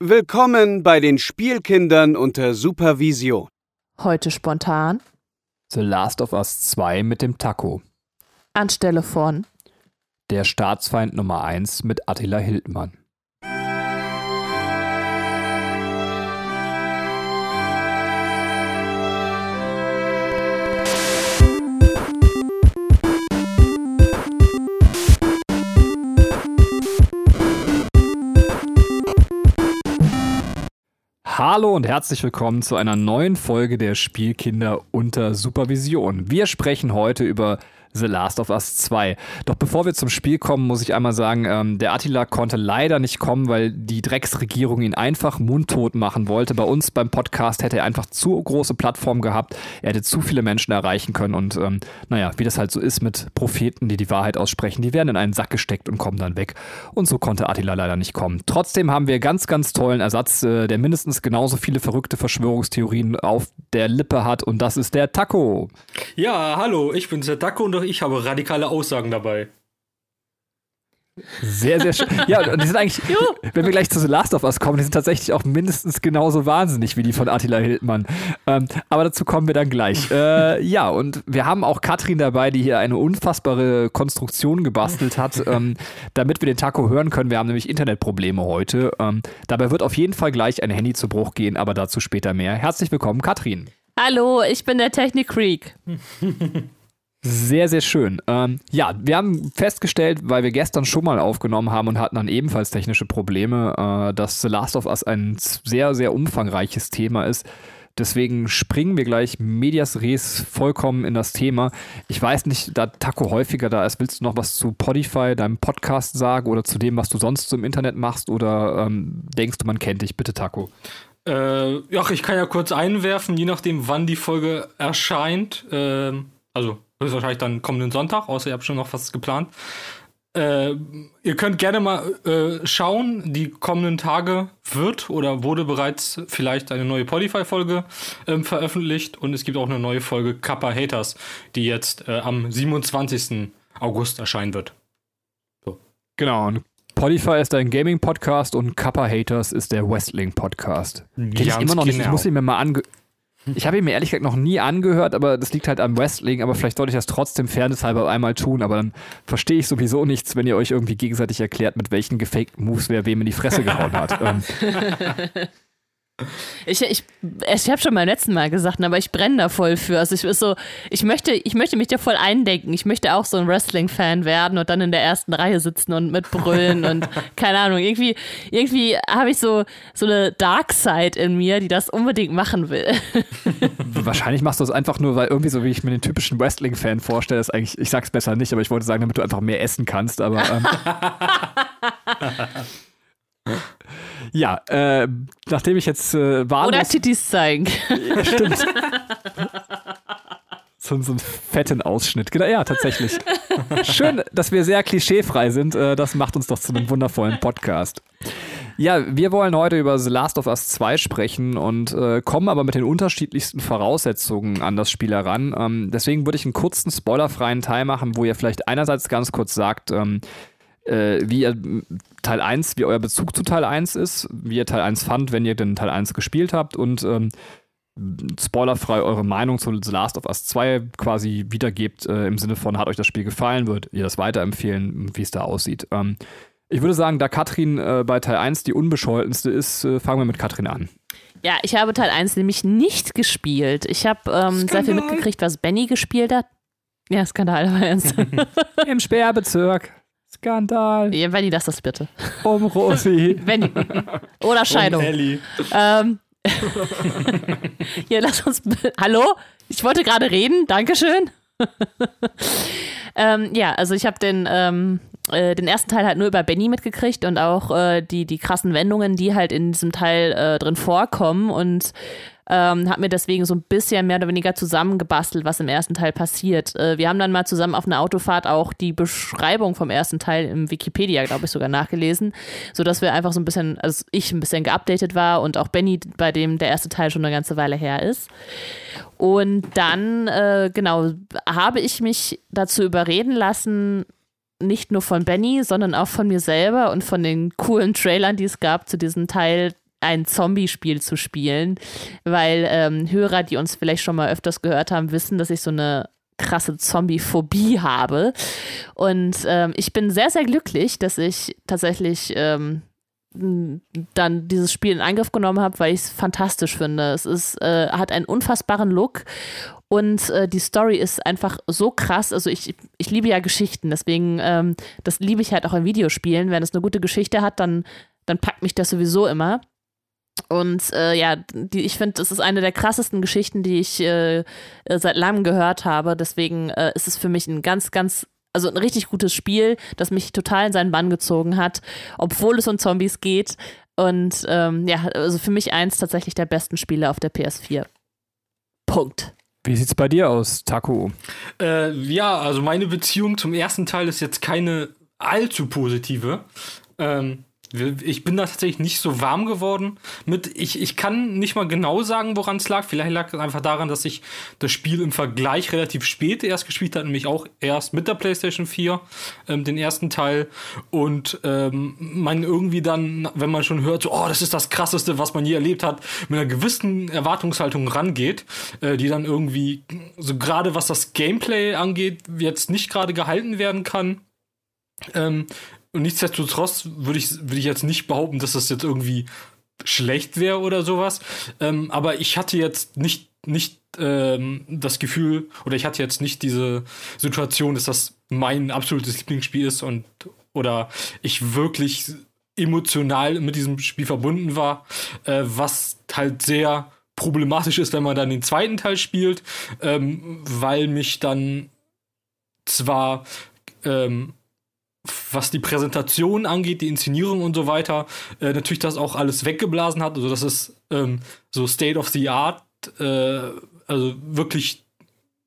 Willkommen bei den Spielkindern unter Supervision. Heute spontan. The Last of Us 2 mit dem Taco. Anstelle von Der Staatsfeind Nummer 1 mit Attila Hildmann. Hallo und herzlich willkommen zu einer neuen Folge der Spielkinder unter Supervision. Wir sprechen heute über The Last of Us 2. Doch bevor wir zum Spiel kommen, muss ich einmal sagen, ähm, der Attila konnte leider nicht kommen, weil die Drecksregierung ihn einfach mundtot machen wollte. Bei uns beim Podcast hätte er einfach zu große Plattform gehabt. Er hätte zu viele Menschen erreichen können und ähm, naja, wie das halt so ist mit Propheten, die die Wahrheit aussprechen, die werden in einen Sack gesteckt und kommen dann weg. Und so konnte Attila leider nicht kommen. Trotzdem haben wir ganz, ganz tollen Ersatz, äh, der mindestens genauso viele verrückte Verschwörungstheorien auf der Lippe hat und das ist der Taco. Ja, hallo, ich bin's der Taco und ich habe radikale Aussagen dabei. Sehr, sehr schön. Ja, und die sind eigentlich, wenn wir gleich zu The Last of Us kommen, die sind tatsächlich auch mindestens genauso wahnsinnig wie die von Attila Hildmann. Ähm, aber dazu kommen wir dann gleich. Äh, ja, und wir haben auch Katrin dabei, die hier eine unfassbare Konstruktion gebastelt hat, ähm, damit wir den Taco hören können. Wir haben nämlich Internetprobleme heute. Ähm, dabei wird auf jeden Fall gleich ein Handy zu Bruch gehen, aber dazu später mehr. Herzlich willkommen, Katrin. Hallo, ich bin der Technik-Creek. Sehr, sehr schön. Ähm, ja, wir haben festgestellt, weil wir gestern schon mal aufgenommen haben und hatten dann ebenfalls technische Probleme, äh, dass The Last of Us ein sehr, sehr umfangreiches Thema ist. Deswegen springen wir gleich medias res vollkommen in das Thema. Ich weiß nicht, da Taco häufiger da ist, willst du noch was zu Podify, deinem Podcast sagen oder zu dem, was du sonst so im Internet machst oder ähm, denkst du, man kennt dich? Bitte, Taco. Äh, ja, ich kann ja kurz einwerfen, je nachdem, wann die Folge erscheint. Äh, also höchstwahrscheinlich dann kommenden Sonntag, außer ihr habt schon noch was geplant. Äh, ihr könnt gerne mal äh, schauen, die kommenden Tage wird oder wurde bereits vielleicht eine neue Podify-Folge ähm, veröffentlicht und es gibt auch eine neue Folge Kappa Haters, die jetzt äh, am 27. August erscheinen wird. So. Genau, und Podify ist ein Gaming-Podcast und Kappa Haters ist der Wrestling-Podcast. Den ich immer noch genau. nicht, ich muss ihn mir mal ange ich habe ihn mir ehrlich gesagt noch nie angehört, aber das liegt halt am Wrestling, aber vielleicht sollte ich das trotzdem fairnesshalber einmal tun, aber dann verstehe ich sowieso nichts, wenn ihr euch irgendwie gegenseitig erklärt, mit welchen gefakten Moves wer wem in die Fresse gehauen hat. Ähm. Ich, ich, ich habe schon beim letzten Mal gesagt, aber ich brenne da voll für. Also ich ist so, ich möchte, ich möchte mich da voll eindenken. Ich möchte auch so ein Wrestling-Fan werden und dann in der ersten Reihe sitzen und mitbrüllen und keine Ahnung. Irgendwie, irgendwie habe ich so, so eine Dark Side in mir, die das unbedingt machen will. Wahrscheinlich machst du es einfach nur, weil irgendwie so wie ich mir den typischen Wrestling-Fan vorstelle, ist eigentlich, ich sag's besser nicht, aber ich wollte sagen, damit du einfach mehr essen kannst, aber. Ähm. Ja, äh, nachdem ich jetzt äh, war. Oder Titties zeigen. Ja, stimmt. so, so einen fetten Ausschnitt. Genau, ja, tatsächlich. Schön, dass wir sehr klischeefrei sind. Äh, das macht uns doch zu einem wundervollen Podcast. Ja, wir wollen heute über The Last of Us 2 sprechen und äh, kommen aber mit den unterschiedlichsten Voraussetzungen an das Spiel heran. Ähm, deswegen würde ich einen kurzen spoilerfreien Teil machen, wo ihr vielleicht einerseits ganz kurz sagt, ähm, äh, wie ihr Teil 1, wie euer Bezug zu Teil 1 ist, wie ihr Teil 1 fand, wenn ihr den Teil 1 gespielt habt und ähm, spoilerfrei eure Meinung zu The Last of Us 2 quasi wiedergebt, äh, im Sinne von, hat euch das Spiel gefallen, würdet ihr das weiterempfehlen, wie es da aussieht. Ähm, ich würde sagen, da Katrin äh, bei Teil 1 die unbescholtenste ist, äh, fangen wir mit Katrin an. Ja, ich habe Teil 1 nämlich nicht gespielt. Ich habe ähm, sehr viel mitgekriegt, was Benny gespielt hat. Ja, Skandal war ernst. Im Sperrbezirk. Skandal. Ja, Benny, lass das bitte. Um Rosi. Benny. Oder Scheidung. Um Ellie. Ähm. Hier, lass uns. Hallo? Ich wollte gerade reden. Dankeschön. ähm, ja, also ich habe den, ähm, äh, den ersten Teil halt nur über Benny mitgekriegt und auch äh, die, die krassen Wendungen, die halt in diesem Teil äh, drin vorkommen und ähm, habe mir deswegen so ein bisschen mehr oder weniger zusammengebastelt, was im ersten Teil passiert. Äh, wir haben dann mal zusammen auf einer Autofahrt auch die Beschreibung vom ersten Teil im Wikipedia, glaube ich, sogar nachgelesen, sodass wir einfach so ein bisschen, also ich ein bisschen geupdatet war und auch Benny, bei dem der erste Teil schon eine ganze Weile her ist. Und dann, äh, genau, habe ich mich dazu überreden lassen, nicht nur von Benny, sondern auch von mir selber und von den coolen Trailern, die es gab zu diesem Teil, ein Zombie-Spiel zu spielen, weil ähm, Hörer, die uns vielleicht schon mal öfters gehört haben, wissen, dass ich so eine krasse Zombie-Phobie habe. Und ähm, ich bin sehr, sehr glücklich, dass ich tatsächlich ähm, dann dieses Spiel in Angriff genommen habe, weil ich es fantastisch finde. Es ist, äh, hat einen unfassbaren Look und äh, die Story ist einfach so krass. Also ich, ich liebe ja Geschichten, deswegen ähm, das liebe ich halt auch in Videospielen. Wenn es eine gute Geschichte hat, dann, dann packt mich das sowieso immer. Und äh, ja, die, ich finde, es ist eine der krassesten Geschichten, die ich äh, seit langem gehört habe. Deswegen äh, ist es für mich ein ganz, ganz, also ein richtig gutes Spiel, das mich total in seinen Bann gezogen hat, obwohl es um Zombies geht. Und ähm, ja, also für mich eins tatsächlich der besten Spiele auf der PS4. Punkt. Wie sieht's bei dir aus, Taku? Äh, ja, also meine Beziehung zum ersten Teil ist jetzt keine allzu positive. Ähm, ich bin da tatsächlich nicht so warm geworden mit. Ich, ich kann nicht mal genau sagen, woran es lag. Vielleicht lag es einfach daran, dass ich das Spiel im Vergleich relativ spät erst gespielt habe, nämlich auch erst mit der PlayStation 4, ähm, den ersten Teil. Und ähm, man irgendwie dann, wenn man schon hört, so, oh, das ist das krasseste, was man je erlebt hat, mit einer gewissen Erwartungshaltung rangeht, äh, die dann irgendwie, so gerade was das Gameplay angeht, jetzt nicht gerade gehalten werden kann. Ähm, und nichtsdestotrotz würde ich, würde ich jetzt nicht behaupten, dass das jetzt irgendwie schlecht wäre oder sowas. Ähm, aber ich hatte jetzt nicht, nicht ähm, das Gefühl, oder ich hatte jetzt nicht diese Situation, dass das mein absolutes Lieblingsspiel ist und oder ich wirklich emotional mit diesem Spiel verbunden war, äh, was halt sehr problematisch ist, wenn man dann den zweiten Teil spielt, ähm, weil mich dann zwar ähm, was die Präsentation angeht, die Inszenierung und so weiter, äh, natürlich das auch alles weggeblasen hat. Also das ist ähm, so State of the Art, äh, also wirklich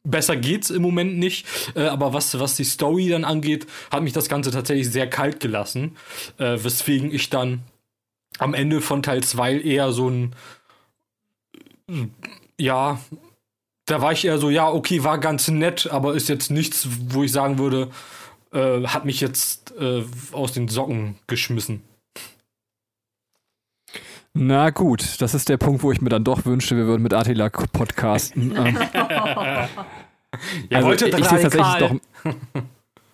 besser geht's im Moment nicht. Äh, aber was, was die Story dann angeht, hat mich das Ganze tatsächlich sehr kalt gelassen. Äh, weswegen ich dann am Ende von Teil 2 eher so ein ja, da war ich eher so, ja, okay, war ganz nett, aber ist jetzt nichts, wo ich sagen würde, äh, hat mich jetzt äh, aus den Socken geschmissen. Na gut, das ist der Punkt, wo ich mir dann doch wünschte, wir würden mit Attila podcasten. ähm. ja, also, ich, ich sehe tatsächlich doch.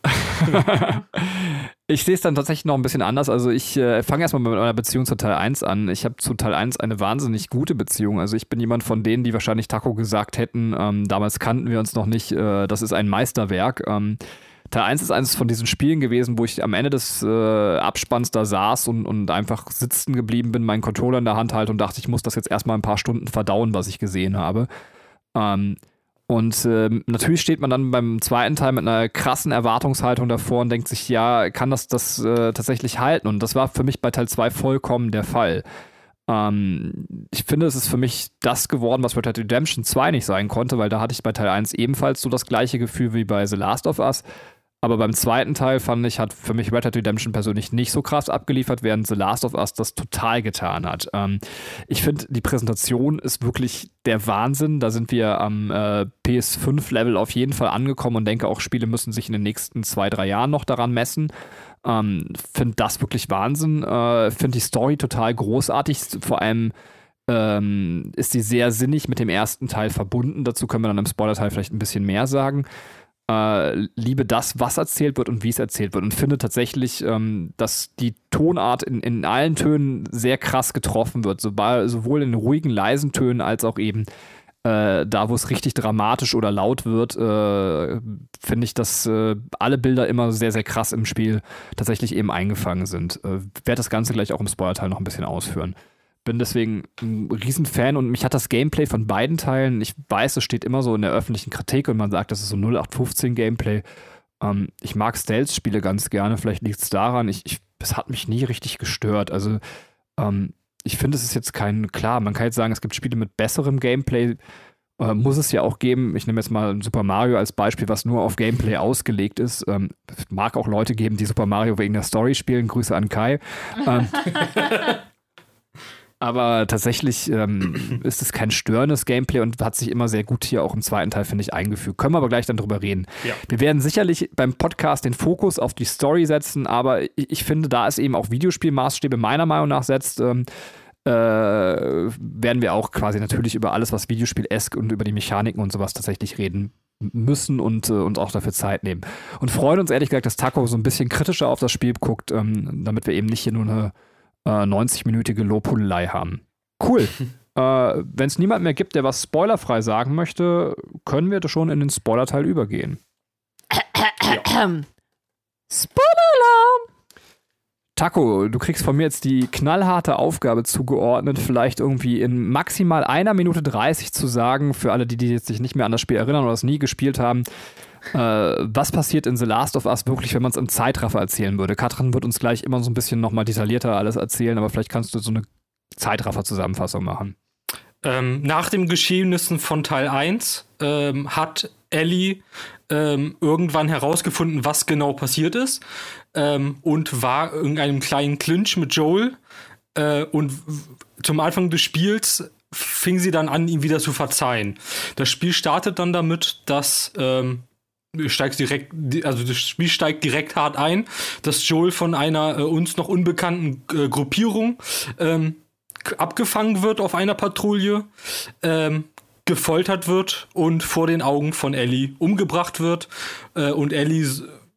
ich sehe es dann tatsächlich noch ein bisschen anders. Also ich äh, fange erstmal mit meiner Beziehung zu Teil 1 an. Ich habe zu Teil 1 eine wahnsinnig gute Beziehung. Also ich bin jemand von denen, die wahrscheinlich Taco gesagt hätten, ähm, damals kannten wir uns noch nicht, äh, das ist ein Meisterwerk. Ähm, Teil 1 ist eines von diesen Spielen gewesen, wo ich am Ende des äh, Abspanns da saß und, und einfach sitzen geblieben bin, meinen Controller in der Hand halte und dachte, ich muss das jetzt erstmal ein paar Stunden verdauen, was ich gesehen habe. Ähm, und äh, natürlich steht man dann beim zweiten Teil mit einer krassen Erwartungshaltung davor und denkt sich, ja, kann das das äh, tatsächlich halten? Und das war für mich bei Teil 2 vollkommen der Fall. Ähm, ich finde, es ist für mich das geworden, was Red Dead Redemption 2 nicht sein konnte, weil da hatte ich bei Teil 1 ebenfalls so das gleiche Gefühl wie bei The Last of Us. Aber beim zweiten Teil fand ich, hat für mich Red Dead Redemption persönlich nicht so krass abgeliefert, während The Last of Us das total getan hat. Ähm, ich finde, die Präsentation ist wirklich der Wahnsinn. Da sind wir am äh, PS5-Level auf jeden Fall angekommen und denke auch, Spiele müssen sich in den nächsten zwei, drei Jahren noch daran messen. Ähm, finde das wirklich Wahnsinn. Äh, finde die Story total großartig. Vor allem ähm, ist sie sehr sinnig mit dem ersten Teil verbunden. Dazu können wir dann im Spoiler-Teil vielleicht ein bisschen mehr sagen äh, liebe das, was erzählt wird und wie es erzählt wird. Und finde tatsächlich, ähm, dass die Tonart in, in allen Tönen sehr krass getroffen wird, sowohl in ruhigen, leisen Tönen als auch eben äh, da, wo es richtig dramatisch oder laut wird, äh, finde ich, dass äh, alle Bilder immer sehr, sehr krass im Spiel tatsächlich eben eingefangen sind. Äh, werde das Ganze gleich auch im Spoilerteil noch ein bisschen ausführen bin deswegen ein Riesenfan und mich hat das Gameplay von beiden Teilen, ich weiß, es steht immer so in der öffentlichen Kritik und man sagt, das ist so 0815 Gameplay. Ähm, ich mag Stealth-Spiele ganz gerne, vielleicht liegt es daran, ich, ich, es hat mich nie richtig gestört. Also ähm, ich finde, es ist jetzt kein, klar, man kann jetzt sagen, es gibt Spiele mit besserem Gameplay, äh, muss es ja auch geben. Ich nehme jetzt mal Super Mario als Beispiel, was nur auf Gameplay ausgelegt ist. Ähm, mag auch Leute geben, die Super Mario wegen der Story spielen. Grüße an Kai. Ähm, Aber tatsächlich ähm, ist es kein störendes Gameplay und hat sich immer sehr gut hier auch im zweiten Teil, finde ich, eingefügt. Können wir aber gleich dann drüber reden. Ja. Wir werden sicherlich beim Podcast den Fokus auf die Story setzen, aber ich, ich finde, da es eben auch Videospielmaßstäbe meiner Meinung nach setzt, ähm, äh, werden wir auch quasi natürlich über alles, was Videospiel-esk und über die Mechaniken und sowas tatsächlich reden müssen und äh, uns auch dafür Zeit nehmen. Und freuen uns ehrlich gesagt, dass Taco so ein bisschen kritischer auf das Spiel guckt, ähm, damit wir eben nicht hier nur eine äh, 90-minütige Lobhudelei haben. Cool. äh, Wenn es niemand mehr gibt, der was spoilerfrei sagen möchte, können wir schon in den Spoiler-Teil übergehen. Spoiler-Alarm! Taco, du kriegst von mir jetzt die knallharte Aufgabe zugeordnet, vielleicht irgendwie in maximal einer Minute 30 zu sagen, für alle, die, die jetzt sich nicht mehr an das Spiel erinnern oder es nie gespielt haben, äh, was passiert in The Last of Us wirklich, wenn man es im Zeitraffer erzählen würde. Katrin wird uns gleich immer so ein bisschen nochmal detaillierter alles erzählen, aber vielleicht kannst du so eine Zeitraffer-Zusammenfassung machen. Ähm, nach den Geschehnissen von Teil 1 ähm, hat Ellie ähm, irgendwann herausgefunden, was genau passiert ist ähm, und war in einem kleinen Clinch mit Joel. Äh, und zum Anfang des Spiels fing sie dann an, ihm wieder zu verzeihen. Das Spiel startet dann damit, dass ähm, steigt direkt, also das Spiel steigt direkt hart ein, dass Joel von einer äh, uns noch unbekannten äh, Gruppierung ähm, abgefangen wird auf einer Patrouille, ähm, gefoltert wird und vor den Augen von Ellie umgebracht wird äh, und Ellie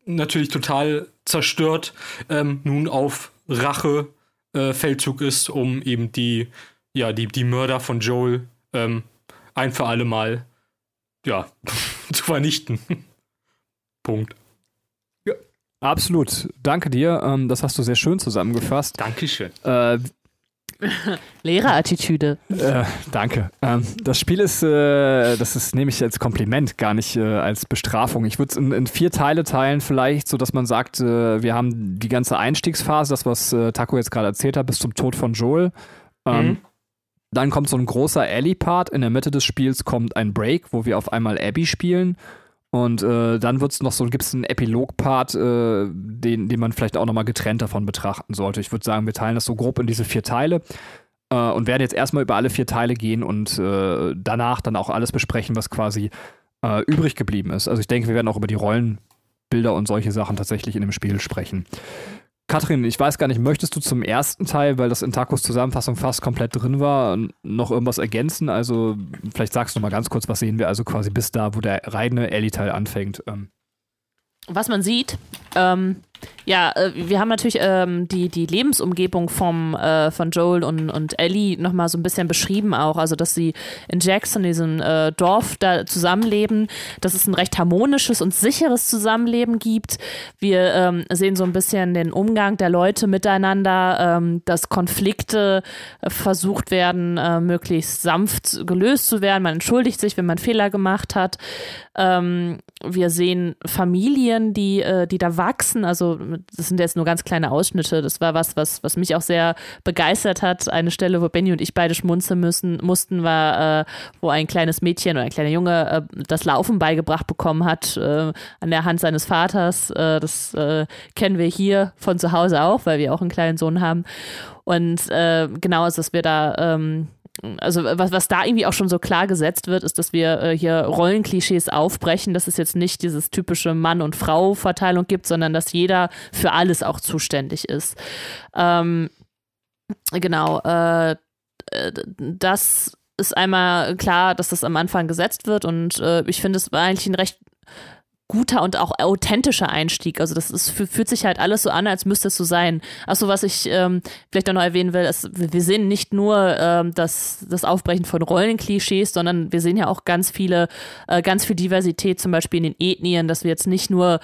natürlich total zerstört ähm, nun auf Rache äh, Feldzug ist, um eben die ja die die Mörder von Joel ähm, ein für alle Mal ja zu vernichten. Punkt. Ja. Absolut. Danke dir. Ähm, das hast du sehr schön zusammengefasst. Dankeschön. Äh, Lehrerattitüde. Äh, danke. Ähm, das Spiel ist, äh, das ist, nehme ich als Kompliment, gar nicht äh, als Bestrafung. Ich würde es in, in, vier Teile teilen, vielleicht, so dass man sagt, äh, wir haben die ganze Einstiegsphase, das, was äh, Taco jetzt gerade erzählt hat, bis zum Tod von Joel. Ähm, mhm. Dann kommt so ein großer Ellie-Part. In der Mitte des Spiels kommt ein Break, wo wir auf einmal Abby spielen. Und äh, dann wird's noch so, gibt es einen Epilog-Part, äh, den, den man vielleicht auch nochmal getrennt davon betrachten sollte. Ich würde sagen, wir teilen das so grob in diese vier Teile äh, und werden jetzt erstmal über alle vier Teile gehen und äh, danach dann auch alles besprechen, was quasi äh, übrig geblieben ist. Also ich denke, wir werden auch über die Rollenbilder und solche Sachen tatsächlich in dem Spiel sprechen. Katrin, ich weiß gar nicht, möchtest du zum ersten Teil, weil das in Tacos Zusammenfassung fast komplett drin war, noch irgendwas ergänzen? Also, vielleicht sagst du mal ganz kurz, was sehen wir also quasi bis da, wo der reine Ellie-Teil anfängt. Ähm. Was man sieht, ähm, ja, äh, wir haben natürlich ähm, die, die Lebensumgebung vom, äh, von Joel und, und Ellie nochmal so ein bisschen beschrieben auch. Also, dass sie in Jackson, diesem äh, Dorf, da zusammenleben, dass es ein recht harmonisches und sicheres Zusammenleben gibt. Wir ähm, sehen so ein bisschen den Umgang der Leute miteinander, ähm, dass Konflikte äh, versucht werden, äh, möglichst sanft gelöst zu werden. Man entschuldigt sich, wenn man Fehler gemacht hat. Ähm, wir sehen Familien, die, die da wachsen, also das sind jetzt nur ganz kleine Ausschnitte. Das war was, was, was mich auch sehr begeistert hat. Eine Stelle, wo Benny und ich beide schmunzeln müssen, mussten, war, äh, wo ein kleines Mädchen oder ein kleiner Junge äh, das Laufen beigebracht bekommen hat äh, an der Hand seines Vaters. Äh, das äh, kennen wir hier von zu Hause auch, weil wir auch einen kleinen Sohn haben. Und äh, genau ist, dass wir da ähm, also was, was da irgendwie auch schon so klar gesetzt wird, ist, dass wir äh, hier Rollenklischees aufbrechen, dass es jetzt nicht dieses typische Mann- und Frau-Verteilung gibt, sondern dass jeder für alles auch zuständig ist. Ähm, genau, äh, das ist einmal klar, dass das am Anfang gesetzt wird und äh, ich finde, es eigentlich ein recht guter und auch authentischer Einstieg. Also das ist, fühlt sich halt alles so an, als müsste es so sein. Achso, was ich ähm, vielleicht auch noch erwähnen will, ist, wir sehen nicht nur ähm, das, das Aufbrechen von Rollenklischees, sondern wir sehen ja auch ganz viele, äh, ganz viel Diversität, zum Beispiel in den Ethnien, dass wir jetzt nicht nur,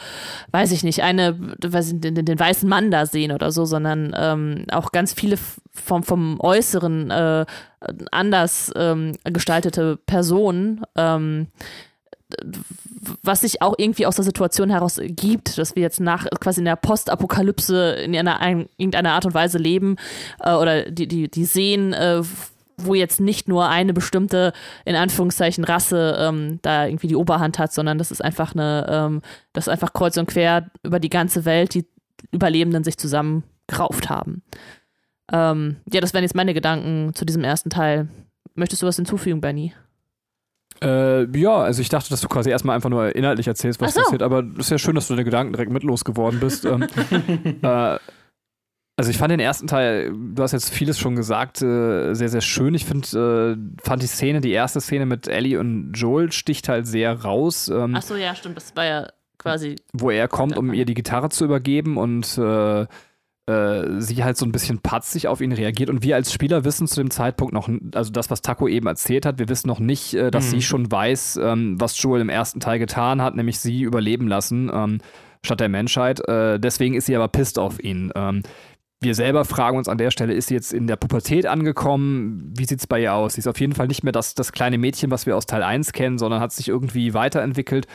weiß ich nicht, eine, weiß ich, den, den weißen Mann da sehen oder so, sondern ähm, auch ganz viele vom, vom Äußeren äh, anders ähm, gestaltete Personen. Ähm, was sich auch irgendwie aus der Situation heraus gibt, dass wir jetzt nach quasi in der Postapokalypse in einer, in irgendeiner Art und Weise leben äh, oder die, die, die sehen, äh, wo jetzt nicht nur eine bestimmte, in Anführungszeichen, Rasse ähm, da irgendwie die Oberhand hat, sondern das ist einfach eine, ähm, das ist einfach kreuz und quer über die ganze Welt die Überlebenden sich zusammengerauft haben. Ähm, ja, das wären jetzt meine Gedanken zu diesem ersten Teil. Möchtest du was hinzufügen, Benny? Äh, ja, also ich dachte, dass du quasi erstmal einfach nur inhaltlich erzählst, was so. passiert, aber es ist ja schön, dass du deine Gedanken direkt mit losgeworden bist. ähm, äh, Also ich fand den ersten Teil, du hast jetzt vieles schon gesagt, äh, sehr, sehr schön. Ich find, äh, fand die Szene, die erste Szene mit Ellie und Joel sticht halt sehr raus. Ähm, Ach so, ja, stimmt. Das war ja quasi. Wo er kommt, um ihr die Gitarre zu übergeben und äh, äh, sie halt so ein bisschen patzig auf ihn reagiert. Und wir als Spieler wissen zu dem Zeitpunkt noch, also das, was Taco eben erzählt hat, wir wissen noch nicht, äh, dass mhm. sie schon weiß, ähm, was Joel im ersten Teil getan hat, nämlich sie überleben lassen. Ähm, statt der Menschheit. Äh, deswegen ist sie aber pisst auf ihn. Ähm, wir selber fragen uns an der Stelle, ist sie jetzt in der Pubertät angekommen? Wie sieht es bei ihr aus? Sie ist auf jeden Fall nicht mehr das, das kleine Mädchen, was wir aus Teil 1 kennen, sondern hat sich irgendwie weiterentwickelt.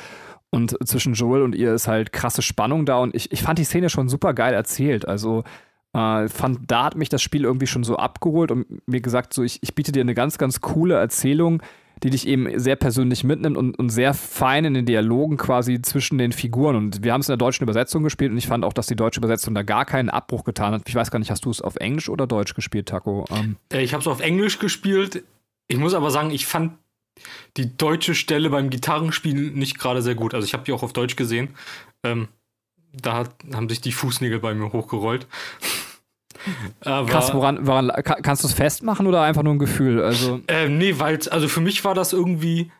Und zwischen Joel und ihr ist halt krasse Spannung da. Und ich, ich fand die Szene schon super geil erzählt. Also äh, fand, da hat mich das Spiel irgendwie schon so abgeholt und mir gesagt, so ich, ich biete dir eine ganz, ganz coole Erzählung, die dich eben sehr persönlich mitnimmt und, und sehr fein in den Dialogen quasi zwischen den Figuren. Und wir haben es in der deutschen Übersetzung gespielt und ich fand auch, dass die deutsche Übersetzung da gar keinen Abbruch getan hat. Ich weiß gar nicht, hast du es auf Englisch oder Deutsch gespielt, Taco? Ähm. Äh, ich habe es auf Englisch gespielt. Ich muss aber sagen, ich fand die deutsche Stelle beim Gitarrenspielen nicht gerade sehr gut. Also ich habe die auch auf Deutsch gesehen. Ähm, da hat, haben sich die Fußnägel bei mir hochgerollt. Aber, Krass, woran, woran kannst du es festmachen oder einfach nur ein Gefühl? Also äh, nee, weil also für mich war das irgendwie,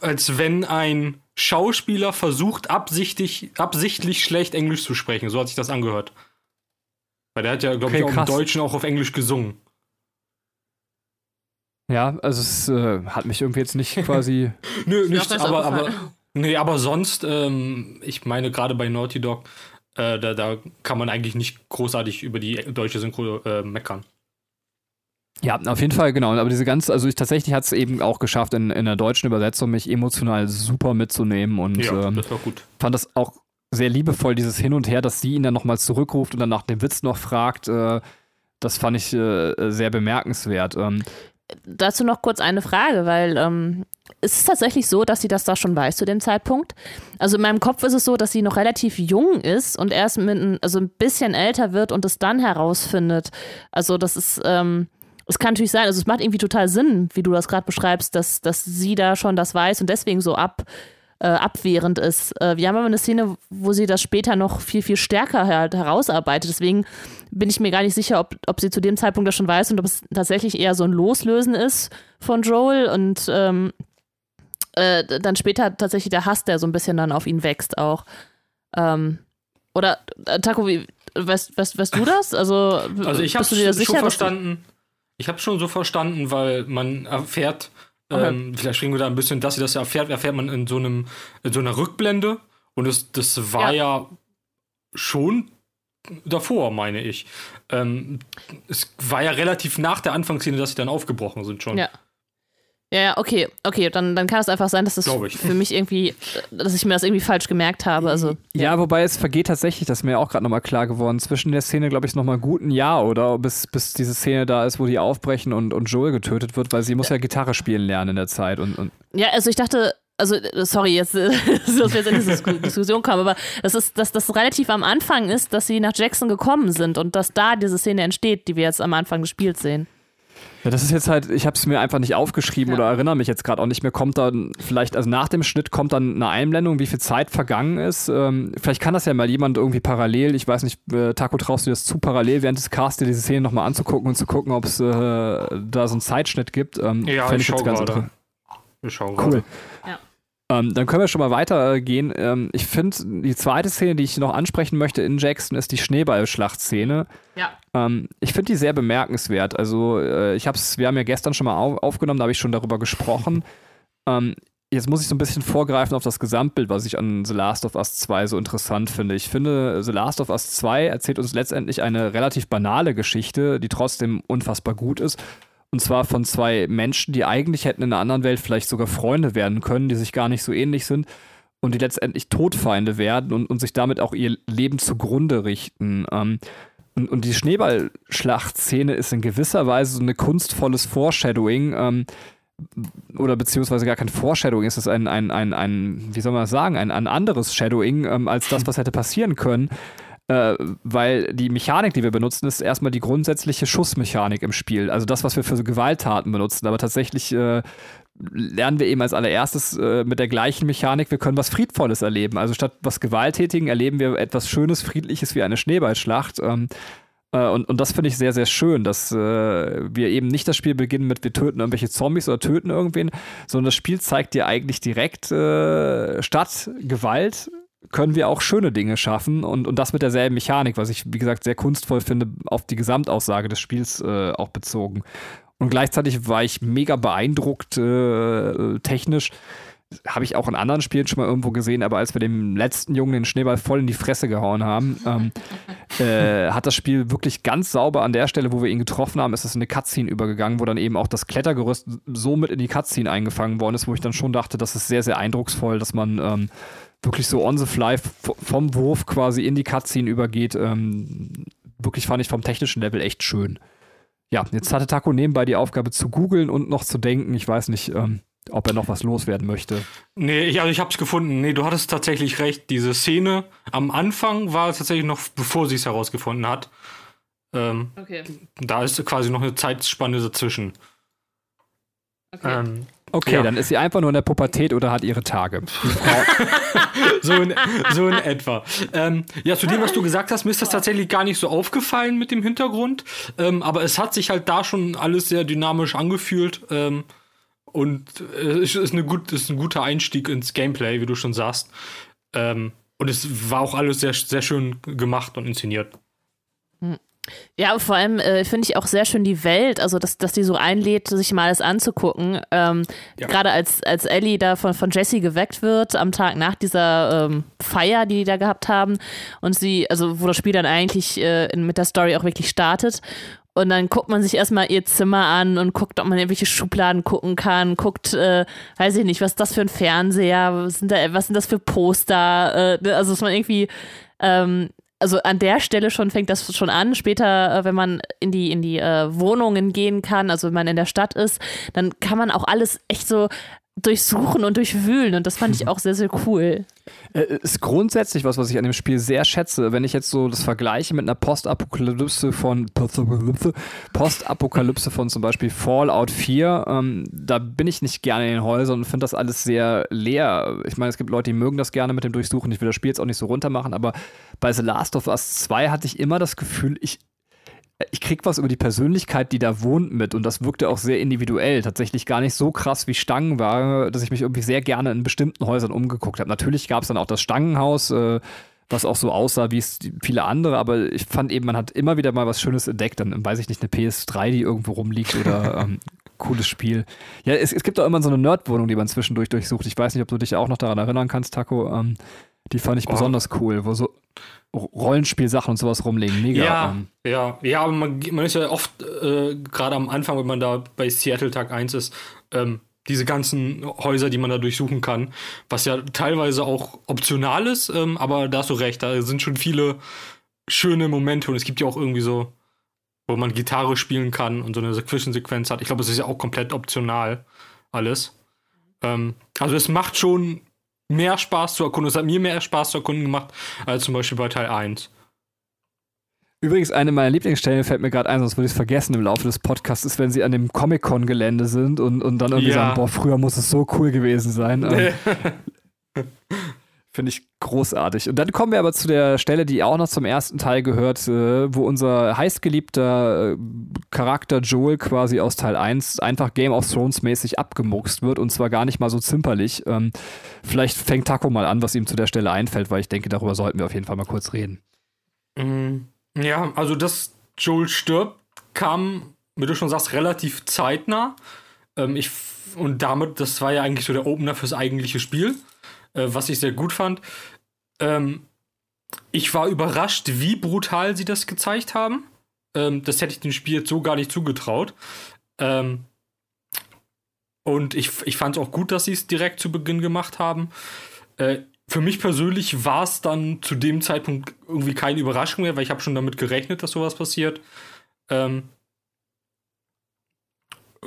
als wenn ein Schauspieler versucht, absichtlich, absichtlich schlecht Englisch zu sprechen. So hat sich das angehört. Weil der hat ja, glaube okay, ich, auch krass. im Deutschen auch auf Englisch gesungen. Ja, also es äh, hat mich irgendwie jetzt nicht quasi. Nö, nicht, aber, aber, nee, aber sonst, ähm, ich meine, gerade bei Naughty Dog äh, da, da, kann man eigentlich nicht großartig über die deutsche Synchro äh, meckern. Ja, auf jeden Fall, genau. Aber diese ganze, also ich tatsächlich hat es eben auch geschafft, in, in der deutschen Übersetzung mich emotional super mitzunehmen und ja, ähm, das war gut. fand das auch sehr liebevoll, dieses Hin und Her, dass sie ihn dann nochmal zurückruft und dann nach dem Witz noch fragt. Äh, das fand ich äh, sehr bemerkenswert. Ähm, Dazu noch kurz eine Frage, weil ähm, ist es tatsächlich so, dass sie das da schon weiß zu dem Zeitpunkt? Also in meinem Kopf ist es so, dass sie noch relativ jung ist und erst mit, also ein bisschen älter wird und es dann herausfindet. Also das ist, ähm, es kann natürlich sein, also es macht irgendwie total Sinn, wie du das gerade beschreibst, dass, dass sie da schon das weiß und deswegen so ab, äh, abwehrend ist. Äh, wir haben aber eine Szene, wo sie das später noch viel, viel stärker halt herausarbeitet. Deswegen bin ich mir gar nicht sicher, ob, ob sie zu dem Zeitpunkt das schon weiß und ob es tatsächlich eher so ein Loslösen ist von Joel und ähm, äh, dann später tatsächlich der Hass, der so ein bisschen dann auf ihn wächst auch. Ähm, oder äh, Taco, wie, weißt, weißt, weißt du das? Also, also ich habe es schon verstanden. Ich habe schon so verstanden, weil man erfährt, okay. ähm, vielleicht springen wir da ein bisschen, dass sie das erfährt, erfährt man in so einem, in so einer Rückblende. Und das, das war ja, ja schon davor, meine ich. Ähm, es war ja relativ nach der Anfangsszene, dass sie dann aufgebrochen sind schon. Ja. Ja, ja, okay, okay, dann, dann kann es einfach sein, dass das für mich irgendwie, dass ich mir das irgendwie falsch gemerkt habe. Also, ja. ja wobei es vergeht tatsächlich, das ist mir auch gerade nochmal klar geworden, zwischen der Szene, glaube ich, nochmal gut ein Jahr, oder? Bis, bis diese Szene da ist, wo die aufbrechen und, und Joel getötet wird, weil sie muss ja, Gitarre spielen lernen in der Zeit. Und, und ja, also ich dachte, also sorry, jetzt, dass wir jetzt in diese Diskussion kommen, aber das ist, dass das relativ am Anfang ist, dass sie nach Jackson gekommen sind und dass da diese Szene entsteht, die wir jetzt am Anfang des Spiels sehen. Ja, das ist jetzt halt, ich habe es mir einfach nicht aufgeschrieben ja. oder erinnere mich jetzt gerade auch nicht mehr. Kommt dann vielleicht, also nach dem Schnitt kommt dann eine Einblendung, wie viel Zeit vergangen ist. Ähm, vielleicht kann das ja mal jemand irgendwie parallel, ich weiß nicht, äh, Taco traust du dir das zu, parallel während des Casts dir diese Szene nochmal anzugucken und zu gucken, ob es äh, da so einen Zeitschnitt gibt. Ähm, ja, ich, ich schau gerade. Ich schau Cool. Ja. Ähm, dann können wir schon mal weitergehen. Ähm, ich finde, die zweite Szene, die ich noch ansprechen möchte in Jackson, ist die Schneeballschlachtszene. Ja. Ähm, ich finde die sehr bemerkenswert. Also, äh, ich hab's, wir haben ja gestern schon mal auf, aufgenommen, da habe ich schon darüber gesprochen. Ähm, jetzt muss ich so ein bisschen vorgreifen auf das Gesamtbild, was ich an The Last of Us 2 so interessant finde. Ich finde, The Last of Us 2 erzählt uns letztendlich eine relativ banale Geschichte, die trotzdem unfassbar gut ist. Und zwar von zwei Menschen, die eigentlich hätten in einer anderen Welt vielleicht sogar Freunde werden können, die sich gar nicht so ähnlich sind und die letztendlich Todfeinde werden und, und sich damit auch ihr Leben zugrunde richten. Ähm, und, und die Schneeballschlachtszene ist in gewisser Weise so ein kunstvolles Foreshadowing. Ähm, oder beziehungsweise gar kein Foreshadowing, es ist ein, ein, ein, ein, wie soll man das sagen, ein, ein anderes Shadowing ähm, als das, was hätte passieren können äh, weil die Mechanik, die wir benutzen, ist erstmal die grundsätzliche Schussmechanik im Spiel. Also das, was wir für Gewalttaten benutzen. Aber tatsächlich äh, lernen wir eben als allererstes äh, mit der gleichen Mechanik, wir können was Friedvolles erleben. Also statt was Gewalttätigen erleben wir etwas Schönes, Friedliches wie eine Schneeballschlacht. Ähm, Äh, und, und das finde ich sehr, sehr schön, dass äh, wir eben nicht das Spiel beginnen mit, wir töten irgendwelche Zombies oder töten irgendwen, sondern das Spiel zeigt dir eigentlich direkt, äh, statt Gewalt können wir auch schöne Dinge schaffen und, und das mit derselben Mechanik, was ich, wie gesagt, sehr kunstvoll finde, auf die Gesamtaussage des Spiels äh, auch bezogen. Und gleichzeitig war ich mega beeindruckt äh, technisch. Habe ich auch in anderen Spielen schon mal irgendwo gesehen, aber als wir dem letzten Jungen den Schneeball voll in die Fresse gehauen haben, ähm, äh, hat das Spiel wirklich ganz sauber an der Stelle, wo wir ihn getroffen haben, ist es in eine Cutscene übergegangen, wo dann eben auch das Klettergerüst so mit in die Cutscene eingefangen worden ist, wo ich dann schon dachte, das ist sehr, sehr eindrucksvoll, dass man ähm, wirklich so on the fly vom Wurf quasi in die Cutscene übergeht. Ähm, wirklich fand ich vom technischen Level echt schön. Ja, jetzt hatte Taco nebenbei die Aufgabe zu googeln und noch zu denken. Ich weiß nicht, ähm, ob er noch was loswerden möchte. Nee, ich, also ich hab's gefunden. Nee, du hattest tatsächlich recht. Diese Szene am Anfang war tatsächlich noch, bevor sie es herausgefunden hat. Ähm, okay. Da ist quasi noch eine Zeitspanne dazwischen. Okay. Ähm, Okay, ja. dann ist sie einfach nur in der Pubertät oder hat ihre Tage. so, in, so in etwa. Ähm, ja, zu dem, was du gesagt hast, mir ist das tatsächlich gar nicht so aufgefallen mit dem Hintergrund. Ähm, aber es hat sich halt da schon alles sehr dynamisch angefühlt. Ähm, und es ist, eine gut, ist ein guter Einstieg ins Gameplay, wie du schon sagst. Ähm, und es war auch alles sehr, sehr schön gemacht und inszeniert. Ja, vor allem äh, finde ich auch sehr schön die Welt, also dass, dass die so einlädt, sich mal alles anzugucken. Ähm, ja. Gerade als, als Ellie da von, von Jessie geweckt wird, am Tag nach dieser ähm, Feier, die die da gehabt haben. Und sie, also wo das Spiel dann eigentlich äh, mit der Story auch wirklich startet. Und dann guckt man sich erstmal ihr Zimmer an und guckt, ob man irgendwelche Schubladen gucken kann, guckt, äh, weiß ich nicht, was ist das für ein Fernseher, was sind, da, was sind das für Poster, äh, also dass man irgendwie ähm, also an der Stelle schon fängt das schon an. Später, äh, wenn man in die, in die äh, Wohnungen gehen kann, also wenn man in der Stadt ist, dann kann man auch alles echt so durchsuchen und durchwühlen und das fand ich auch sehr, sehr cool. Äh, ist grundsätzlich was, was ich an dem Spiel sehr schätze. Wenn ich jetzt so das vergleiche mit einer Postapokalypse von Postapokalypse von zum Beispiel Fallout 4, ähm, da bin ich nicht gerne in den Häusern und finde das alles sehr leer. Ich meine, es gibt Leute, die mögen das gerne mit dem Durchsuchen. Ich will das Spiel jetzt auch nicht so runter machen, aber bei The Last of Us 2 hatte ich immer das Gefühl, ich, ich krieg was über die Persönlichkeit, die da wohnt mit und das wirkte auch sehr individuell. Tatsächlich gar nicht so krass wie Stangen war, dass ich mich irgendwie sehr gerne in bestimmten Häusern umgeguckt habe. Natürlich gab es dann auch das Stangenhaus, äh, was auch so aussah wie viele andere, aber ich fand eben, man hat immer wieder mal was Schönes entdeckt. Dann weiß ich nicht, eine PS3, die irgendwo rumliegt oder ähm, cooles Spiel. Ja, es, es gibt auch immer so eine Nerdwohnung, die man zwischendurch durchsucht. Ich weiß nicht, ob du dich auch noch daran erinnern kannst, Taco. Ähm, die fand ich oh. besonders cool, wo so Rollenspielsachen und sowas rumlegen. Mega. Ja, um. ja, ja, aber man, man ist ja oft, äh, gerade am Anfang, wenn man da bei Seattle Tag 1 ist, ähm, diese ganzen Häuser, die man da durchsuchen kann, was ja teilweise auch optional ist, ähm, aber da hast du recht, da sind schon viele schöne Momente und es gibt ja auch irgendwie so, wo man Gitarre spielen kann und so eine Zwischensequenz hat. Ich glaube, es ist ja auch komplett optional alles. Ähm, also es macht schon mehr Spaß zu erkunden. Es hat mir mehr Spaß zu erkunden gemacht, als zum Beispiel bei Teil 1. Übrigens, eine meiner Lieblingsstellen fällt mir gerade ein, sonst würde ich es vergessen im Laufe des Podcasts, ist, wenn sie an dem Comic-Con-Gelände sind und, und dann irgendwie ja. sagen, boah, früher muss es so cool gewesen sein. Finde ich großartig. Und dann kommen wir aber zu der Stelle, die auch noch zum ersten Teil gehört, äh, wo unser heißgeliebter äh, Charakter Joel quasi aus Teil 1 einfach Game of Thrones mäßig abgemuckst wird und zwar gar nicht mal so zimperlich. Ähm, vielleicht fängt Taco mal an, was ihm zu der Stelle einfällt, weil ich denke, darüber sollten wir auf jeden Fall mal kurz reden. Mm, ja, also dass Joel stirbt, kam, wie du schon sagst, relativ zeitnah. Ähm, ich, und damit, das war ja eigentlich so der Opener fürs eigentliche Spiel äh, was ich sehr gut fand. Ähm, ich war überrascht, wie brutal sie das gezeigt haben. Ähm, das hätte ich dem Spiel jetzt so gar nicht zugetraut. Ähm, und ich, ich fand es auch gut, dass sie es direkt zu Beginn gemacht haben. Äh, für mich persönlich war es dann zu dem Zeitpunkt irgendwie keine Überraschung mehr, weil ich habe schon damit gerechnet, dass sowas passiert. Ähm,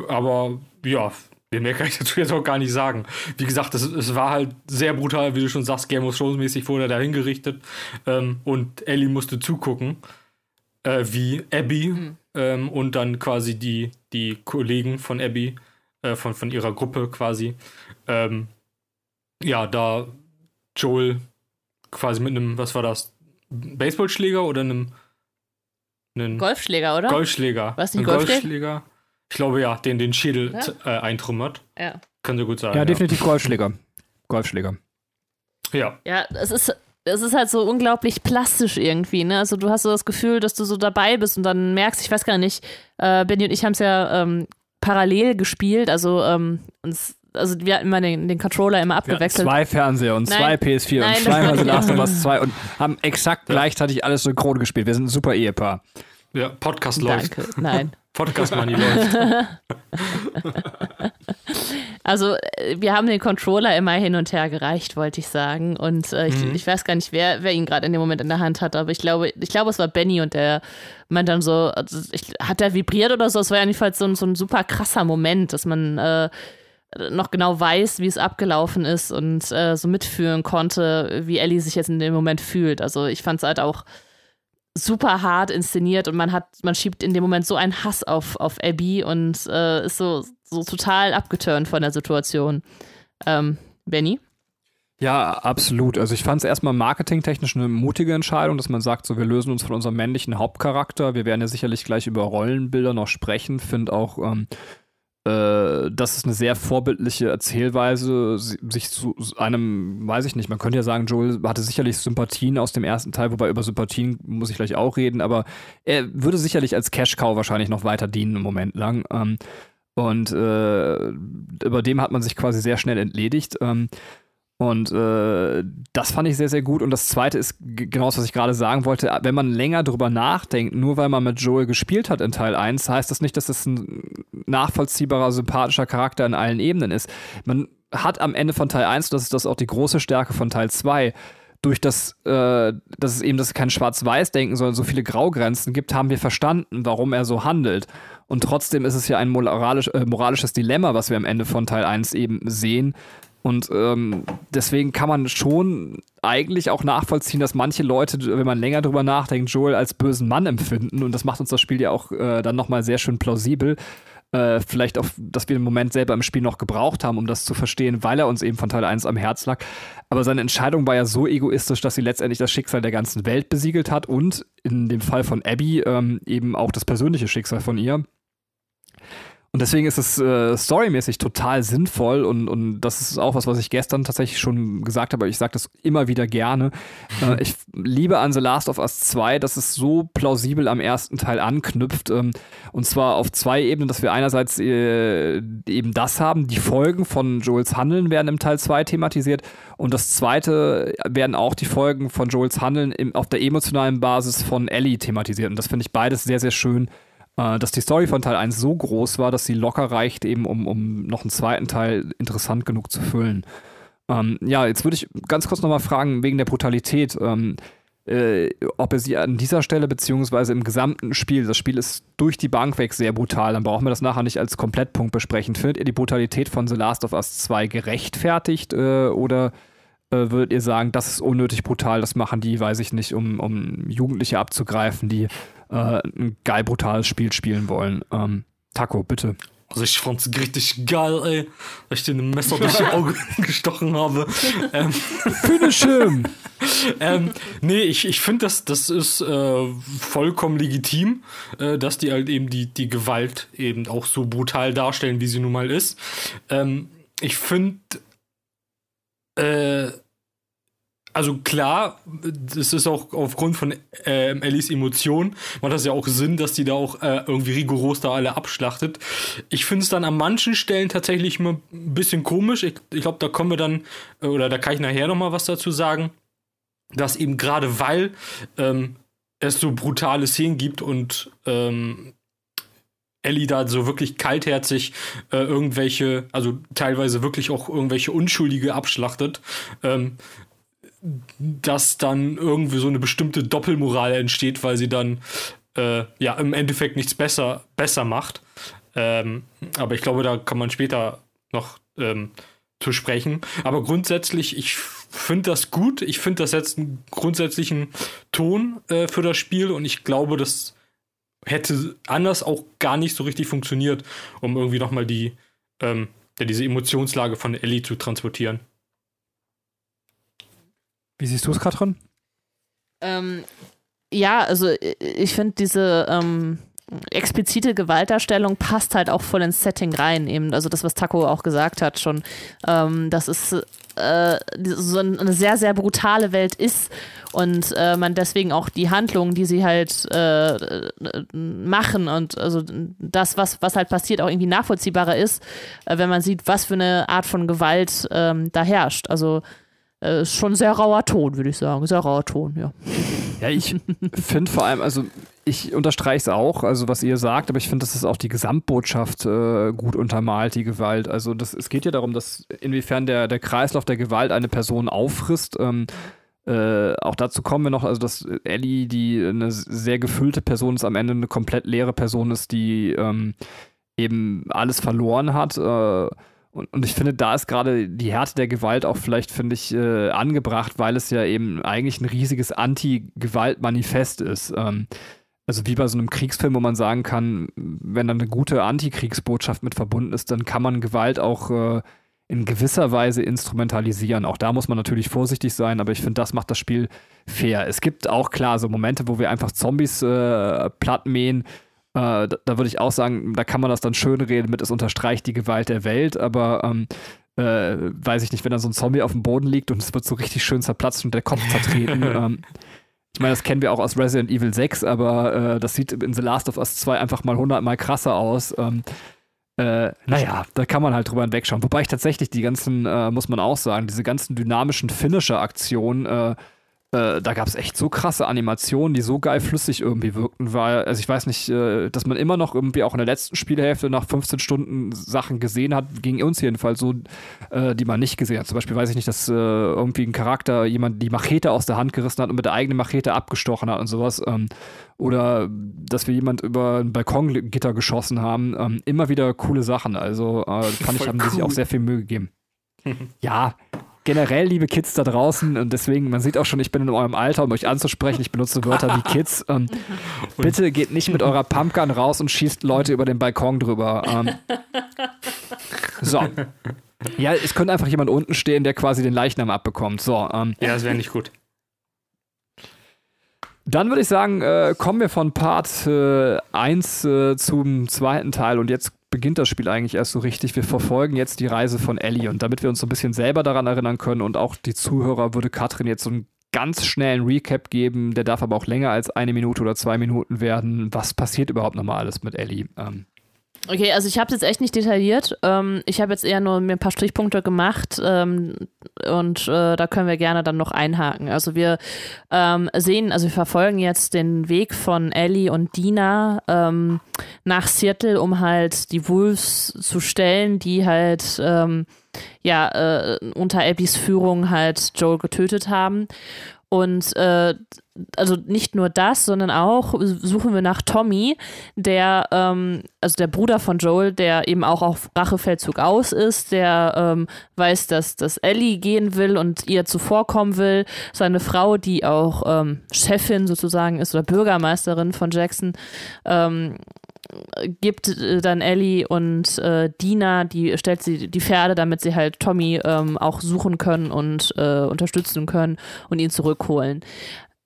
aber ja, Mehr kann ich dazu jetzt auch gar nicht sagen. Wie gesagt, es, es war halt sehr brutal, wie du schon sagst, Game of Thrones mäßig wurde da hingerichtet. Ähm, und Ellie musste zugucken, äh, wie Abby mhm. ähm, und dann quasi die, die Kollegen von Abby, äh, von, von ihrer Gruppe quasi, ähm, ja, da Joel quasi mit einem, was war das, Baseballschläger oder einem einen Golfschläger, oder? Golfschläger. Was, nicht Golfschläger? Ich glaube ja, den den Schädel Ja? äh, eintrümmert. ja. Könnte gut sein. Ja, definitiv Golfschläger. Golfschläger. Ja. Ja, es ist, es ist halt so unglaublich plastisch irgendwie, ne? Also du hast so das Gefühl, dass du so dabei bist und dann merkst, ich weiß gar nicht, äh, Benny und ich haben es ja ähm, parallel gespielt, also ähm, uns, also wir hatten immer den, den Controller immer abgewechselt. zwei Fernseher und zwei Nein. PS4 Nein, und zweimal The ich Last of. Us 2 und haben exakt gleichzeitig alles synchron gespielt. Wir sind ein super Ehepaar. Ja, Podcast läuft. Danke, nein. Podcast Money läuft. Also äh, wir haben den Controller immer hin und her gereicht, wollte ich sagen. Und äh, ich, Mhm. ich weiß gar nicht, wer, wer ihn gerade in dem Moment in der Hand hat, aber ich glaube, ich glaube, es war Benny und der meint dann so, also ich, hat er vibriert oder so? Es war ja jedenfalls so ein, so ein super krasser Moment, dass man äh, noch genau weiß, wie es abgelaufen ist und äh, so mitfühlen konnte, wie Ellie sich jetzt in dem Moment fühlt. Also ich fand es halt auch super hart inszeniert und man hat, man schiebt in dem Moment so einen Hass auf, auf Abby und äh, ist so, so total abgeturnt von der Situation. Ähm, Benny? Ja, absolut. Also ich fand es erstmal marketingtechnisch eine mutige Entscheidung, dass man sagt, so wir lösen uns von unserem männlichen Hauptcharakter. Wir werden ja sicherlich gleich über Rollenbilder noch sprechen. Finde auch, ähm, äh, das ist eine sehr vorbildliche Erzählweise, si- sich zu einem, weiß ich nicht, man könnte ja sagen, Joel hatte sicherlich Sympathien aus dem ersten Teil, wobei über Sympathien muss ich gleich auch reden, aber er würde sicherlich als Cash-Cow wahrscheinlich noch weiter dienen im Moment lang. Ähm, und äh, über dem hat man sich quasi sehr schnell entledigt. Ähm, und äh, das fand ich sehr, sehr gut. Und das Zweite ist genau das, was ich gerade sagen wollte. Wenn man länger drüber nachdenkt, nur weil man mit Joel gespielt hat in Teil 1, heißt das nicht, dass es ein nachvollziehbarer, sympathischer Charakter in allen Ebenen ist. Man hat am Ende von Teil 1, das ist das auch die große Stärke von Teil 2, durch das, äh, dass es eben das kein Schwarz-Weiß-Denken, sondern so viele Graugrenzen gibt, haben wir verstanden, warum er so handelt. Und trotzdem ist es ja ein moralisch, äh, moralisches Dilemma, was wir am Ende von Teil 1 eben sehen. Und ähm, deswegen kann man schon eigentlich auch nachvollziehen, dass manche Leute, wenn man länger drüber nachdenkt, Joel als bösen Mann empfinden. Und das macht uns das Spiel ja auch äh, dann nochmal sehr schön plausibel. Äh, vielleicht auch, dass wir den Moment selber im Spiel noch gebraucht haben, um das zu verstehen, weil er uns eben von Teil 1 am Herz lag. Aber seine Entscheidung war ja so egoistisch, dass sie letztendlich das Schicksal der ganzen Welt besiegelt hat und in dem Fall von Abby ähm, eben auch das persönliche Schicksal von ihr. Und deswegen ist es äh, storymäßig total sinnvoll und, und das ist auch was, was ich gestern tatsächlich schon gesagt habe, aber ich sage das immer wieder gerne. Äh, ich liebe an The Last of Us 2, dass es so plausibel am ersten Teil anknüpft ähm, und zwar auf zwei Ebenen, dass wir einerseits äh, eben das haben, die Folgen von Joels Handeln werden im Teil 2 thematisiert und das zweite werden auch die Folgen von Joels Handeln im, auf der emotionalen Basis von Ellie thematisiert und das finde ich beides sehr, sehr schön äh, dass die Story von Teil 1 so groß war, dass sie locker reicht, eben um, um noch einen zweiten Teil interessant genug zu füllen. Ähm, ja, jetzt würde ich ganz kurz nochmal fragen, wegen der Brutalität, ähm, äh, ob ihr sie an dieser Stelle beziehungsweise im gesamten Spiel, das Spiel ist durch die Bank weg sehr brutal, dann brauchen wir das nachher nicht als Komplettpunkt besprechen. Findet ihr die Brutalität von The Last of Us 2 gerechtfertigt äh, oder äh, würdet ihr sagen, das ist unnötig brutal, das machen die, weiß ich nicht, um, um Jugendliche abzugreifen, die äh, ein geil brutales Spiel spielen wollen. Ähm, Taco, bitte. Also ich fand's richtig geil, ey, dass ich dir ein Messer durch die Augen gestochen habe. Ähm, Finish him! ähm, nee, ich, ich finde, das, das ist äh, vollkommen legitim, äh, dass die halt eben die, die Gewalt eben auch so brutal darstellen, wie sie nun mal ist. Ähm, ich finde, äh, also klar, das ist auch aufgrund von äh, Ellies Emotionen, macht das ja auch Sinn, dass die da auch äh, irgendwie rigoros da alle abschlachtet. Ich finde es dann an manchen Stellen tatsächlich mal ein bisschen komisch. Ich, ich glaube, da kommen wir dann, äh, oder da kann ich nachher noch mal was dazu sagen, dass eben gerade weil ähm, es so brutale Szenen gibt und ähm, Ellie da so wirklich kaltherzig äh, irgendwelche, also teilweise wirklich auch irgendwelche Unschuldige abschlachtet, ähm, dass dann irgendwie so eine bestimmte Doppelmoral entsteht, weil sie dann äh, ja im Endeffekt nichts besser, besser macht. Ähm, aber ich glaube, da kann man später noch ähm, zu sprechen. Aber grundsätzlich, ich finde das gut. Ich finde, das setzt einen grundsätzlichen Ton äh, für das Spiel und ich glaube, das hätte anders auch gar nicht so richtig funktioniert, um irgendwie nochmal die, ähm, ja, diese Emotionslage von Ellie zu transportieren. Wie siehst du es, Katrin? Ähm, ja, also ich finde diese ähm, explizite Gewaltdarstellung passt halt auch voll ins Setting rein, eben. Also das, was Taco auch gesagt hat, schon. Ähm, das ist äh, so eine sehr, sehr brutale Welt ist und äh, man deswegen auch die Handlungen, die sie halt äh, machen und also das, was, was halt passiert, auch irgendwie nachvollziehbarer ist, äh, wenn man sieht, was für eine Art von Gewalt ähm, da herrscht. Also äh, schon sehr rauer Ton, würde ich sagen. Sehr rauer Ton, ja. Ja, ich finde vor allem, also ich unterstreiche es auch, also was ihr sagt, aber ich finde, dass es auch die Gesamtbotschaft äh, gut untermalt, die Gewalt. Also das, es geht ja darum, dass inwiefern der, der Kreislauf der Gewalt eine Person auffrisst. Ähm, äh, auch dazu kommen wir noch, also dass Ellie, die eine sehr gefüllte Person ist, am Ende eine komplett leere Person ist, die ähm, eben alles verloren hat. Äh, und, und ich finde, da ist gerade die Härte der Gewalt auch vielleicht, finde ich, äh, angebracht, weil es ja eben eigentlich ein riesiges Anti-Gewalt-Manifest ist. Ähm, also wie bei so einem Kriegsfilm, wo man sagen kann, wenn da eine gute Antikriegsbotschaft mit verbunden ist, dann kann man Gewalt auch äh, in gewisser Weise instrumentalisieren. Auch da muss man natürlich vorsichtig sein, aber ich finde, das macht das Spiel fair. Es gibt auch klar so Momente, wo wir einfach Zombies äh, plattmähen. Äh, da, da würde ich auch sagen, da kann man das dann schön reden mit, es unterstreicht die Gewalt der Welt, aber ähm, äh, weiß ich nicht, wenn da so ein Zombie auf dem Boden liegt und es wird so richtig schön zerplatzt und der Kopf zertreten. ähm, ich meine, das kennen wir auch aus Resident Evil 6, aber äh, das sieht in The Last of Us 2 einfach mal hundertmal krasser aus. Ähm, äh, naja, da kann man halt drüber hinwegschauen. Wobei ich tatsächlich die ganzen, äh, muss man auch sagen, diese ganzen dynamischen Finisher-Aktionen äh, da gab es echt so krasse Animationen, die so geil flüssig irgendwie wirkten, weil, also ich weiß nicht, äh, dass man immer noch irgendwie auch in der letzten Spielhälfte nach 15 Stunden Sachen gesehen hat, ging uns jedenfalls so, äh, die man nicht gesehen hat. Zum Beispiel weiß ich nicht, dass äh, irgendwie ein Charakter jemand die Machete aus der Hand gerissen hat und mit der eigenen Machete abgestochen hat und sowas. Ähm, oder dass wir jemand über ein Balkongitter geschossen haben. Ähm, immer wieder coole Sachen. Also äh, fand ich, haben cool. die sich auch sehr viel Mühe gegeben. ja, generell, liebe Kids da draußen, und deswegen, man sieht auch schon, ich bin in eurem Alter, um euch anzusprechen, ich benutze Wörter wie Kids. Ähm, bitte geht nicht mit eurer Pumpgun raus und schießt Leute über den Balkon drüber. Ähm, so. Ja, es könnte einfach jemand unten stehen, der quasi den Leichnam abbekommt. So, ähm, ja, das wäre nicht gut. Dann würde ich sagen, äh, kommen wir von Part 1 äh, äh, zum zweiten Teil und jetzt beginnt das Spiel eigentlich erst so richtig. Wir verfolgen jetzt die Reise von Ellie und damit wir uns so ein bisschen selber daran erinnern können und auch die Zuhörer, würde Katrin jetzt so einen ganz schnellen Recap geben. Der darf aber auch länger als eine Minute oder zwei Minuten werden. Was passiert überhaupt nochmal alles mit Ellie? Ähm, Okay, also ich habe es jetzt echt nicht detailliert. Ähm, ich habe jetzt eher nur mir ein paar Strichpunkte gemacht ähm, und äh, da können wir gerne dann noch einhaken. Also wir ähm, sehen, also wir verfolgen jetzt den Weg von Ellie und Dina ähm, nach Seattle, um halt die Wolves zu stellen, die halt ähm, ja äh, unter Abbys Führung halt Joel getötet haben. Und äh, also nicht nur das, sondern auch suchen wir nach Tommy, der, ähm, also der Bruder von Joel, der eben auch auf Rachefeldzug aus ist, der ähm, weiß, dass, dass Ellie gehen will und ihr zuvorkommen will. Seine Frau, die auch ähm, Chefin sozusagen ist oder Bürgermeisterin von Jackson, ähm, gibt äh, dann Ellie und äh, Dina, die stellt sie die Pferde, damit sie halt Tommy ähm, auch suchen können und äh, unterstützen können und ihn zurückholen.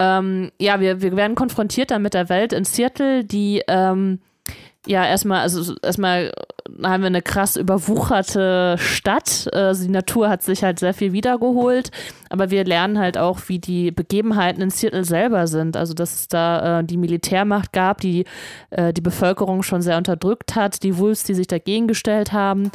Ähm, ja, wir, wir werden konfrontiert dann mit der Welt in Seattle, die ähm, ja, erstmal, also erstmal haben wir eine krass überwucherte Stadt. Also die Natur hat sich halt sehr viel wiedergeholt, aber wir lernen halt auch, wie die Begebenheiten in Seattle selber sind. Also, dass es da äh, die Militärmacht gab, die äh, die Bevölkerung schon sehr unterdrückt hat, die Wolves, die sich dagegen gestellt haben.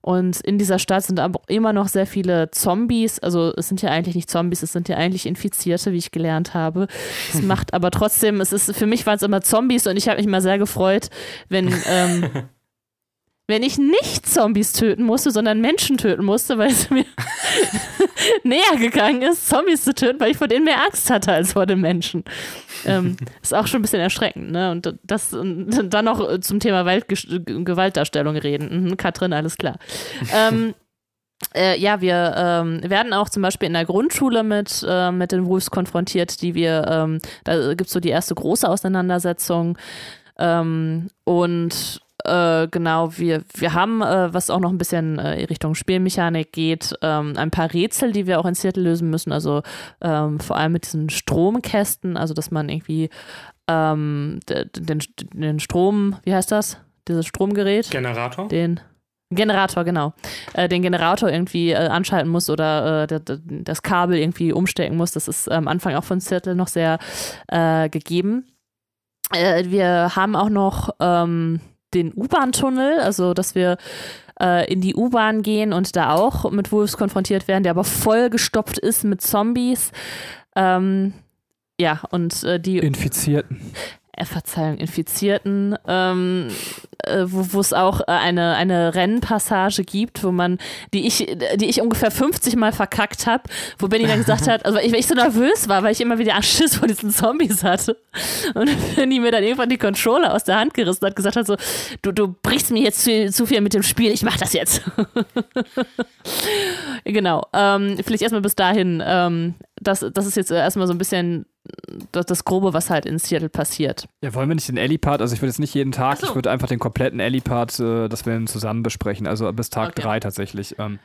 Und in dieser Stadt sind aber immer noch sehr viele Zombies. Also, es sind ja eigentlich nicht Zombies, es sind ja eigentlich Infizierte, wie ich gelernt habe. Es macht aber trotzdem, es ist, für mich waren es immer Zombies und ich habe mich mal sehr gefreut, wenn, ähm, wenn ich nicht Zombies töten musste, sondern Menschen töten musste, weil es mir näher gegangen ist, Zombies zu töten, weil ich vor denen mehr Angst hatte als vor den Menschen. Ähm, ist auch schon ein bisschen erschreckend, ne? Und das und dann noch zum Thema Gewaltdarstellung reden. Mhm, Katrin, alles klar. Ähm, äh, ja, wir ähm, werden auch zum Beispiel in der Grundschule mit, äh, mit den Wolves konfrontiert, die wir, ähm, da gibt es so die erste große Auseinandersetzung. Ähm, und äh, genau, wir, wir haben, äh, was auch noch ein bisschen äh, Richtung Spielmechanik geht, ähm, ein paar Rätsel, die wir auch in Seattle lösen müssen. Also ähm, vor allem mit diesen Stromkästen, also dass man irgendwie ähm, den, den Strom, wie heißt das? Dieses Stromgerät? Generator? Den Generator, genau. Äh, den Generator irgendwie äh, anschalten muss oder äh, das Kabel irgendwie umstecken muss. Das ist am Anfang auch von Seattle noch sehr äh, gegeben. Äh, wir haben auch noch ähm, den U-Bahn-Tunnel, also dass wir äh, in die U-Bahn gehen und da auch mit Wolves konfrontiert werden, der aber voll gestopft ist mit Zombies. Ähm, ja, und äh, die Infizierten. Äh, Verzeihung, Infizierten, ähm, äh, wo es auch äh, eine, eine Rennpassage gibt, wo man, die ich, die ich ungefähr 50 Mal verkackt habe, wo Benny dann gesagt hat, also weil ich, weil ich so nervös war, weil ich immer wieder Schiss vor diesen Zombies hatte. Und Benny mir dann irgendwann die Controller aus der Hand gerissen hat, gesagt hat so, du, du brichst mir jetzt zu, zu viel mit dem Spiel, ich mach das jetzt. genau. Ähm, vielleicht erstmal bis dahin. Ähm, das, das ist jetzt erstmal so ein bisschen das, das Grobe, was halt in Seattle passiert. Ja, wollen wir nicht den Ellie-Part, also ich würde jetzt nicht jeden Tag, so. ich würde einfach den kompletten Ellie-Part, äh, das wir zusammen besprechen, also bis Tag 3 okay. tatsächlich. Ähm.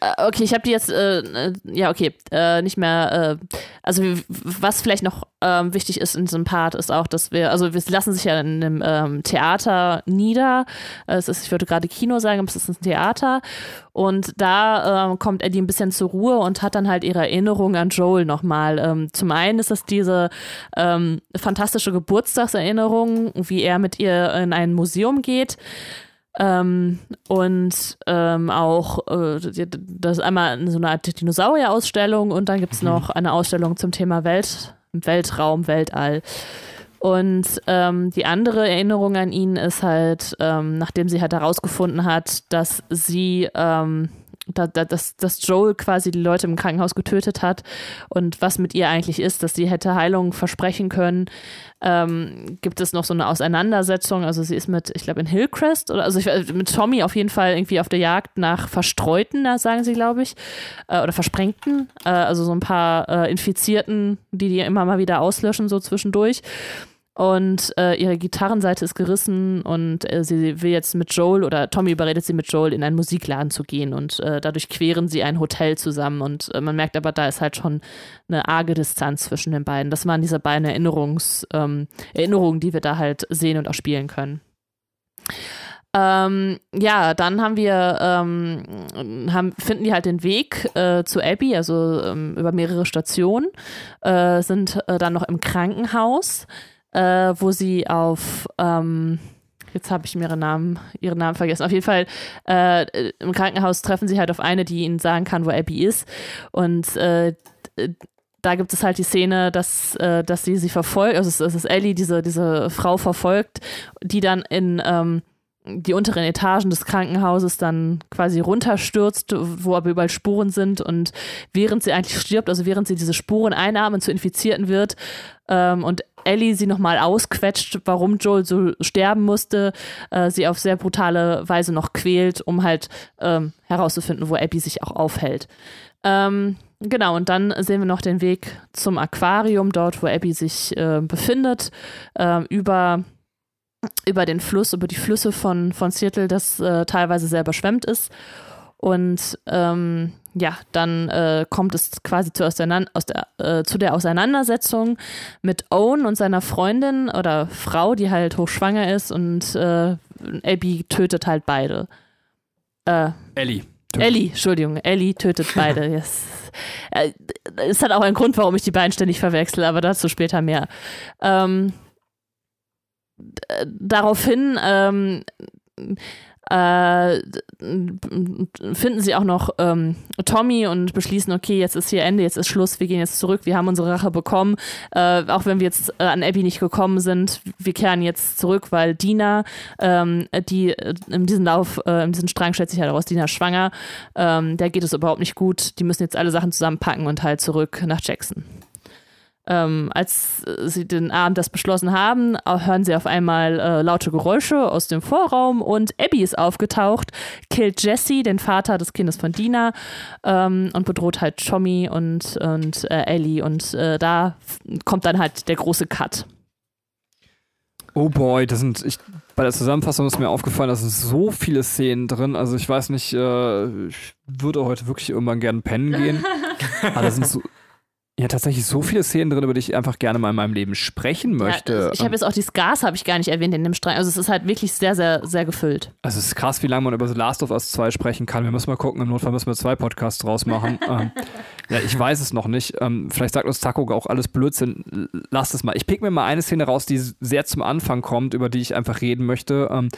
Äh, okay, ich habe die jetzt, äh, äh, ja, okay, äh, nicht mehr, äh, also was vielleicht noch ähm, wichtig ist in diesem Part, ist auch, dass wir, also wir lassen sich ja in einem ähm, Theater nieder. Es ist, ich würde gerade Kino sagen, aber es ist ein Theater. Und da ähm, kommt Eddie ein bisschen zur Ruhe und hat dann halt ihre Erinnerung an Joel nochmal. Ähm, zum einen ist das diese ähm, fantastische Geburtstagserinnerung, wie er mit ihr in ein Museum geht. Ähm, und ähm, auch äh, das ist einmal so eine Art Dinosaurier-Ausstellung und dann gibt es mhm. noch eine Ausstellung zum Thema Welt, Weltraum, Weltall. Und ähm, die andere Erinnerung an ihn ist halt, ähm, nachdem sie halt herausgefunden hat, dass sie ähm, da, da, dass, dass Joel quasi die Leute im Krankenhaus getötet hat und was mit ihr eigentlich ist, dass sie hätte Heilung versprechen können, ähm, gibt es noch so eine Auseinandersetzung. Also sie ist mit, ich glaube, in Hillcrest oder also ich, mit Tommy auf jeden Fall irgendwie auf der Jagd nach Verstreuten, da sagen sie, glaube ich, äh, oder Versprengten, äh, also so ein paar äh, Infizierten, die die immer mal wieder auslöschen, so zwischendurch und äh, ihre Gitarrenseite ist gerissen und äh, sie will jetzt mit Joel oder Tommy überredet sie mit Joel in einen Musikladen zu gehen und äh, dadurch queren sie ein Hotel zusammen und äh, man merkt aber, da ist halt schon eine arge Distanz zwischen den beiden. Das waren diese beiden Erinnerungs, ähm, Erinnerungen, die wir da halt sehen und auch spielen können. Ähm, ja, dann haben wir, ähm, haben, finden die halt den Weg äh, zu Abby, also ähm, über mehrere Stationen, äh, sind äh, dann noch im Krankenhaus äh, wo sie auf ähm, jetzt habe ich mir ihren Namen, ihren Namen vergessen. Auf jeden Fall äh, im Krankenhaus treffen sie halt auf eine, die ihnen sagen kann, wo Abby ist. Und äh, da gibt es halt die Szene, dass, äh, dass sie sie verfolgt, also es, ist Ellie, diese, diese Frau verfolgt, die dann in ähm, die unteren Etagen des Krankenhauses dann quasi runterstürzt, wo aber überall Spuren sind und während sie eigentlich stirbt, also während sie diese Spuren einatmen, zu Infizierten wird ähm, und Ellie sie nochmal ausquetscht, warum Joel so sterben musste, äh, sie auf sehr brutale Weise noch quält, um halt ähm, herauszufinden, wo Abby sich auch aufhält. Ähm, genau, und dann sehen wir noch den Weg zum Aquarium, dort, wo Abby sich äh, befindet, äh, über über den Fluss, über die Flüsse von, von Seattle, das äh, teilweise sehr überschwemmt ist. Und ähm, ja, dann äh, kommt es quasi zu, aus der, äh, zu der Auseinandersetzung mit Owen und seiner Freundin oder Frau, die halt hochschwanger ist und äh, Abby tötet halt beide. Äh, Ellie. Ellie, Entschuldigung, Ellie tötet beide. yes. Äh, es hat auch einen Grund, warum ich die beiden ständig verwechsel, aber dazu später mehr. Ähm, daraufhin ähm, äh, finden sie auch noch ähm, Tommy und beschließen, okay, jetzt ist hier Ende, jetzt ist Schluss, wir gehen jetzt zurück, wir haben unsere Rache bekommen, äh, auch wenn wir jetzt äh, an Abby nicht gekommen sind, wir kehren jetzt zurück, weil Dina, ähm, die äh, in diesem Lauf, äh, in diesem Strang stellt sich halt heraus, Dina schwanger, ähm, der geht es überhaupt nicht gut, die müssen jetzt alle Sachen zusammenpacken und halt zurück nach Jackson. Ähm, als sie den Abend das beschlossen haben, hören sie auf einmal äh, laute Geräusche aus dem Vorraum und Abby ist aufgetaucht, killt Jesse, den Vater des Kindes von Dina, ähm, und bedroht halt Tommy und, und äh, Ellie. Und äh, da kommt dann halt der große Cut. Oh boy, das sind, ich, bei der Zusammenfassung ist mir aufgefallen, da sind so viele Szenen drin. Also ich weiß nicht, äh, ich würde heute wirklich irgendwann gerne pennen gehen. Aber da sind so, ja, tatsächlich so viele Szenen drin, über die ich einfach gerne mal in meinem Leben sprechen möchte. Ja, ich habe jetzt auch die Scars habe ich gar nicht erwähnt in dem Strang. Also es ist halt wirklich sehr, sehr, sehr gefüllt. Also es ist krass, wie lange man über The Last of Us 2 sprechen kann. Wir müssen mal gucken, im Notfall müssen wir zwei Podcasts draus machen. ähm, ja, ich weiß es noch nicht. Ähm, vielleicht sagt uns Taco auch alles Blödsinn. Lasst es mal. Ich pick mir mal eine Szene raus, die sehr zum Anfang kommt, über die ich einfach reden möchte. Ähm,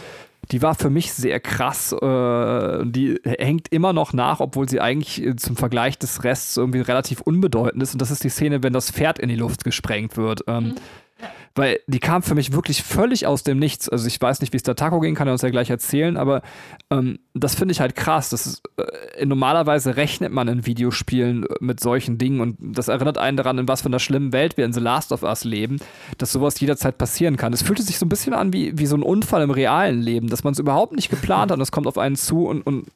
die war für mich sehr krass. Äh, die hängt immer noch nach, obwohl sie eigentlich äh, zum Vergleich des Rests irgendwie relativ unbedeutend ist. Und das ist die Szene, wenn das Pferd in die Luft gesprengt wird. Ähm, mhm. Weil die kam für mich wirklich völlig aus dem Nichts. Also ich weiß nicht, wie es da Taco ging, kann er uns ja gleich erzählen, aber ähm, das finde ich halt krass. Das ist, äh, normalerweise rechnet man in Videospielen mit solchen Dingen und das erinnert einen daran, in was für einer schlimmen Welt wir in The Last of Us leben, dass sowas jederzeit passieren kann. Es fühlte sich so ein bisschen an wie, wie so ein Unfall im realen Leben, dass man es überhaupt nicht geplant hat und es kommt auf einen zu und, und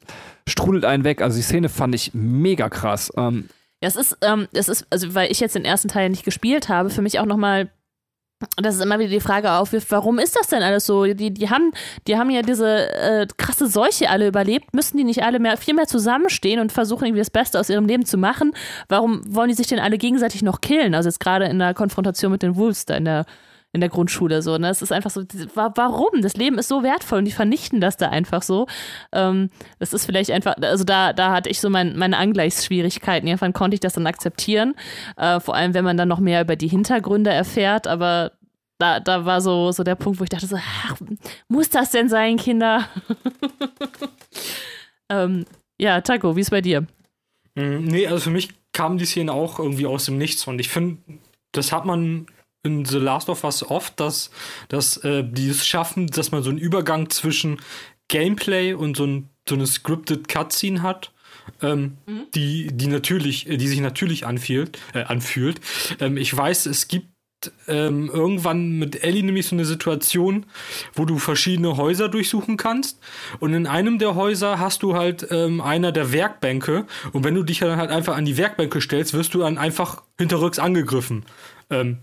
strudelt einen weg. Also die Szene fand ich mega krass. Ähm, es ist, ähm, es ist, also weil ich jetzt den ersten Teil nicht gespielt habe, für mich auch nochmal das ist immer wieder die Frage aufwirft, warum ist das denn alles so? Die, die, haben, die haben ja diese äh, krasse Seuche alle überlebt. Müssen die nicht alle mehr, viel mehr zusammenstehen und versuchen irgendwie das Beste aus ihrem Leben zu machen? Warum wollen die sich denn alle gegenseitig noch killen? Also jetzt gerade in der Konfrontation mit den Wolves da in der, in der Grundschule so. Ne? Es ist einfach so, warum? Das Leben ist so wertvoll und die vernichten das da einfach so. Ähm, das ist vielleicht einfach, also da, da hatte ich so mein, meine Angleichsschwierigkeiten. Irgendwann konnte ich das dann akzeptieren. Äh, vor allem, wenn man dann noch mehr über die Hintergründe erfährt, aber da, da war so, so der Punkt, wo ich dachte so, ach, muss das denn sein, Kinder? ähm, ja, Taco, wie ist bei dir? Mm, nee, also für mich kam die Szene auch irgendwie aus dem Nichts und ich finde, das hat man in The Last of Us oft, dass, dass äh, die es schaffen, dass man so einen Übergang zwischen Gameplay und so, ein, so eine scripted Cutscene hat. Ähm, mhm. die, die natürlich, die sich natürlich anfühlt. Äh, anfühlt. Ähm, ich weiß, es gibt ähm, irgendwann mit Ellie nämlich so eine Situation, wo du verschiedene Häuser durchsuchen kannst. Und in einem der Häuser hast du halt ähm, einer der Werkbänke. Und wenn du dich dann halt einfach an die Werkbänke stellst, wirst du dann einfach hinterrücks angegriffen. Ähm,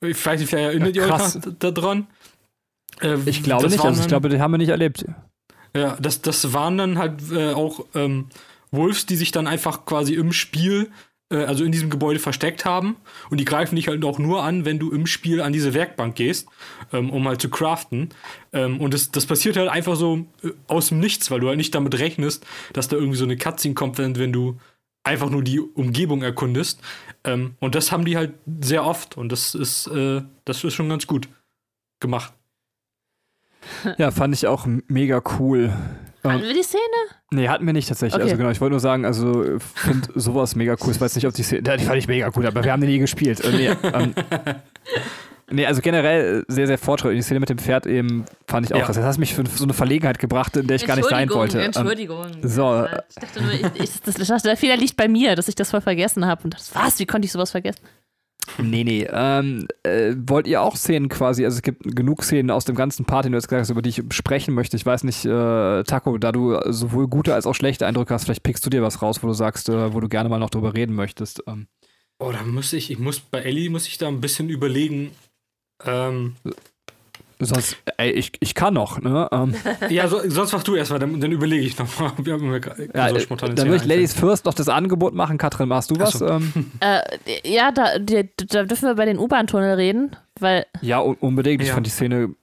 ich weiß nicht, vielleicht erinnert ja, ihr euch daran? Äh, ich glaube nicht, also ich glaube, die haben wir nicht erlebt. Ja, das, das waren dann halt äh, auch ähm, Wolves, die sich dann einfach quasi im Spiel, äh, also in diesem Gebäude versteckt haben. Und die greifen dich halt auch nur an, wenn du im Spiel an diese Werkbank gehst, ähm, um halt zu craften. Ähm, und das, das passiert halt einfach so äh, aus dem Nichts, weil du halt nicht damit rechnest, dass da irgendwie so eine Cutscene kommt, wenn, wenn du einfach nur die Umgebung erkundest. Ähm, und das haben die halt sehr oft und das ist, äh, das ist schon ganz gut gemacht. Ja, fand ich auch mega cool. Hatten wir die Szene? Nee, hatten wir nicht tatsächlich. Okay. Also genau, ich wollte nur sagen, also finde sowas mega cool. Ich weiß nicht, ob die Szene, die fand ich mega cool, aber wir haben die nie gespielt. Äh, nee, ähm, Nee, also generell sehr, sehr fortschrittlich. Die Szene mit dem Pferd eben fand ich auch ja. krass. Das hat mich für so eine Verlegenheit gebracht, in der ich gar nicht sein wollte. Ähm, Entschuldigung. So. Ich dachte nur, ich, ich, das, ich dachte, der Fehler liegt bei mir, dass ich das voll vergessen habe. Und das, was, wie konnte ich sowas vergessen? Nee, nee. Ähm, äh, wollt ihr auch Szenen quasi, also es gibt genug Szenen aus dem ganzen Part, den du jetzt gesagt hast, über die ich sprechen möchte. Ich weiß nicht, äh, Taco, da du sowohl gute als auch schlechte Eindrücke hast, vielleicht pickst du dir was raus, wo du sagst, äh, wo du gerne mal noch drüber reden möchtest. Ähm. Oh, da muss ich, ich muss, bei Ellie muss ich da ein bisschen überlegen, ähm, Sonst, ey, ich, ich kann noch, ne? Ähm. Ja, so, sonst mach du erstmal, dann, dann überlege ich nochmal. Ja, so spontan dann würde ich Ladies First noch das Angebot machen. Katrin, machst du was? So. Ähm. Äh, ja, da, da, dürfen wir bei den U-Bahn-Tunnel reden, weil. Ja, unbedingt. Ich fand die Szene.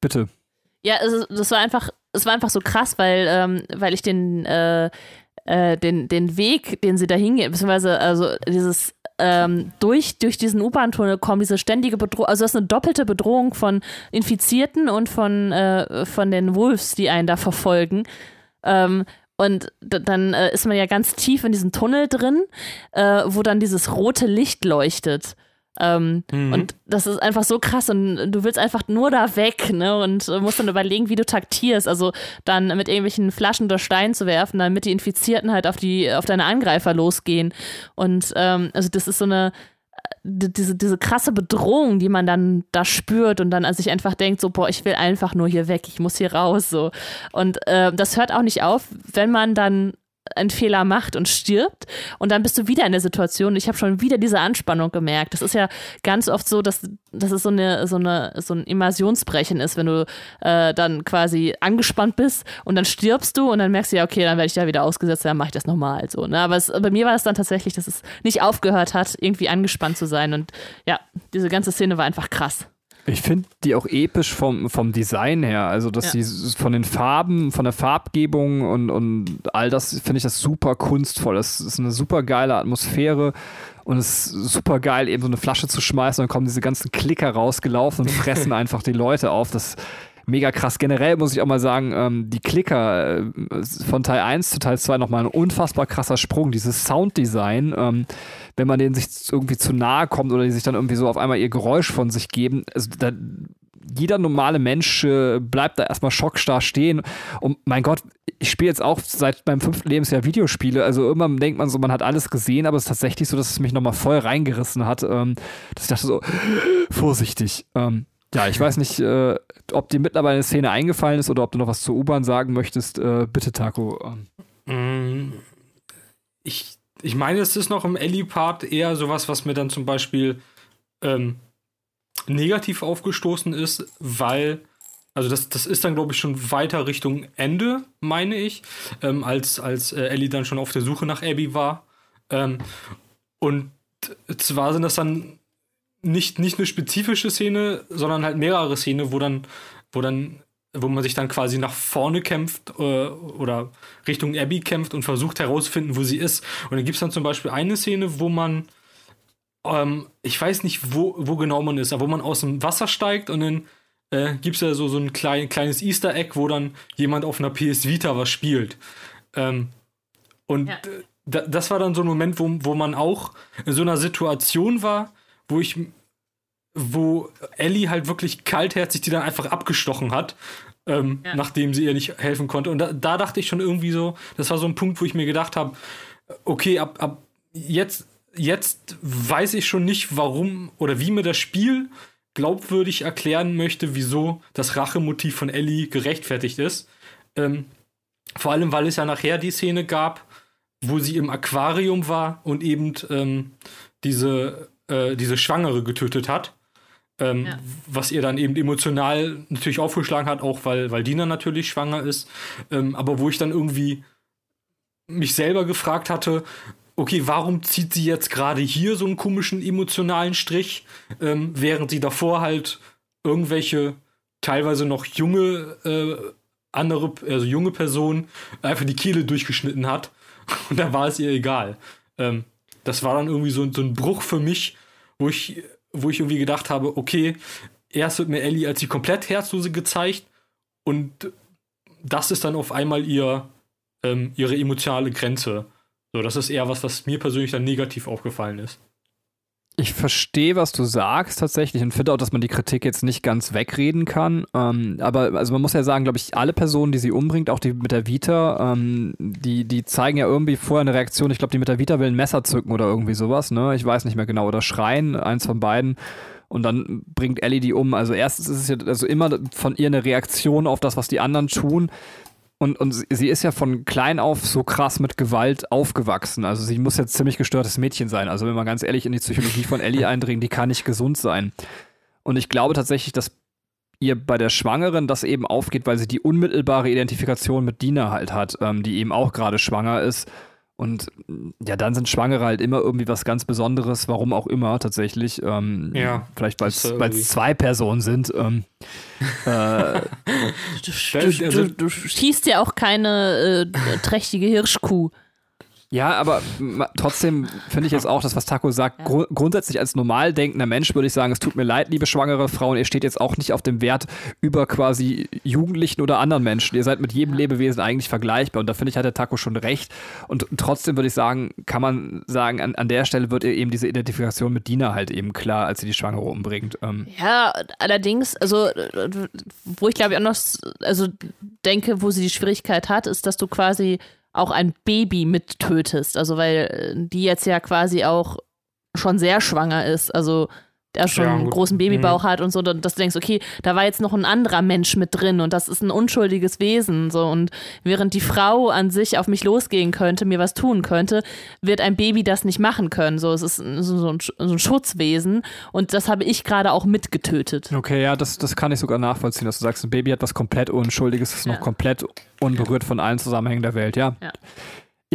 Bitte. Ja, es, das war einfach, es war einfach so krass, weil, ähm, weil ich den, äh, äh, den, den Weg, den sie da hingehen, beziehungsweise also dieses ähm, durch, durch diesen U-Bahn-Tunnel kommen, diese ständige Bedrohung, also das ist eine doppelte Bedrohung von Infizierten und von, äh, von den Wolves, die einen da verfolgen. Ähm, und dann äh, ist man ja ganz tief in diesem Tunnel drin, äh, wo dann dieses rote Licht leuchtet. Ähm, mhm. Und das ist einfach so krass und du willst einfach nur da weg, ne? Und musst dann überlegen, wie du taktierst. Also dann mit irgendwelchen Flaschen oder Steinen zu werfen, damit die Infizierten halt auf die, auf deine Angreifer losgehen. Und ähm, also das ist so eine diese, diese krasse Bedrohung, die man dann da spürt und dann an sich einfach denkt, so, boah, ich will einfach nur hier weg, ich muss hier raus, so. Und äh, das hört auch nicht auf, wenn man dann einen Fehler macht und stirbt und dann bist du wieder in der Situation ich habe schon wieder diese Anspannung gemerkt. Das ist ja ganz oft so, dass, dass es so, eine, so, eine, so ein Immersionsbrechen ist, wenn du äh, dann quasi angespannt bist und dann stirbst du und dann merkst du ja, okay, dann werde ich da wieder ausgesetzt, dann mache ich das nochmal. So, ne? Aber es, bei mir war es dann tatsächlich, dass es nicht aufgehört hat, irgendwie angespannt zu sein und ja, diese ganze Szene war einfach krass. Ich finde die auch episch vom, vom Design her. Also, dass ja. sie von den Farben, von der Farbgebung und, und all das finde ich das super kunstvoll. Das ist eine super geile Atmosphäre und es ist super geil, eben so eine Flasche zu schmeißen und dann kommen diese ganzen Klicker rausgelaufen und fressen einfach die Leute auf. Das mega krass. Generell muss ich auch mal sagen, ähm, die Klicker äh, von Teil 1 zu Teil 2 nochmal ein unfassbar krasser Sprung. Dieses Sounddesign, ähm, wenn man denen sich irgendwie zu nahe kommt oder die sich dann irgendwie so auf einmal ihr Geräusch von sich geben, also da, jeder normale Mensch äh, bleibt da erstmal schockstarr stehen. Und mein Gott, ich spiele jetzt auch seit meinem fünften Lebensjahr Videospiele. Also irgendwann denkt man so, man hat alles gesehen, aber es ist tatsächlich so, dass es mich nochmal voll reingerissen hat. Ähm, dass ich dachte so, vorsichtig. Ähm, ja, ich weiß nicht, äh, ob dir mittlerweile eine Szene eingefallen ist oder ob du noch was zur U-Bahn sagen möchtest. Äh, bitte, Taco. Ähm. Mm, ich, ich meine, es ist noch im Ellie-Part eher sowas, was mir dann zum Beispiel ähm, negativ aufgestoßen ist, weil, also das, das ist dann, glaube ich, schon weiter Richtung Ende, meine ich, ähm, als, als äh, Ellie dann schon auf der Suche nach Abby war. Ähm, und zwar sind das dann nicht, nicht eine spezifische Szene, sondern halt mehrere Szenen, wo dann, wo dann, wo man sich dann quasi nach vorne kämpft äh, oder Richtung Abby kämpft und versucht herauszufinden, wo sie ist. Und dann gibt es dann zum Beispiel eine Szene, wo man, ähm, ich weiß nicht, wo, wo genau man ist, aber wo man aus dem Wasser steigt und dann äh, gibt es ja so, so ein klein, kleines Easter Egg, wo dann jemand auf einer PS Vita was spielt. Ähm, und ja. das war dann so ein Moment, wo, wo man auch in so einer Situation war, wo ich, wo Ellie halt wirklich kaltherzig die dann einfach abgestochen hat, ähm, ja. nachdem sie ihr nicht helfen konnte. Und da, da, dachte ich schon irgendwie so, das war so ein Punkt, wo ich mir gedacht habe, okay, ab, ab jetzt, jetzt weiß ich schon nicht, warum oder wie mir das Spiel glaubwürdig erklären möchte, wieso das Rachemotiv von Ellie gerechtfertigt ist. Ähm, vor allem, weil es ja nachher die Szene gab, wo sie im Aquarium war und eben ähm, diese äh, diese Schwangere getötet hat. Ähm, ja. Was ihr dann eben emotional natürlich aufgeschlagen hat, auch weil, weil Dina natürlich schwanger ist. Ähm, aber wo ich dann irgendwie mich selber gefragt hatte, okay, warum zieht sie jetzt gerade hier so einen komischen emotionalen Strich, ähm, während sie davor halt irgendwelche teilweise noch junge äh, andere, also junge Personen einfach die Kehle durchgeschnitten hat und da war es ihr egal. Ähm, das war dann irgendwie so, so ein Bruch für mich, wo ich, wo ich irgendwie gedacht habe, okay, erst wird mir Ellie als die komplett Herzlose gezeigt und das ist dann auf einmal ihr, ähm, ihre emotionale Grenze. So, das ist eher was, was mir persönlich dann negativ aufgefallen ist. Ich verstehe, was du sagst tatsächlich und finde auch, dass man die Kritik jetzt nicht ganz wegreden kann. Ähm, aber also man muss ja sagen, glaube ich, alle Personen, die sie umbringt, auch die mit der Vita, ähm, die, die zeigen ja irgendwie vorher eine Reaktion. Ich glaube, die mit der Vita will ein Messer zücken oder irgendwie sowas, ne? Ich weiß nicht mehr genau. Oder schreien, eins von beiden. Und dann bringt Ellie die um. Also erstens ist es ja also immer von ihr eine Reaktion auf das, was die anderen tun. Und, und sie ist ja von klein auf so krass mit Gewalt aufgewachsen. Also sie muss jetzt ziemlich gestörtes Mädchen sein. Also wenn man ganz ehrlich in die Psychologie von Ellie eindringen, die kann nicht gesund sein. Und ich glaube tatsächlich, dass ihr bei der Schwangeren das eben aufgeht, weil sie die unmittelbare Identifikation mit Dina halt hat, ähm, die eben auch gerade schwanger ist und ja, dann sind Schwangere halt immer irgendwie was ganz Besonderes, warum auch immer tatsächlich. Ähm, ja. Vielleicht weil es zwei Personen sind. Ähm, äh, du, du, du, du, schießt ja auch keine äh, trächtige Hirschkuh. Ja, aber trotzdem finde ich jetzt auch, das, was Taco sagt, gru grundsätzlich als normal denkender Mensch würde ich sagen, es tut mir leid, liebe schwangere Frauen, ihr steht jetzt auch nicht auf dem Wert über quasi Jugendlichen oder anderen Menschen. Ihr seid mit jedem. Lebewesen eigentlich vergleichbar und da finde ich, hat der Taco schon recht. Und trotzdem würde ich sagen, kann man sagen, an, an der Stelle wird ihr eben diese Identifikation mit Dina halt eben klar, als sie die Schwangere umbringt. Ähm. Ja, allerdings, also, wo ich glaube ich auch noch, also denke, wo sie die Schwierigkeit hat, ist, dass du quasi auch ein Baby mittötest. Also weil äh, die jetzt ja quasi auch schon sehr schwanger ist. Also der schon Ja, einen großen Babybauch hat und so, dass du denkst, okay, da war jetzt noch ein anderer Mensch mit drin und das ist ein unschuldiges Wesen. So. Und während die Frau an sich auf mich losgehen könnte, mir was tun könnte, wird ein Baby das nicht machen können. So, es ist so, ein, so ein Schutzwesen und das habe ich gerade auch mitgetötet. Okay, ja, das, das kann ich sogar nachvollziehen, dass du sagst, ein Baby hat was komplett Unschuldiges, ist Ja. noch komplett unberührt von allen Zusammenhängen der Welt, ja. Ja.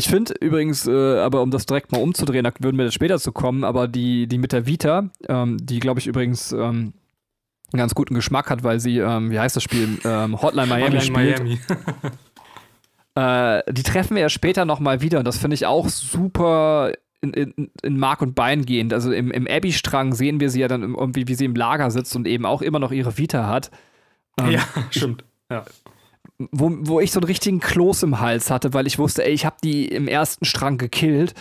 Ich finde übrigens, äh, aber um das direkt mal umzudrehen, da würden wir später zu kommen, aber die, die mit der Vita, ähm, die glaube ich übrigens ähm, einen ganz guten Geschmack hat, weil sie, ähm, wie heißt das Spiel, ähm, Hotline Miami Hotline spielt. Miami. Äh, die treffen wir ja später nochmal wieder und das finde ich auch super in, in, in Mark und Bein gehend. Also im, im Abby-Strang sehen wir sie ja dann irgendwie, wie sie im Lager sitzt und eben auch immer noch ihre Vita hat. Ähm, ja, stimmt. Ja. Wo, wo ich so einen richtigen Kloß im Hals hatte, weil ich wusste, ey, ich habe die im ersten Strang gekillt.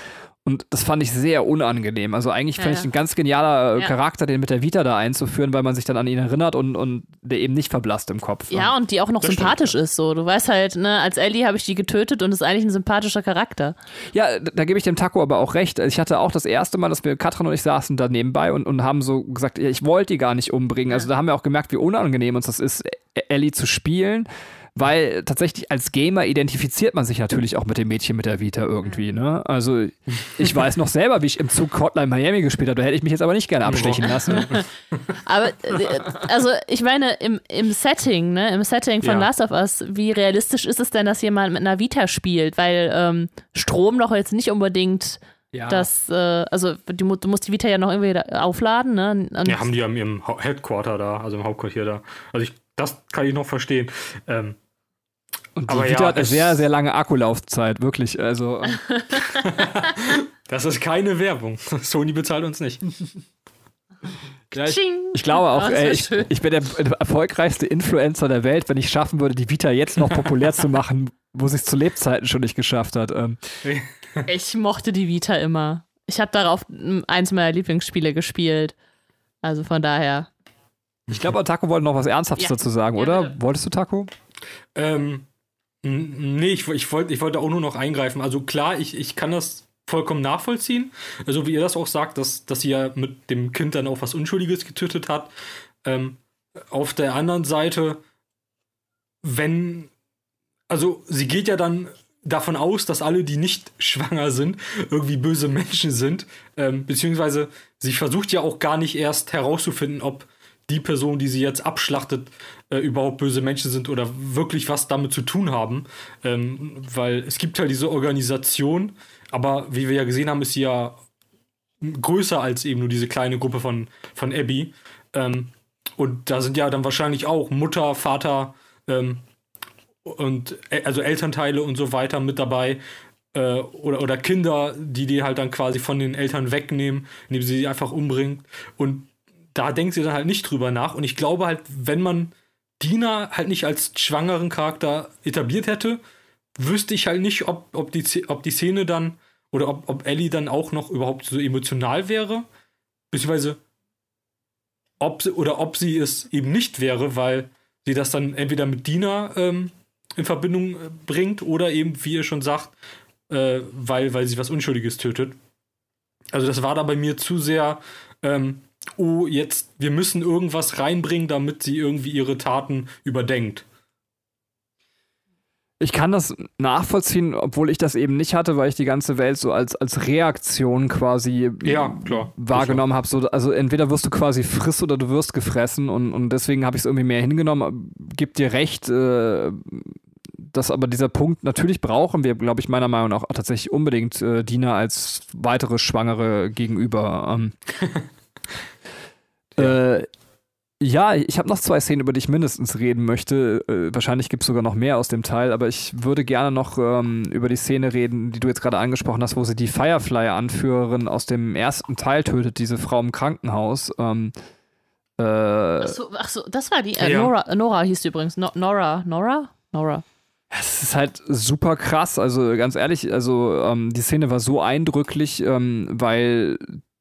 Und das fand ich sehr unangenehm. Also eigentlich Ja, fand ja. ich ein ganz genialer äh, Ja. Charakter, den mit der Vita da einzuführen, weil man sich dann an ihn erinnert und, und der eben nicht verblasst im Kopf. Ja, und die auch noch Das sympathisch stimmt, ist. So, du weißt halt, ne, als Ellie habe ich die getötet und ist eigentlich ein sympathischer Charakter. Ja, da, da gebe ich dem Taco aber auch recht. Ich hatte auch das erste Mal, dass wir, Katrin und ich saßen da nebenbei und, und haben so gesagt, ich wollte die gar nicht umbringen. Also da haben wir auch gemerkt, wie unangenehm uns das ist, E- Ellie zu spielen. Weil tatsächlich als Gamer identifiziert man sich natürlich auch mit dem Mädchen mit der Vita irgendwie, ne? Also ich weiß noch selber, wie ich im Zug Hotline Miami gespielt habe. Da hätte ich mich jetzt aber nicht gerne abstechen lassen. Aber, äh, also, ich meine, im, im Setting, ne, im Setting von Ja. Last of Us, wie realistisch ist es denn, dass jemand mit einer Vita spielt? Weil ähm, Strom doch jetzt nicht unbedingt Ja. das, äh, also du, mu- du musst die Vita ja noch irgendwie aufladen, ne? Und, Ja, haben die ja im- Headquarter da, also im Hauptquartier da. Also ich, das kann ich noch verstehen. Ähm, Und die aber Vita ja, hat eine sehr, sehr lange Akkulaufzeit, wirklich. Also ähm, das ist keine Werbung. Sony bezahlt uns nicht. ja, ich, glaube auch, ey, ich, ich bin der erfolgreichste Influencer der Welt, wenn ich schaffen würde, die Vita jetzt noch populär zu machen, wo sie es zu Lebzeiten schon nicht geschafft hat. Ähm, Ich mochte die Vita immer. Ich habe darauf eins meiner Lieblingsspiele gespielt. Also von daher. Ich glaube, Taco wollte noch was Ernsthaftes Ja. dazu sagen, Ja, oder? bitte. Wolltest du, Taco? Ähm, nee, ich, ich wollte ich wollte auch nur noch eingreifen. Also klar, ich, ich kann das vollkommen nachvollziehen. Also wie ihr das auch sagt, dass, dass sie ja mit dem Kind dann auch was Unschuldiges getötet hat. Ähm, auf der anderen Seite, wenn, also sie geht ja dann davon aus, dass alle, die nicht schwanger sind, irgendwie böse Menschen sind. Ähm, beziehungsweise sie versucht ja auch gar nicht erst herauszufinden, ob die Person, die sie jetzt abschlachtet, äh, überhaupt böse Menschen sind oder wirklich was damit zu tun haben. Ähm, weil es gibt halt diese Organisation, aber wie wir ja gesehen haben, ist sie ja größer als eben nur diese kleine Gruppe von, von Abby. Ähm, und da sind ja dann wahrscheinlich auch Mutter, Vater ähm, und äh, also Elternteile und so weiter mit dabei. Äh, oder, oder Kinder, die die halt dann quasi von den Eltern wegnehmen, indem sie sie einfach umbringt. Und da denkt sie dann halt nicht drüber nach. Und ich glaube halt, wenn man Dina halt nicht als schwangeren Charakter etabliert hätte, wüsste ich halt nicht, ob, ob, die, ob die Szene dann oder ob, ob Ellie dann auch noch überhaupt so emotional wäre. Beziehungsweise ob sie, oder ob sie es eben nicht wäre, weil sie das dann entweder mit Dina ähm, in Verbindung äh, bringt oder eben, wie ihr schon sagt, äh, weil, weil sie was Unschuldiges tötet. Also das war da bei mir zu sehr, ähm, oh, jetzt, wir müssen irgendwas reinbringen, damit sie irgendwie ihre Taten überdenkt. Ich kann das nachvollziehen, obwohl ich das eben nicht hatte, weil ich die ganze Welt so als, als Reaktion quasi Ja, klar. wahrgenommen habe. So, also entweder wirst du quasi friss oder du wirst gefressen und, und deswegen habe ich es irgendwie mehr hingenommen. Gib dir recht, äh, dass aber dieser Punkt, natürlich brauchen wir, glaube ich, meiner Meinung nach auch tatsächlich unbedingt äh, Dina als weitere Schwangere gegenüber. Ähm, äh, ja, ich habe noch zwei Szenen, über die ich mindestens reden möchte. Äh, wahrscheinlich gibt es sogar noch mehr aus dem Teil, aber ich würde gerne noch ähm, über die Szene reden, die du jetzt gerade angesprochen hast, wo sie die Firefly-Anführerin aus dem ersten Teil tötet, diese Frau im Krankenhaus. Ähm, äh, Ach so, ach so, das war die. Äh, Ja. Nora, Nora hieß die übrigens. No, Nora, Nora? Nora. Es ist halt super krass. Also ganz ehrlich, also ähm, die Szene war so eindrücklich, ähm, weil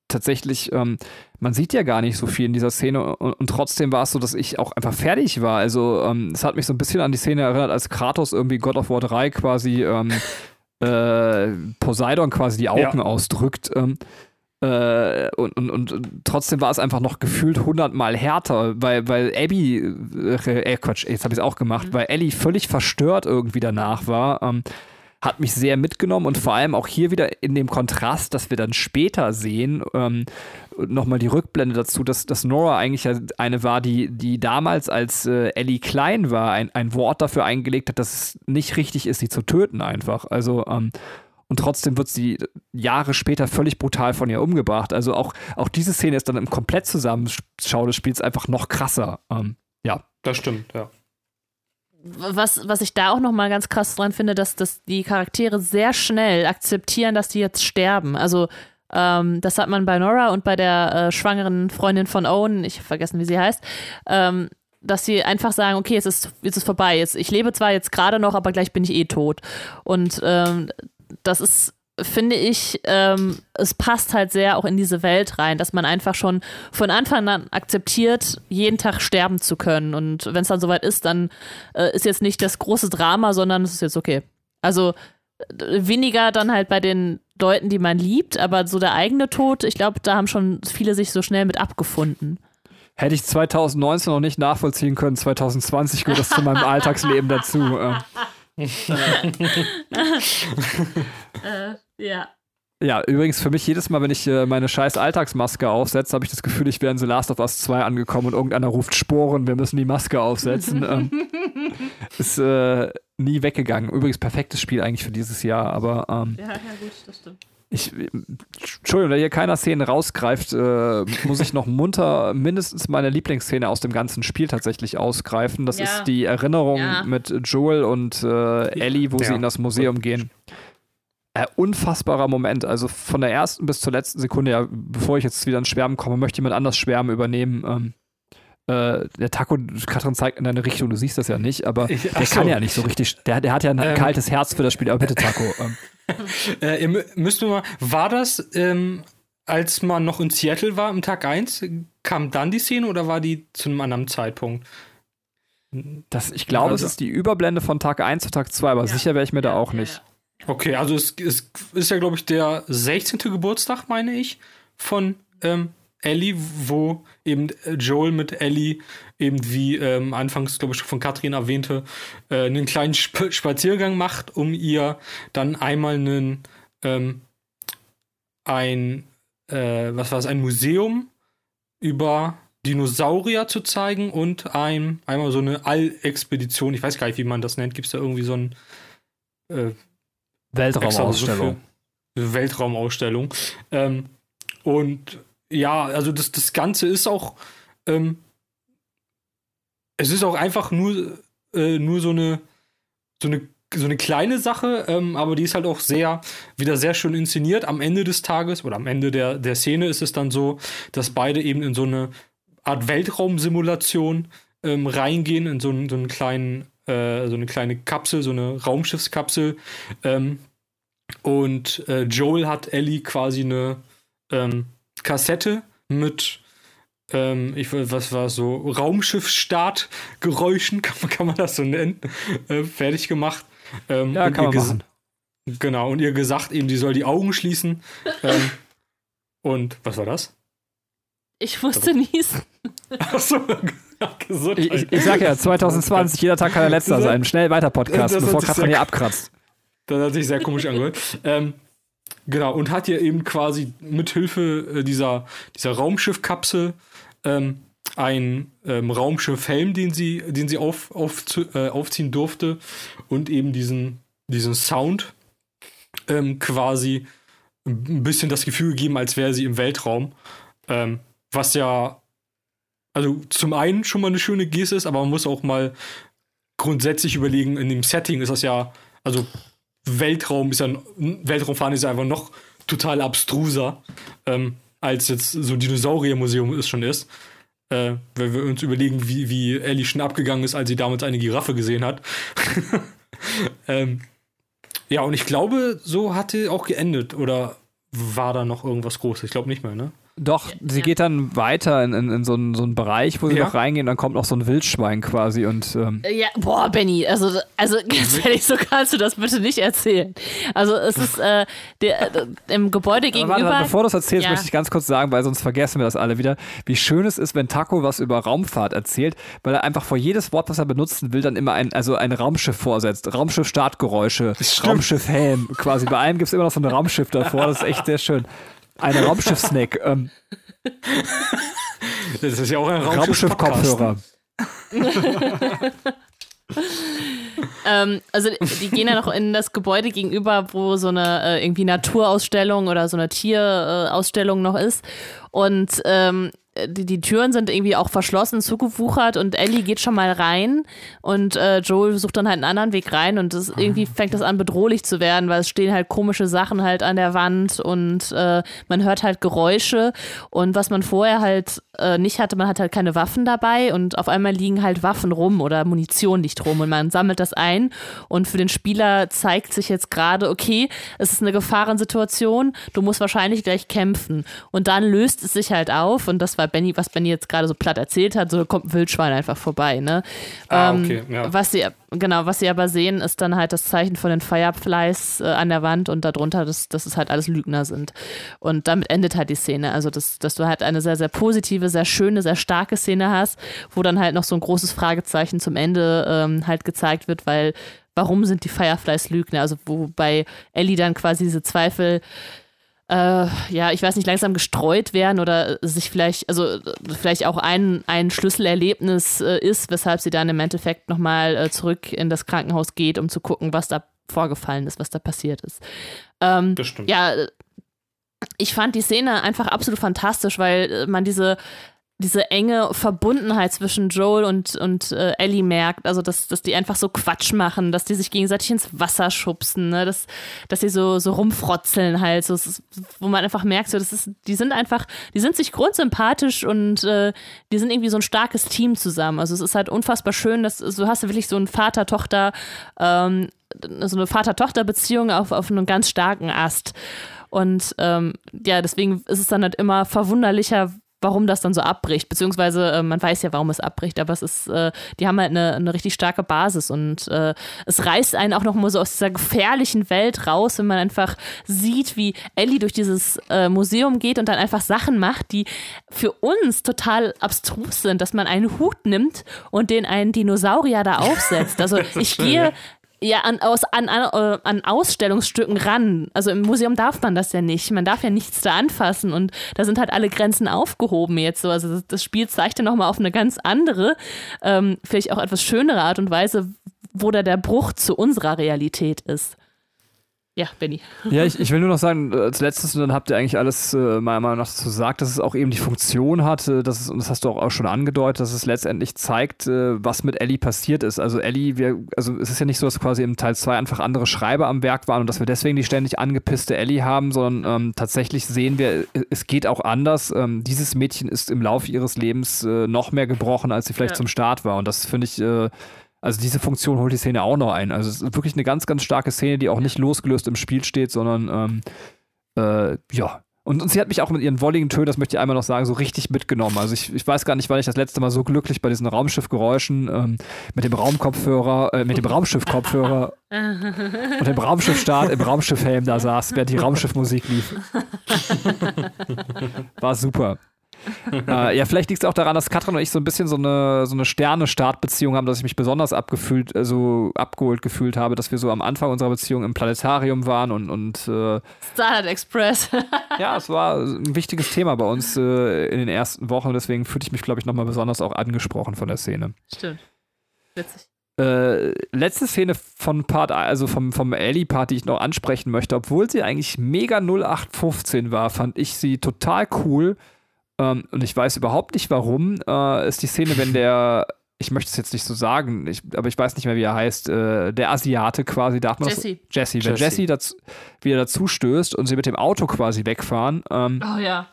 tatsächlich, ähm, man sieht ja gar nicht so viel in dieser Szene und, und trotzdem war es so, dass ich auch einfach fertig war. Also ähm, es hat mich so ein bisschen an die Szene erinnert, als Kratos irgendwie God of War 3 quasi ähm, äh, Poseidon quasi die Augen Ja. ausdrückt. Ähm, Äh, und, und, und trotzdem war es einfach noch gefühlt hundertmal härter, weil, weil Abby, äh, äh Quatsch, jetzt habe ich es auch gemacht, mhm. weil Ellie völlig verstört irgendwie danach war. Hat mich sehr mitgenommen und vor allem auch hier wieder in dem Kontrast, dass wir dann später sehen, ähm, nochmal die Rückblende dazu, dass, dass Nora eigentlich eine war, die, die damals, als äh, Ellie klein war, ein, ein Wort dafür eingelegt hat, dass es nicht richtig ist, sie zu töten einfach. Also, ähm, und trotzdem wird sie Jahre später völlig brutal von ihr umgebracht. Also auch, auch diese Szene ist dann im komplett Zusammenschau des Spiels einfach noch krasser. Ähm, ja. Das stimmt, ja was, was ich da auch noch mal ganz krass dran finde, dass, dass die Charaktere sehr schnell akzeptieren, dass die jetzt sterben. Also ähm, das hat man bei Nora und bei der äh, schwangeren Freundin von Owen, ich habe vergessen, wie sie heißt, ähm, dass sie einfach sagen, okay, es ist, es ist vorbei. Jetzt, ich lebe zwar jetzt gerade noch, aber gleich bin ich eh tot. Und ähm, das ist finde ich, ähm, es passt halt sehr auch in diese Welt rein, dass man einfach schon von Anfang an akzeptiert, jeden Tag sterben zu können. Und wenn es dann soweit ist, dann äh, ist jetzt nicht das große Drama, sondern es ist jetzt okay. Also weniger dann halt bei den Leuten, die man liebt, aber so der eigene Tod, ich glaube, da haben schon viele sich so schnell mit abgefunden. Hätte ich 2019 noch nicht nachvollziehen können, 2020 gehört das zu meinem Alltagsleben dazu. Äh. ja. Ja, übrigens für mich jedes Mal, wenn ich äh, meine scheiß Alltagsmaske aufsetze, habe ich das Gefühl, ich wäre in The Last of Us 2 angekommen und irgendeiner ruft Sporen, wir müssen die Maske aufsetzen. ähm, ist äh, nie weggegangen. Übrigens perfektes Spiel eigentlich für dieses Jahr, aber ähm, ja, ja, gut, das stimmt. Ich, Entschuldigung, da hier keiner Szene rausgreift, äh, muss ich noch munter mindestens meine Lieblingsszene aus dem ganzen Spiel tatsächlich ausgreifen. Das ja. ist die Erinnerung ja. mit Joel und äh, Ellie, wo ja. sie in das Museum gehen äh, unfassbarer Moment. Also von der ersten bis zur letzten Sekunde, ja, bevor ich jetzt wieder ins Schwärmen komme, möchte jemand anders Schwärmen übernehmen. Ähm, äh, der Taco, Katrin zeigt in deine Richtung, du siehst das ja nicht, aber ich, der so. kann ja nicht so richtig, der, der hat ja ein ähm, kaltes Herz für das Spiel, aber bitte Taco. Ähm. äh, ihr müsst mal, war das, ähm, als man noch in Seattle war, am Tag 1, kam dann die Szene oder war die zu einem anderen Zeitpunkt? Das, ich glaube, also, es ist die Überblende von Tag 1 zu Tag 2, aber ja. sicher wäre ich mir ja, da auch ja, nicht. Okay, also es, es ist ja, glaube ich, der 16. Geburtstag, meine ich, von ähm, Ellie, wo eben Joel mit Ellie eben wie ähm, anfangs, glaube ich, von Katrin erwähnte, äh, einen kleinen Sp Spaziergang macht, um ihr dann einmal einen, ähm, ein, äh, was war es, ein Museum über Dinosaurier zu zeigen und ein, einmal so eine All-Expedition, ich weiß gar nicht, wie man das nennt, gibt es da irgendwie so ein äh, Weltraumausstellung. Weltraumausstellung. Ähm, und ja, also das, das Ganze ist auch, ähm, es ist auch einfach nur, äh, nur so eine, so eine, so eine kleine Sache, ähm, aber die ist halt auch sehr, wieder sehr schön inszeniert. Am Ende des Tages oder am Ende der, der Szene ist es dann so, dass beide eben in so eine Art Weltraumsimulation ähm, reingehen, in so einen, so einen kleinen äh, so eine kleine Kapsel, so eine Raumschiffskapsel. Ähm, und äh, Joel hat Ellie quasi eine ähm, Kassette mit ähm, ich was war so Raumschiff-Startgeräuschen, kann, kann man das so nennen, äh, fertig gemacht. Ähm, ja, kann man machen. Genau, und ihr gesagt, eben, die soll die Augen schließen. ähm, und was war das? Ich musste niesen. Achso, Gesundheit. Ich, ich sag ja, 2020, jeder Tag kann der letzter sein. Schnell weiter Podcast, bevor Katrin hier abkratzt. Das hat sich sehr komisch angehört. ähm, genau, und hat hier eben quasi mit Hilfe äh, dieser, dieser Raumschiffkapsel ähm, ein ähm, Raumschiffhelm, den sie, den sie auf, auf, äh, aufziehen durfte und eben diesen, diesen Sound ähm, quasi ein bisschen das Gefühl gegeben, als wäre sie im Weltraum. Ähm, was ja also zum einen schon mal eine schöne Geste ist, aber man muss auch mal grundsätzlich überlegen, in dem Setting ist das ja, also Weltraum ist ja, Weltraumfahren ist ja einfach noch total abstruser, ähm, als jetzt so Dinosauriermuseum es schon ist. Äh, wenn wir uns überlegen, wie, wie Ellie schon abgegangen ist, als sie damals eine Giraffe gesehen hat. ähm, ja, und ich glaube, so hatte auch geendet. Oder war da noch irgendwas Großes? Ich glaube nicht mehr, ne? Doch, sie geht dann weiter in, in, in so, einen, so einen Bereich, wo sie Ja. noch reingehen, dann kommt noch so ein Wildschwein quasi und ähm, Ja, boah, Benny, also, also ganz ehrlich, so kannst du das bitte nicht erzählen. Also es ist äh, der, äh, im Gebäude gegenüber. warte, bevor du das erzählst, Ja. möchte ich ganz kurz sagen, weil sonst vergessen wir das alle wieder, wie schön es ist, wenn Taco was über Raumfahrt erzählt, weil er einfach vor jedes Wort, was er benutzen will, dann immer ein, also ein Raumschiff vorsetzt. Raumschiff-Startgeräusche, Raumschiff-Helm, quasi. Bei allem gibt es immer noch so ein Raumschiff davor, das ist echt sehr schön. Eine Raumschiff-Snack, ähm, Das ist ja auch ein. Raumschiff-Kopfhörer. Ähm, also die gehen ja noch in das Gebäude gegenüber, wo so eine äh, irgendwie Naturausstellung oder so eine Tierausstellung noch ist. Und ähm, die, die Türen sind irgendwie auch verschlossen, zugewuchert und Ellie geht schon mal rein und äh, Joel sucht dann halt einen anderen Weg rein und das, irgendwie fängt das an bedrohlich zu werden, weil es stehen halt komische Sachen halt an der Wand und äh, man hört halt Geräusche und was man vorher halt äh, nicht hatte, man hat halt keine Waffen dabei und auf einmal liegen halt Waffen rum oder Munition liegt rum und man sammelt das ein und für den Spieler zeigt sich jetzt gerade, okay, es ist eine Gefahrensituation, du musst wahrscheinlich gleich kämpfen und dann löst es sich halt auf und das war Benny, was Benny jetzt gerade so platt erzählt hat, so kommt ein Wildschwein einfach vorbei, ne? Ah, okay, ja. Was sie, genau, was sie aber sehen, ist dann halt das Zeichen von den Fireflies äh, an der Wand und darunter, dass, dass es halt alles Lügner sind. Und damit endet halt die Szene. Also, dass, dass du halt eine sehr, sehr positive, sehr schöne, sehr starke Szene hast, wo dann halt noch so ein großes Fragezeichen zum Ende ähm, halt gezeigt wird, weil warum sind die Fireflies Lügner? Also, wo bei Ellie dann quasi diese Zweifel äh, ja, ich weiß nicht, langsam gestreut werden oder sich vielleicht, also vielleicht auch ein, ein Schlüsselerlebnis äh, ist, weshalb sie dann im Endeffekt nochmal äh, zurück in das Krankenhaus geht, um zu gucken, was da vorgefallen ist, was da passiert ist. Ähm, Das stimmt. ja, äh, ich fand die Szene einfach absolut fantastisch, weil äh, man diese diese enge Verbundenheit zwischen Joel und, und äh, Ellie merkt, also dass, dass die einfach so Quatsch machen, dass die sich gegenseitig ins Wasser schubsen, ne? dass, dass sie so, so rumfrotzeln halt, so, wo man einfach merkt, so, das ist, die sind einfach, die sind sich grundsympathisch und äh, die sind irgendwie so ein starkes Team zusammen. Also es ist halt unfassbar schön, dass so hast du wirklich so ein Vater-Tochter, ähm, so eine Vater-Tochter-Beziehung auf, auf einem ganz starken Ast. Und ähm, ja, deswegen ist es dann halt immer verwunderlicher, warum das dann so abbricht. Beziehungsweise äh, man weiß ja, warum es abbricht, aber es ist, äh, die haben halt eine, eine richtig starke Basis und äh, es reißt einen auch noch mal so aus dieser gefährlichen Welt raus, wenn man einfach sieht, wie Ellie durch dieses äh, Museum geht und dann einfach Sachen macht, die für uns total abstrus sind, dass man einen Hut nimmt und den einen Dinosaurier da aufsetzt. Also ich gehe ja. an, aus, an, an, äh, an Ausstellungsstücken ran. Also im Museum darf man das ja nicht. Man darf ja nichts da anfassen und da sind halt alle Grenzen aufgehoben jetzt so. Also das, das Spiel zeigt ja nochmal auf eine ganz andere, ähm, vielleicht auch etwas schönere Art und Weise, wo da der Bruch zu unserer Realität ist. Ja, Benny. Ja, ich, ich will nur noch sagen, äh, als letztes, und dann habt ihr eigentlich alles äh, meiner Meinung nach gesagt, dass es auch eben die Funktion hat, äh, dass es, und das hast du auch, auch schon angedeutet, dass es letztendlich zeigt, äh, was mit Ellie passiert ist. Also Ellie, wir, also es ist ja nicht so, dass quasi im Teil 2 einfach andere Schreiber am Werk waren und dass wir deswegen die ständig angepisste Ellie haben, sondern ähm, tatsächlich sehen wir, äh, es geht auch anders. Ähm, dieses Mädchen ist im Laufe ihres Lebens äh, noch mehr gebrochen, als sie vielleicht Ja. zum Start war. Und das finde ich, also diese Funktion holt die Szene auch noch ein. Also es ist wirklich eine ganz, ganz starke Szene, die auch nicht losgelöst im Spiel steht, sondern ähm, äh, ja. Und, und sie hat mich auch mit ihren wolligen Tönen, das möchte ich einmal noch sagen, so richtig mitgenommen. Also ich, ich weiß gar nicht, wann ich das letzte Mal so glücklich bei diesen Raumschiffgeräuschen ähm, mit dem Raumkopfhörer, äh, mit dem Raumschiffkopfhörer und dem Raumschiffstart im Raumschiffhelm da saß, während die Raumschiffmusik lief. War super. äh, ja, vielleicht liegt es auch daran, dass Katrin und ich so ein bisschen so eine, so eine Sterne-Startbeziehung haben, dass ich mich besonders abgefühlt, also abgeholt gefühlt habe, dass wir so am Anfang unserer Beziehung im Planetarium waren und, und äh, Starlight Express. ja, es war ein wichtiges Thema bei uns äh, in den ersten Wochen, deswegen fühlte ich mich, glaube ich, nochmal besonders auch angesprochen von der Szene. Stimmt. Witzig. Äh, letzte Szene von Part, also vom, vom Ellie-Part, die ich noch ansprechen möchte, obwohl sie eigentlich mega 0815 war, fand ich sie total cool. Ähm, und ich weiß überhaupt nicht warum, äh, ist die Szene, wenn der, ich möchte es jetzt nicht so sagen, ich, aber ich weiß nicht mehr, wie er heißt, äh, der Asiate quasi, darf man Jesse. das? Jesse. Wenn Jesse. Jesse dazu, wieder dazu stößt und sie mit dem Auto quasi wegfahren, ähm, Oh ja.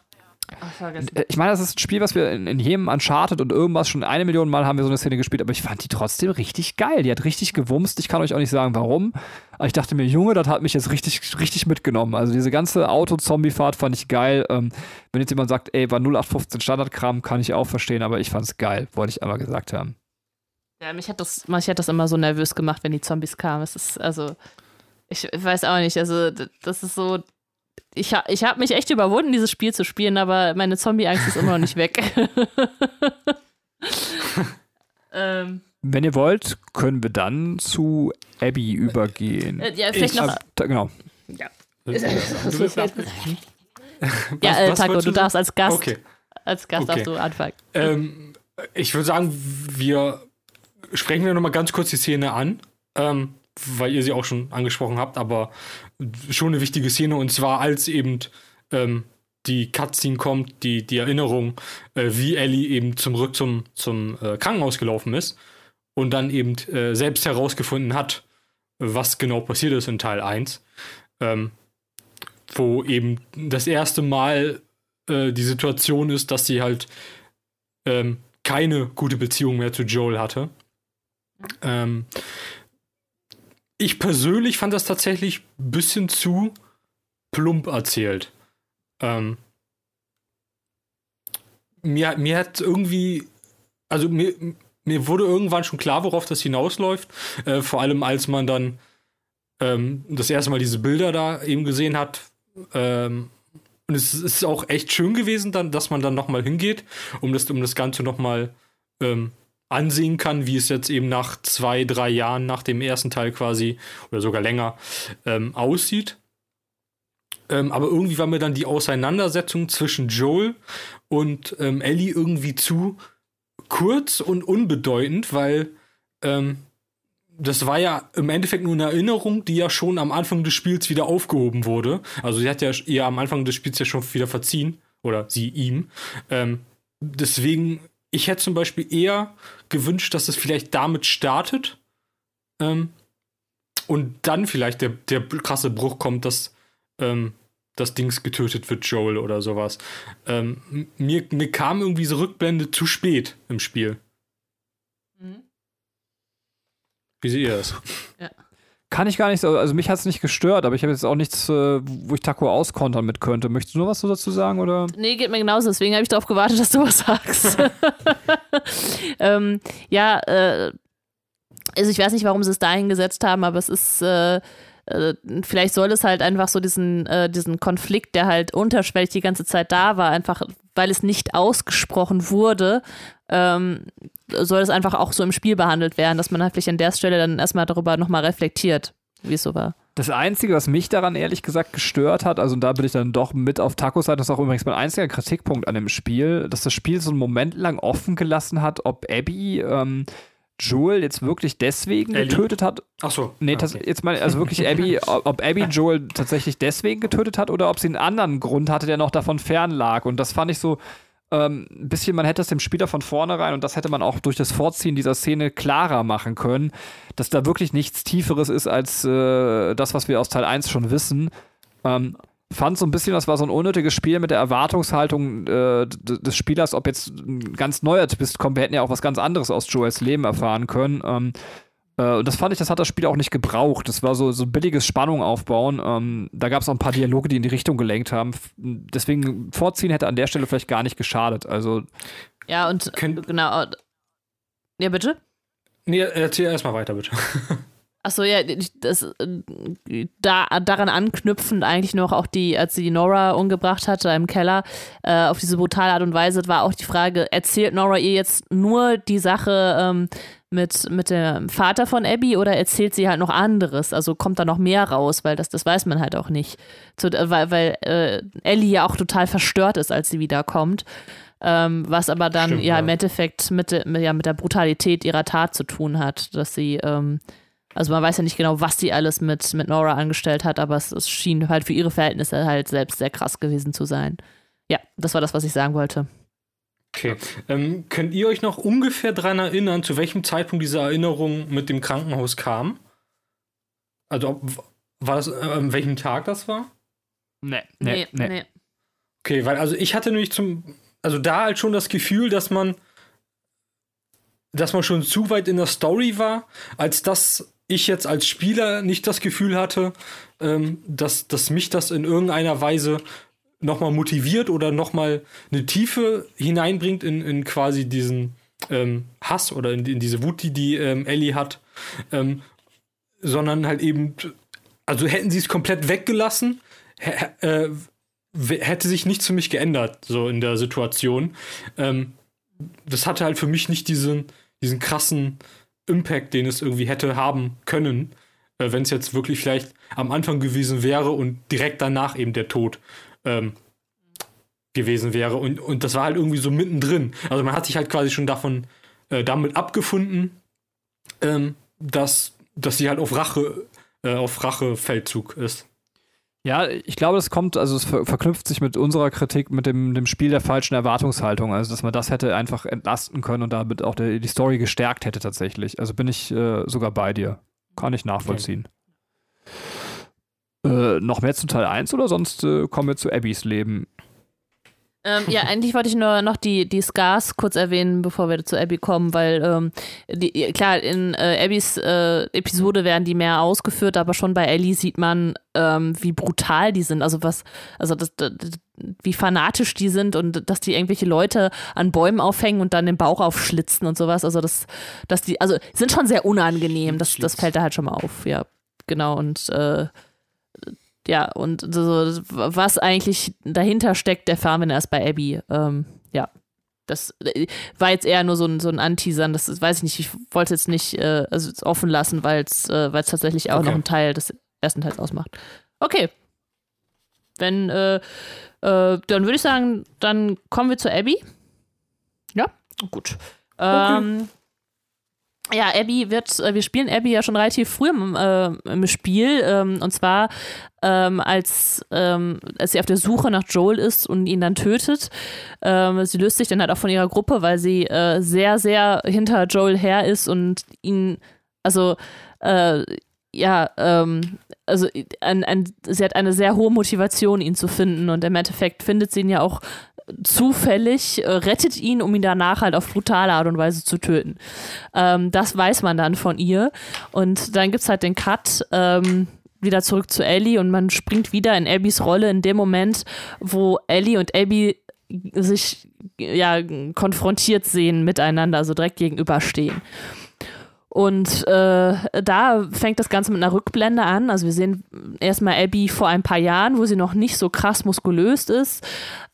Äh, ich meine, das ist ein Spiel, was wir in, in, jedem Uncharted und irgendwas schon eine Million Mal haben wir so eine Szene gespielt, aber ich fand die trotzdem richtig geil. Die hat richtig gewumst. Ich kann euch auch nicht sagen, warum. Aber ich dachte mir, Junge, das hat mich jetzt richtig, richtig mitgenommen. Also diese ganze Auto-Zombie-Fahrt fand ich geil. Ähm, wenn jetzt jemand sagt, ey, war 0815 Standardkram, kann ich auch verstehen, aber ich fand es geil, wollte ich einmal gesagt haben. Ja, mich hat das, mich hat das immer so nervös gemacht, wenn die Zombies kamen. Es ist, also, ich weiß auch nicht, also das ist so, ich, ich habe mich echt überwunden, dieses Spiel zu spielen, aber meine Zombie-Angst ist immer noch nicht weg. ähm. Wenn ihr wollt, können wir dann zu Abby übergehen. Äh, ja, vielleicht ich, noch. Äh, genau. Ja. ja, äh, Taco, du darfst als Gast. Okay. Als Gast okay. darfst du anfangen. Ähm, ich würde sagen, wir sprechen wir nochmal ganz kurz die Szene an. Ähm, weil ihr sie auch schon angesprochen habt, aber schon eine wichtige Szene und zwar als eben ähm, die Cutscene kommt, die, die Erinnerung, äh, wie Ellie eben zurück zum, zum äh, Krankenhaus gelaufen ist und dann eben äh, selbst herausgefunden hat, was genau passiert ist in Teil 1. Ähm, wo eben das erste Mal äh, die Situation ist, dass sie halt ähm, keine gute Beziehung mehr zu Joel hatte. Ähm, ich persönlich fand das tatsächlich ein bisschen zu plump erzählt. Ähm, mir, mir hat irgendwie, also mir, mir wurde irgendwann schon klar, worauf das hinausläuft. Äh, vor allem, als man dann ähm, das erste Mal diese Bilder da eben gesehen hat. Ähm, und es ist auch echt schön gewesen, dann, dass man dann nochmal hingeht, um das, um das Ganze nochmal ähm, ansehen kann, wie es jetzt eben nach zwei, drei Jahren nach dem ersten Teil quasi oder sogar länger ähm, aussieht. Ähm, aber irgendwie war mir dann die Auseinandersetzung zwischen Joel und ähm, Ellie irgendwie zu kurz und unbedeutend, weil ähm, das war ja im Endeffekt nur eine Erinnerung, die ja schon am Anfang des Spiels wieder aufgehoben wurde. Also sie hat ja ihr am Anfang des Spiels ja schon wieder verziehen oder sie ihm. Ähm, deswegen ich hätte zum Beispiel eher gewünscht, dass es vielleicht damit startet ähm, und dann vielleicht der, der krasse Bruch kommt, dass ähm, das Dings getötet wird, Joel oder sowas. Ähm, mir, mir kam irgendwie so Rückblende zu spät im Spiel. Mhm. Wie seht ihr das? Ja. Kann ich gar nicht so, also mich hat es nicht gestört, aber ich habe jetzt auch nichts, äh, wo ich Taco auskontern mit könnte. Möchtest du nur was dazu sagen? Oder? Nee, geht mir genauso, deswegen habe ich darauf gewartet, dass du was sagst. ähm, ja, äh, also ich weiß nicht, warum sie es dahin gesetzt haben, aber es ist. Äh, äh, vielleicht soll es halt einfach so diesen, äh, diesen Konflikt, der halt unterschwellig die ganze Zeit da war, einfach weil es nicht ausgesprochen wurde, ähm, soll es einfach auch so im Spiel behandelt werden, dass man halt vielleicht an der Stelle dann erstmal darüber nochmal reflektiert, wie es so war. Das Einzige, was mich daran ehrlich gesagt gestört hat, also da bin ich dann doch mit auf Tacos Seite, das ist auch übrigens mein einziger Kritikpunkt an dem Spiel, dass das Spiel so einen Moment lang offen gelassen hat, ob Abby ähm, Joel jetzt wirklich deswegen Ellie? getötet hat. Ach so. Nee, okay. jetzt mal, also wirklich Abby, ob Abby Joel tatsächlich deswegen getötet hat oder ob sie einen anderen Grund hatte, der noch davon fernlag. Und das fand ich so, ähm, ein bisschen, man hätte es dem Spieler von vornherein und das hätte man auch durch das Vorziehen dieser Szene klarer machen können, dass da wirklich nichts Tieferes ist als äh, das, was wir aus Teil 1 schon wissen. Ähm, fand so ein bisschen, das war so ein unnötiges Spiel mit der Erwartungshaltung äh, des Spielers, ob jetzt ein ganz neuer Twist kommt. Wir hätten ja auch was ganz anderes aus Joels Leben erfahren können. Ähm, äh, und das fand ich, das hat das Spiel auch nicht gebraucht. Das war so, so billiges Spannung aufbauen. Ähm, da gab es auch ein paar Dialoge, die in die Richtung gelenkt haben. Deswegen vorziehen hätte an der Stelle vielleicht gar nicht geschadet. Also. Ja, und Könnt genau. Ja, bitte? Nee, erzähl erstmal weiter, bitte. Achso, ja, das, da, daran anknüpfend eigentlich noch auch die, als sie die Nora umgebracht hatte im Keller, äh, auf diese brutale Art und Weise, war auch die Frage, erzählt Nora ihr jetzt nur die Sache ähm, mit, mit dem Vater von Abby oder erzählt sie halt noch anderes? Also kommt da noch mehr raus, weil das, das weiß man halt auch nicht. Zu, weil weil äh, Ellie ja auch total verstört ist, als sie wiederkommt. Ähm, was aber dann Stimmt, ja, im Endeffekt mit, mit, ja, mit der Brutalität ihrer Tat zu tun hat, dass sie ähm, also man weiß ja nicht genau, was sie alles mit, mit Nora angestellt hat, aber es, es schien halt für ihre Verhältnisse halt selbst sehr krass gewesen zu sein. Ja, das war das, was ich sagen wollte. Okay. Ähm, könnt ihr euch noch ungefähr daran erinnern, zu welchem Zeitpunkt diese Erinnerung mit dem Krankenhaus kam? Also, ob, war das, äh, an welchem Tag das war? Nee, nee, nee. nee. Okay, weil also ich hatte nämlich zum, also da halt schon das Gefühl, dass man, dass man schon zu weit in der Story war, als dass ich jetzt als Spieler nicht das Gefühl hatte, ähm, dass, dass mich das in irgendeiner Weise nochmal motiviert oder nochmal eine Tiefe hineinbringt in, in quasi diesen ähm, Hass oder in, in, diese Wut, die die ähm, Ellie hat, ähm, sondern halt eben, also hätten sie es komplett weggelassen, äh, hätte sich nichts für mich geändert, so in der Situation. Ähm, das hatte halt für mich nicht diesen, diesen krassen Impact, den es irgendwie hätte haben können, äh, wenn es jetzt wirklich vielleicht am Anfang gewesen wäre und direkt danach eben der Tod ähm, gewesen wäre. Und, und das war halt irgendwie so mittendrin. Also man hat sich halt quasi schon davon äh, damit abgefunden, ähm, dass, dass sie halt auf Rache, äh, auf Rachefeldzug ist. Ja, ich glaube, das kommt, also es ver verknüpft sich mit unserer Kritik mit dem, dem Spiel der falschen Erwartungshaltung. Also, dass man das hätte einfach entlasten können und damit auch der, die Story gestärkt hätte tatsächlich. Also bin ich äh, sogar bei dir. Kann ich nachvollziehen. Okay. Äh, noch mehr zu Teil 1 oder sonst äh, kommen wir zu Abbys Leben? Ähm, ja, eigentlich wollte ich nur noch die, die Scars kurz erwähnen, bevor wir zu Abby kommen, weil ähm, die, klar, in äh, Abbys äh, Episode werden die mehr ausgeführt, aber schon bei Ellie sieht man, ähm, wie brutal die sind. Also was, also das, das, wie fanatisch die sind und dass die irgendwelche Leute an Bäumen aufhängen und dann den Bauch aufschlitzen und sowas. Also das, dass die, also sind schon sehr unangenehm. Das, das fällt da halt schon mal auf, ja. Genau. Und äh, ja, und so, was eigentlich dahinter steckt, der Farm, wenn er ist bei Abby. Ähm, ja, das äh, war jetzt eher nur so ein, so ein Anteasern, das ist, weiß ich nicht, ich wollte es jetzt nicht äh, also offen lassen, weil es äh, tatsächlich auch okay. noch ein Teil des ersten Teils ausmacht. Okay. Wenn, äh, äh, dann würde ich sagen, dann kommen wir zu Abby. Ja, gut. Okay. Ähm, ja, Abby wird, äh, wir spielen Abby ja schon relativ früh im, äh, im Spiel. Ähm, und zwar, ähm, als, ähm, als sie auf der Suche nach Joel ist und ihn dann tötet. Ähm, sie löst sich dann halt auch von ihrer Gruppe, weil sie äh, sehr, sehr hinter Joel her ist und ihn, also, äh, ja, ähm, also ein, ein, sie hat eine sehr hohe Motivation, ihn zu finden. Und im Endeffekt findet sie ihn ja auch zufällig, äh, rettet ihn, um ihn danach halt auf brutale Art und Weise zu töten. Ähm, das weiß man dann von ihr. Und dann gibt es halt den Cut. Ähm, wieder zurück zu Ellie und man springt wieder in Abbys Rolle in dem Moment, wo Ellie und Abby sich ja konfrontiert sehen miteinander, also direkt gegenüberstehen. Und äh, da fängt das Ganze mit einer Rückblende an. Also wir sehen erstmal Abby vor ein paar Jahren, wo sie noch nicht so krass muskulös ist.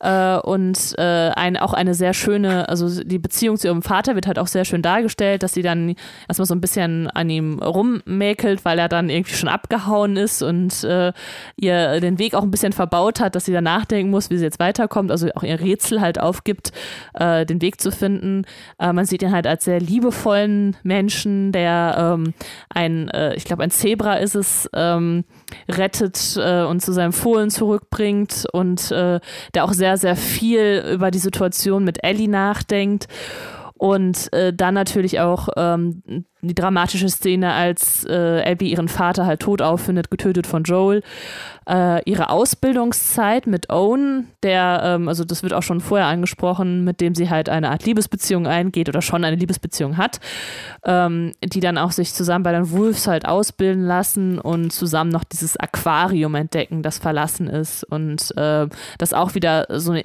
Äh, und äh, ein, auch eine sehr schöne, also die Beziehung zu ihrem Vater wird halt auch sehr schön dargestellt, dass sie dann erstmal so ein bisschen an ihm rummäkelt, weil er dann irgendwie schon abgehauen ist und äh, ihr den Weg auch ein bisschen verbaut hat, dass sie dann nachdenken muss, wie sie jetzt weiterkommt, also auch ihr Rätsel halt aufgibt, äh, den Weg zu finden. Äh, man sieht ihn halt als sehr liebevollen Menschen, der ähm, ein, äh, ich glaube, ein Zebra ist es, ähm, rettet äh, und zu seinem Fohlen zurückbringt und äh, der auch sehr, sehr viel über die Situation mit Ellie nachdenkt. Und äh, dann natürlich auch ähm, die dramatische Szene, als äh, Abby ihren Vater halt tot auffindet, getötet von Joel. Äh, ihre Ausbildungszeit mit Owen, der, ähm, also das wird auch schon vorher angesprochen, mit dem sie halt eine Art Liebesbeziehung eingeht oder schon eine Liebesbeziehung hat, ähm, die dann auch sich zusammen bei den Wolves halt ausbilden lassen und zusammen noch dieses Aquarium entdecken, das verlassen ist und äh, das auch wieder so eine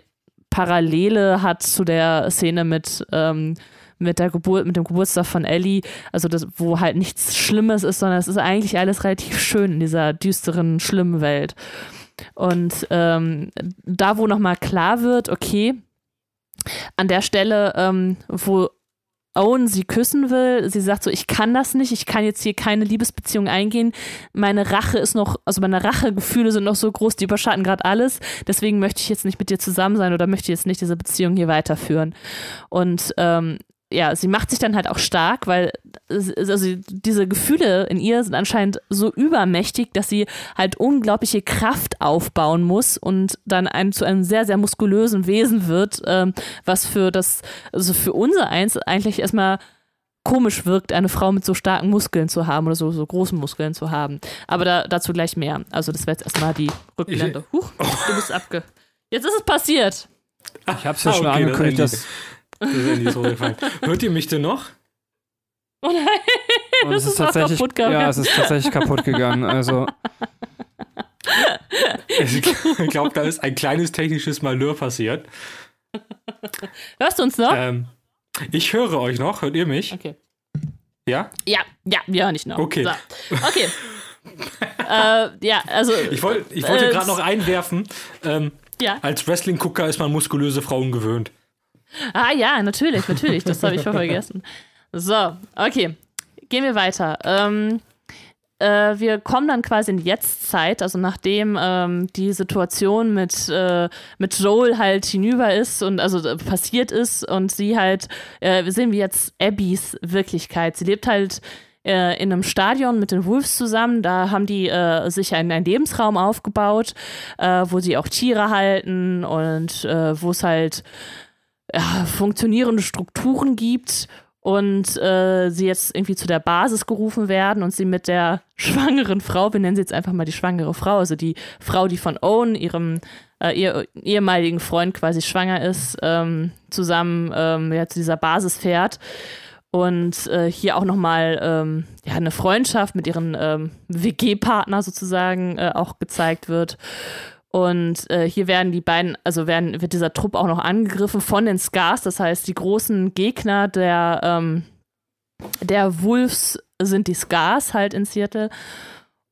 Parallele hat zu der Szene mit, ähm, mit der Geburt, mit dem Geburtstag von Ellie, also das, wo halt nichts Schlimmes ist, sondern es ist eigentlich alles relativ schön in dieser düsteren, schlimmen Welt. Und ähm, da, wo nochmal klar wird, okay, an der Stelle, ähm, wo Owen sie küssen will. Sie sagt so, ich kann das nicht, ich kann jetzt hier keine Liebesbeziehung eingehen. Meine Rache ist noch, also meine Rachegefühle sind noch so groß, die überschatten gerade alles. Deswegen möchte ich jetzt nicht mit dir zusammen sein oder möchte jetzt nicht diese Beziehung hier weiterführen. Und ähm, ja, sie macht sich dann halt auch stark, weil also diese Gefühle in ihr sind anscheinend so übermächtig, dass sie halt unglaubliche Kraft aufbauen muss und dann ein, zu einem sehr, sehr muskulösen Wesen wird, ähm, was für das, also für unser Eins eigentlich erstmal komisch wirkt, eine Frau mit so starken Muskeln zu haben oder so, so großen Muskeln zu haben. Aber da, dazu gleich mehr. Also das wäre jetzt erstmal die Rückblende. Huch, du bist abge... Jetzt ist es passiert. Ich hab's ja schon angekündigt, das dass. Das ist so gefallen. Hört ihr mich denn noch? Oh nein, Und das es ist ist auch tatsächlich, kaputt gegangen. ja, es ist tatsächlich kaputt gegangen. Also, Ich glaube, da ist ein kleines technisches Malheur passiert. Hörst du uns noch? Ähm, ich höre euch noch. Hört ihr mich? Okay. Ja? Ja, ja, ja, nicht noch. Okay. So. Okay. äh, ja, also. Ich, wollt, ich wollte Äh, gerade noch einwerfen. Ähm, Ja. als Wrestling-Gucker ist man muskulöse Frauen gewöhnt. Ah ja, natürlich, natürlich. Das habe ich voll vergessen. So, okay. Gehen wir weiter. Ähm, äh, wir kommen dann quasi in die Jetztzeit, also nachdem ähm, die Situation mit, äh, mit Joel halt hinüber ist und also äh, passiert ist und sie halt, äh, wir sehen wir jetzt Abbys Wirklichkeit. Sie lebt halt äh, in einem Stadion mit den Wolves zusammen. Da haben die äh, sich einen, einen Lebensraum aufgebaut, wo sie auch Tiere halten und wo es halt ja, funktionierende Strukturen gibt und äh, sie jetzt irgendwie zu der Basis gerufen werden und sie mit der schwangeren Frau, wir nennen sie jetzt einfach mal die schwangere Frau, also die Frau, die von Owen, ihrem äh, ihr, ehemaligen Freund quasi schwanger ist, ähm, zusammen ähm, ja, zu dieser Basis fährt und äh, hier auch nochmal ähm, ja, eine Freundschaft mit ihren ähm, WG-Partner sozusagen äh, auch gezeigt wird. Und äh, hier werden die beiden, also werden, wird dieser Trupp auch noch angegriffen von den Scars, das heißt, die großen Gegner der, ähm, der Wolves sind die Scars halt in Seattle.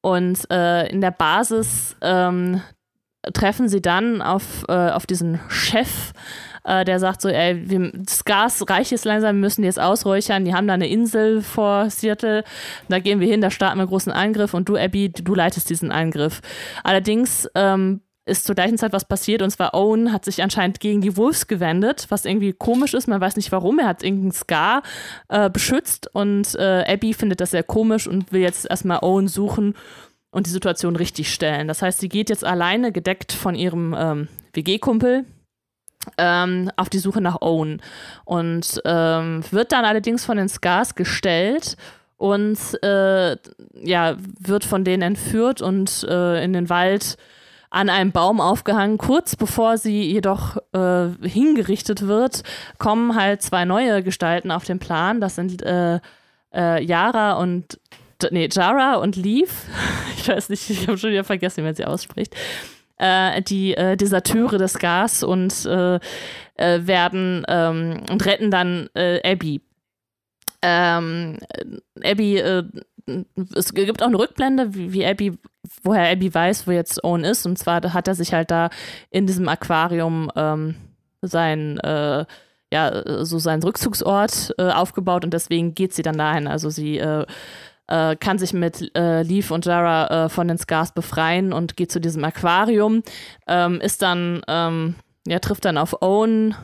Und äh, in der Basis ähm, treffen sie dann auf, äh, auf diesen Chef, äh, der sagt so, ey, wir, das Gas reicht jetzt langsam, wir müssen die jetzt ausräuchern. Die haben da eine Insel vor Seattle. Da gehen wir hin, da starten wir einen großen Angriff und du, Abby, du leitest diesen Angriff. Allerdings ähm, ist zur gleichen Zeit was passiert und zwar Owen hat sich anscheinend gegen die Wolves gewendet, was irgendwie komisch ist. Man weiß nicht warum. Er hat irgendeinen Scar äh, beschützt und äh, Abby findet das sehr komisch und will jetzt erstmal Owen suchen und die Situation richtig stellen. Das heißt, sie geht jetzt alleine, gedeckt von ihrem ähm, WG-Kumpel, ähm, auf die Suche nach Owen und ähm, wird dann allerdings von den Scars gestellt und äh, ja, wird von denen entführt und äh, in den Wald an einem Baum aufgehangen. Kurz bevor sie jedoch äh, hingerichtet wird, kommen halt zwei neue Gestalten auf den Plan. Das sind äh, äh, und nee, Jara und Leaf. Ich weiß nicht, ich habe schon wieder vergessen, wie man sie ausspricht. Äh, die äh, Deserteure des Gas und äh, äh, werden ähm, und retten dann äh, Abby. Ähm, Abby, äh, es gibt auch eine Rückblende, wie, wie Abby, woher Abby weiß, wo jetzt Owen ist. Und zwar hat er sich halt da in diesem Aquarium ähm, sein, äh, ja, so seinen Rückzugsort äh, aufgebaut und deswegen geht sie dann dahin. Also sie äh, äh, kann sich mit äh, Leaf und Jara äh, von den Scars befreien und geht zu diesem Aquarium, ähm, ist dann, ähm, ja, trifft dann auf Owen,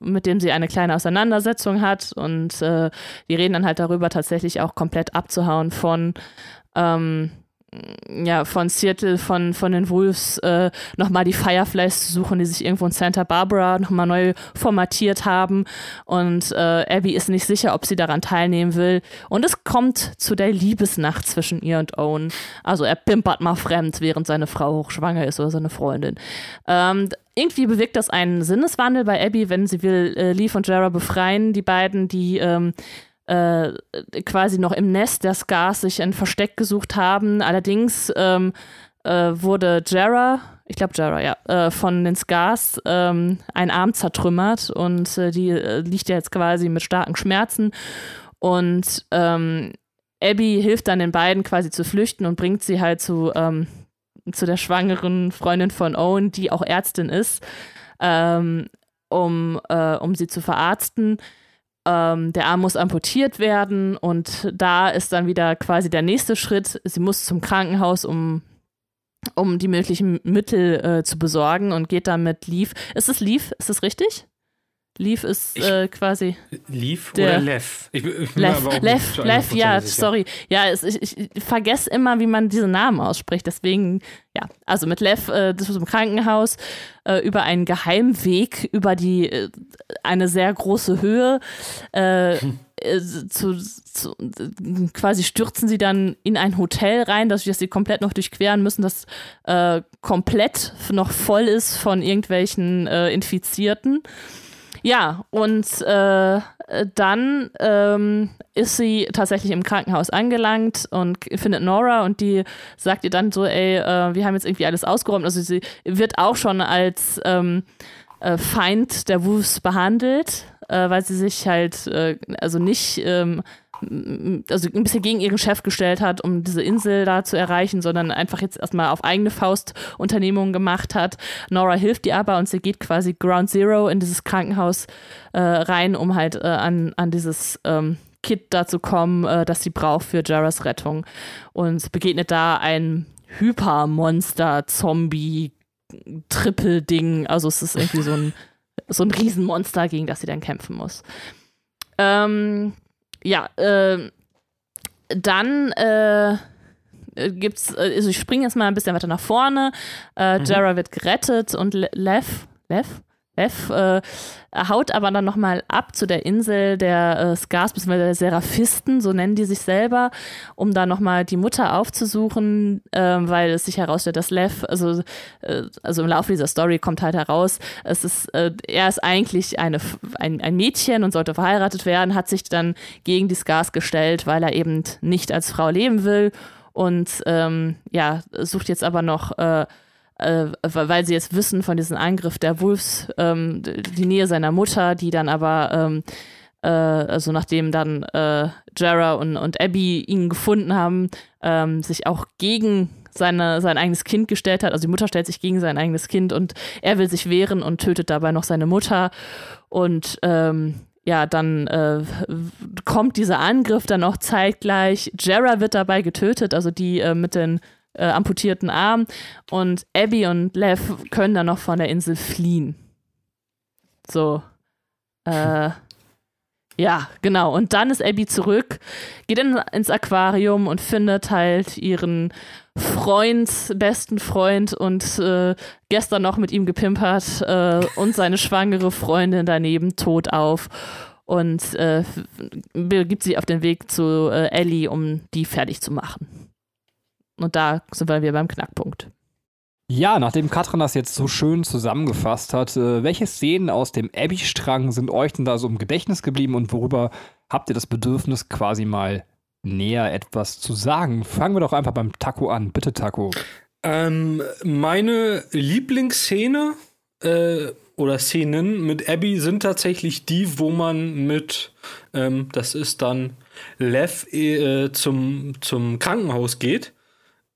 mit dem sie eine kleine Auseinandersetzung hat und äh, die reden dann halt darüber, tatsächlich auch komplett abzuhauen von ähm, ja, von Seattle, von, von den Wolves äh, nochmal die Fireflies zu suchen, die sich irgendwo in Santa Barbara nochmal neu formatiert haben. Und äh, Abby ist nicht sicher, ob sie daran teilnehmen will. Und es kommt zu der Liebesnacht zwischen ihr und Owen. Also er pimpert mal fremd, während seine Frau hochschwanger ist oder seine Freundin. Ähm, irgendwie bewirkt das einen Sinneswandel bei Abby, wenn sie will äh, Leaf und Jara befreien, die beiden, die ähm, äh, quasi noch im Nest der Scars sich ein Versteck gesucht haben. Allerdings ähm, äh, wurde Jara, ich glaube Jara, ja, äh, von den Scars ähm, ein Arm zertrümmert und äh, die äh, liegt ja jetzt quasi mit starken Schmerzen. Und ähm, Abby hilft dann den beiden quasi zu flüchten und bringt sie halt zu, ähm, zu der schwangeren Freundin von Owen, die auch Ärztin ist, ähm, um, äh, um sie zu verarzten ähm, der Arm muss amputiert werden und da ist dann wieder quasi der nächste Schritt. Sie muss zum Krankenhaus, um, um die möglichen Mittel äh, zu besorgen und geht dann mit Leaf. Ist es Leaf? Ist es richtig? Leaf ist äh, quasi. Leaf Der- oder Lev? Ich, ich Lev, Lev, Lev, ja, 100% sicher. sorry. Ja, es, ich, ich vergesse immer, wie man diese Namen ausspricht. Deswegen, ja, also mit Lev, äh, das ist im Krankenhaus, äh, über einen Geheimweg, über die, äh, eine sehr große Höhe, äh, zu, zu, quasi stürzen sie dann in ein Hotel rein, dass, dass sie komplett noch durchqueren müssen, das komplett noch voll ist von irgendwelchen Infizierten. Ja, und äh, dann ähm, ist sie tatsächlich im Krankenhaus angelangt und findet Nora und die sagt ihr dann so, ey, äh, wir haben jetzt irgendwie alles ausgeräumt. Also sie wird auch schon als ähm, äh, Feind der Wolves behandelt, äh, weil sie sich halt äh, also nicht ähm, also ein bisschen gegen ihren Chef gestellt hat, um diese Insel da zu erreichen, sondern einfach jetzt erstmal auf eigene Faust Unternehmungen gemacht hat. Nora hilft ihr aber und sie geht quasi Ground Zero in dieses Krankenhaus äh, rein, um halt äh, an, an dieses ähm, Kit da zu kommen, äh, das sie braucht für Jaras Rettung. Und begegnet da ein Hypermonster-Zombie Triple-Ding. Also es ist irgendwie so ein, so ein Riesenmonster, gegen das sie dann kämpfen muss. Ähm, ja, äh, dann äh, gibt's, also ich springe jetzt mal ein bisschen weiter nach vorne. Äh, mhm. Jara wird gerettet und Lev, Lev? F äh, haut aber dann nochmal ab zu der Insel der äh, Skars, bzw. der Seraphisten, so nennen die sich selber, um da nochmal die Mutter aufzusuchen, äh, weil es sich herausstellt, dass Lev, also, äh, also im Laufe dieser Story kommt halt heraus, es ist, äh, er ist eigentlich eine, ein, ein Mädchen und sollte verheiratet werden, hat sich dann gegen die Skars gestellt, weil er eben nicht als Frau leben will und ähm, ja, sucht jetzt aber noch äh, weil sie jetzt wissen von diesem Angriff der Wolves, ähm, die Nähe seiner Mutter, die dann aber, ähm, äh, also nachdem dann äh, Jara und, und Abby ihn gefunden haben, ähm, sich auch gegen seine, sein eigenes Kind gestellt hat. Also die Mutter stellt sich gegen sein eigenes Kind und er will sich wehren und tötet dabei noch seine Mutter. Und ähm, ja, dann äh, kommt dieser Angriff dann auch zeitgleich. Jara wird dabei getötet, also die äh, mit den äh, amputierten Arm. Und Abby und Lev können dann noch von der Insel fliehen. So. Äh, ja, genau. Und dann ist Abby zurück, geht in, ins Aquarium und findet halt ihren Freund, besten Freund und äh, gestern noch mit ihm gepimpert äh, und seine schwangere Freundin daneben tot auf und äh, begibt sie auf den Weg zu äh, Ellie, um die fertig zu machen. Und da sind wir wieder beim Knackpunkt. Ja, nachdem Katrin das jetzt so schön zusammengefasst hat, äh, welche Szenen aus dem Abby-Strang sind euch denn da so im Gedächtnis geblieben und worüber habt ihr das Bedürfnis, quasi mal näher etwas zu sagen? Fangen wir doch einfach beim Taco an. Bitte, Taco. Ähm, meine Lieblingsszene äh, oder Szenen mit Abby sind tatsächlich die, wo man mit, ähm, das ist dann Lev äh, zum, zum Krankenhaus geht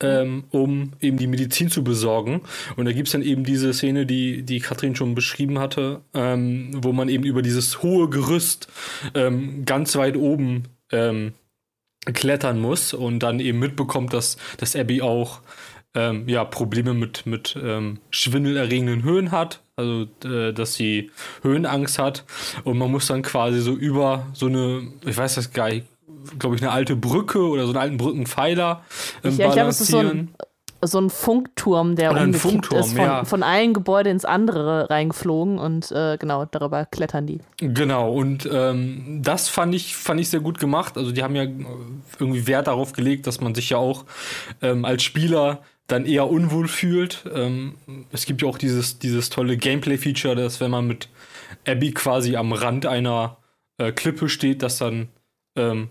ähm, um eben die Medizin zu besorgen. Und da gibt es dann eben diese Szene, die, die Katrin schon beschrieben hatte, ähm, wo man eben über dieses hohe Gerüst ähm, ganz weit oben ähm, klettern muss und dann eben mitbekommt, dass, dass Abby auch ähm, ja, Probleme mit, mit ähm, schwindelerregenden Höhen hat, also äh, dass sie Höhenangst hat und man muss dann quasi so über so eine, ich weiß das gar nicht, glaube ich, eine alte Brücke oder so einen alten Brückenpfeiler ähm, ich, ich glaube, es ist so ein, so ein Funkturm, der umgekippt Funkturm, ist, von, ja. von einem Gebäude ins andere reingeflogen und äh, genau, darüber klettern die. Genau, und ähm, das fand ich, fand ich sehr gut gemacht. Also die haben ja irgendwie Wert darauf gelegt, dass man sich ja auch ähm, als Spieler dann eher unwohl fühlt. Ähm, es gibt ja auch dieses, dieses tolle Gameplay-Feature, dass wenn man mit Abby quasi am Rand einer äh, Klippe steht, dass dann ähm,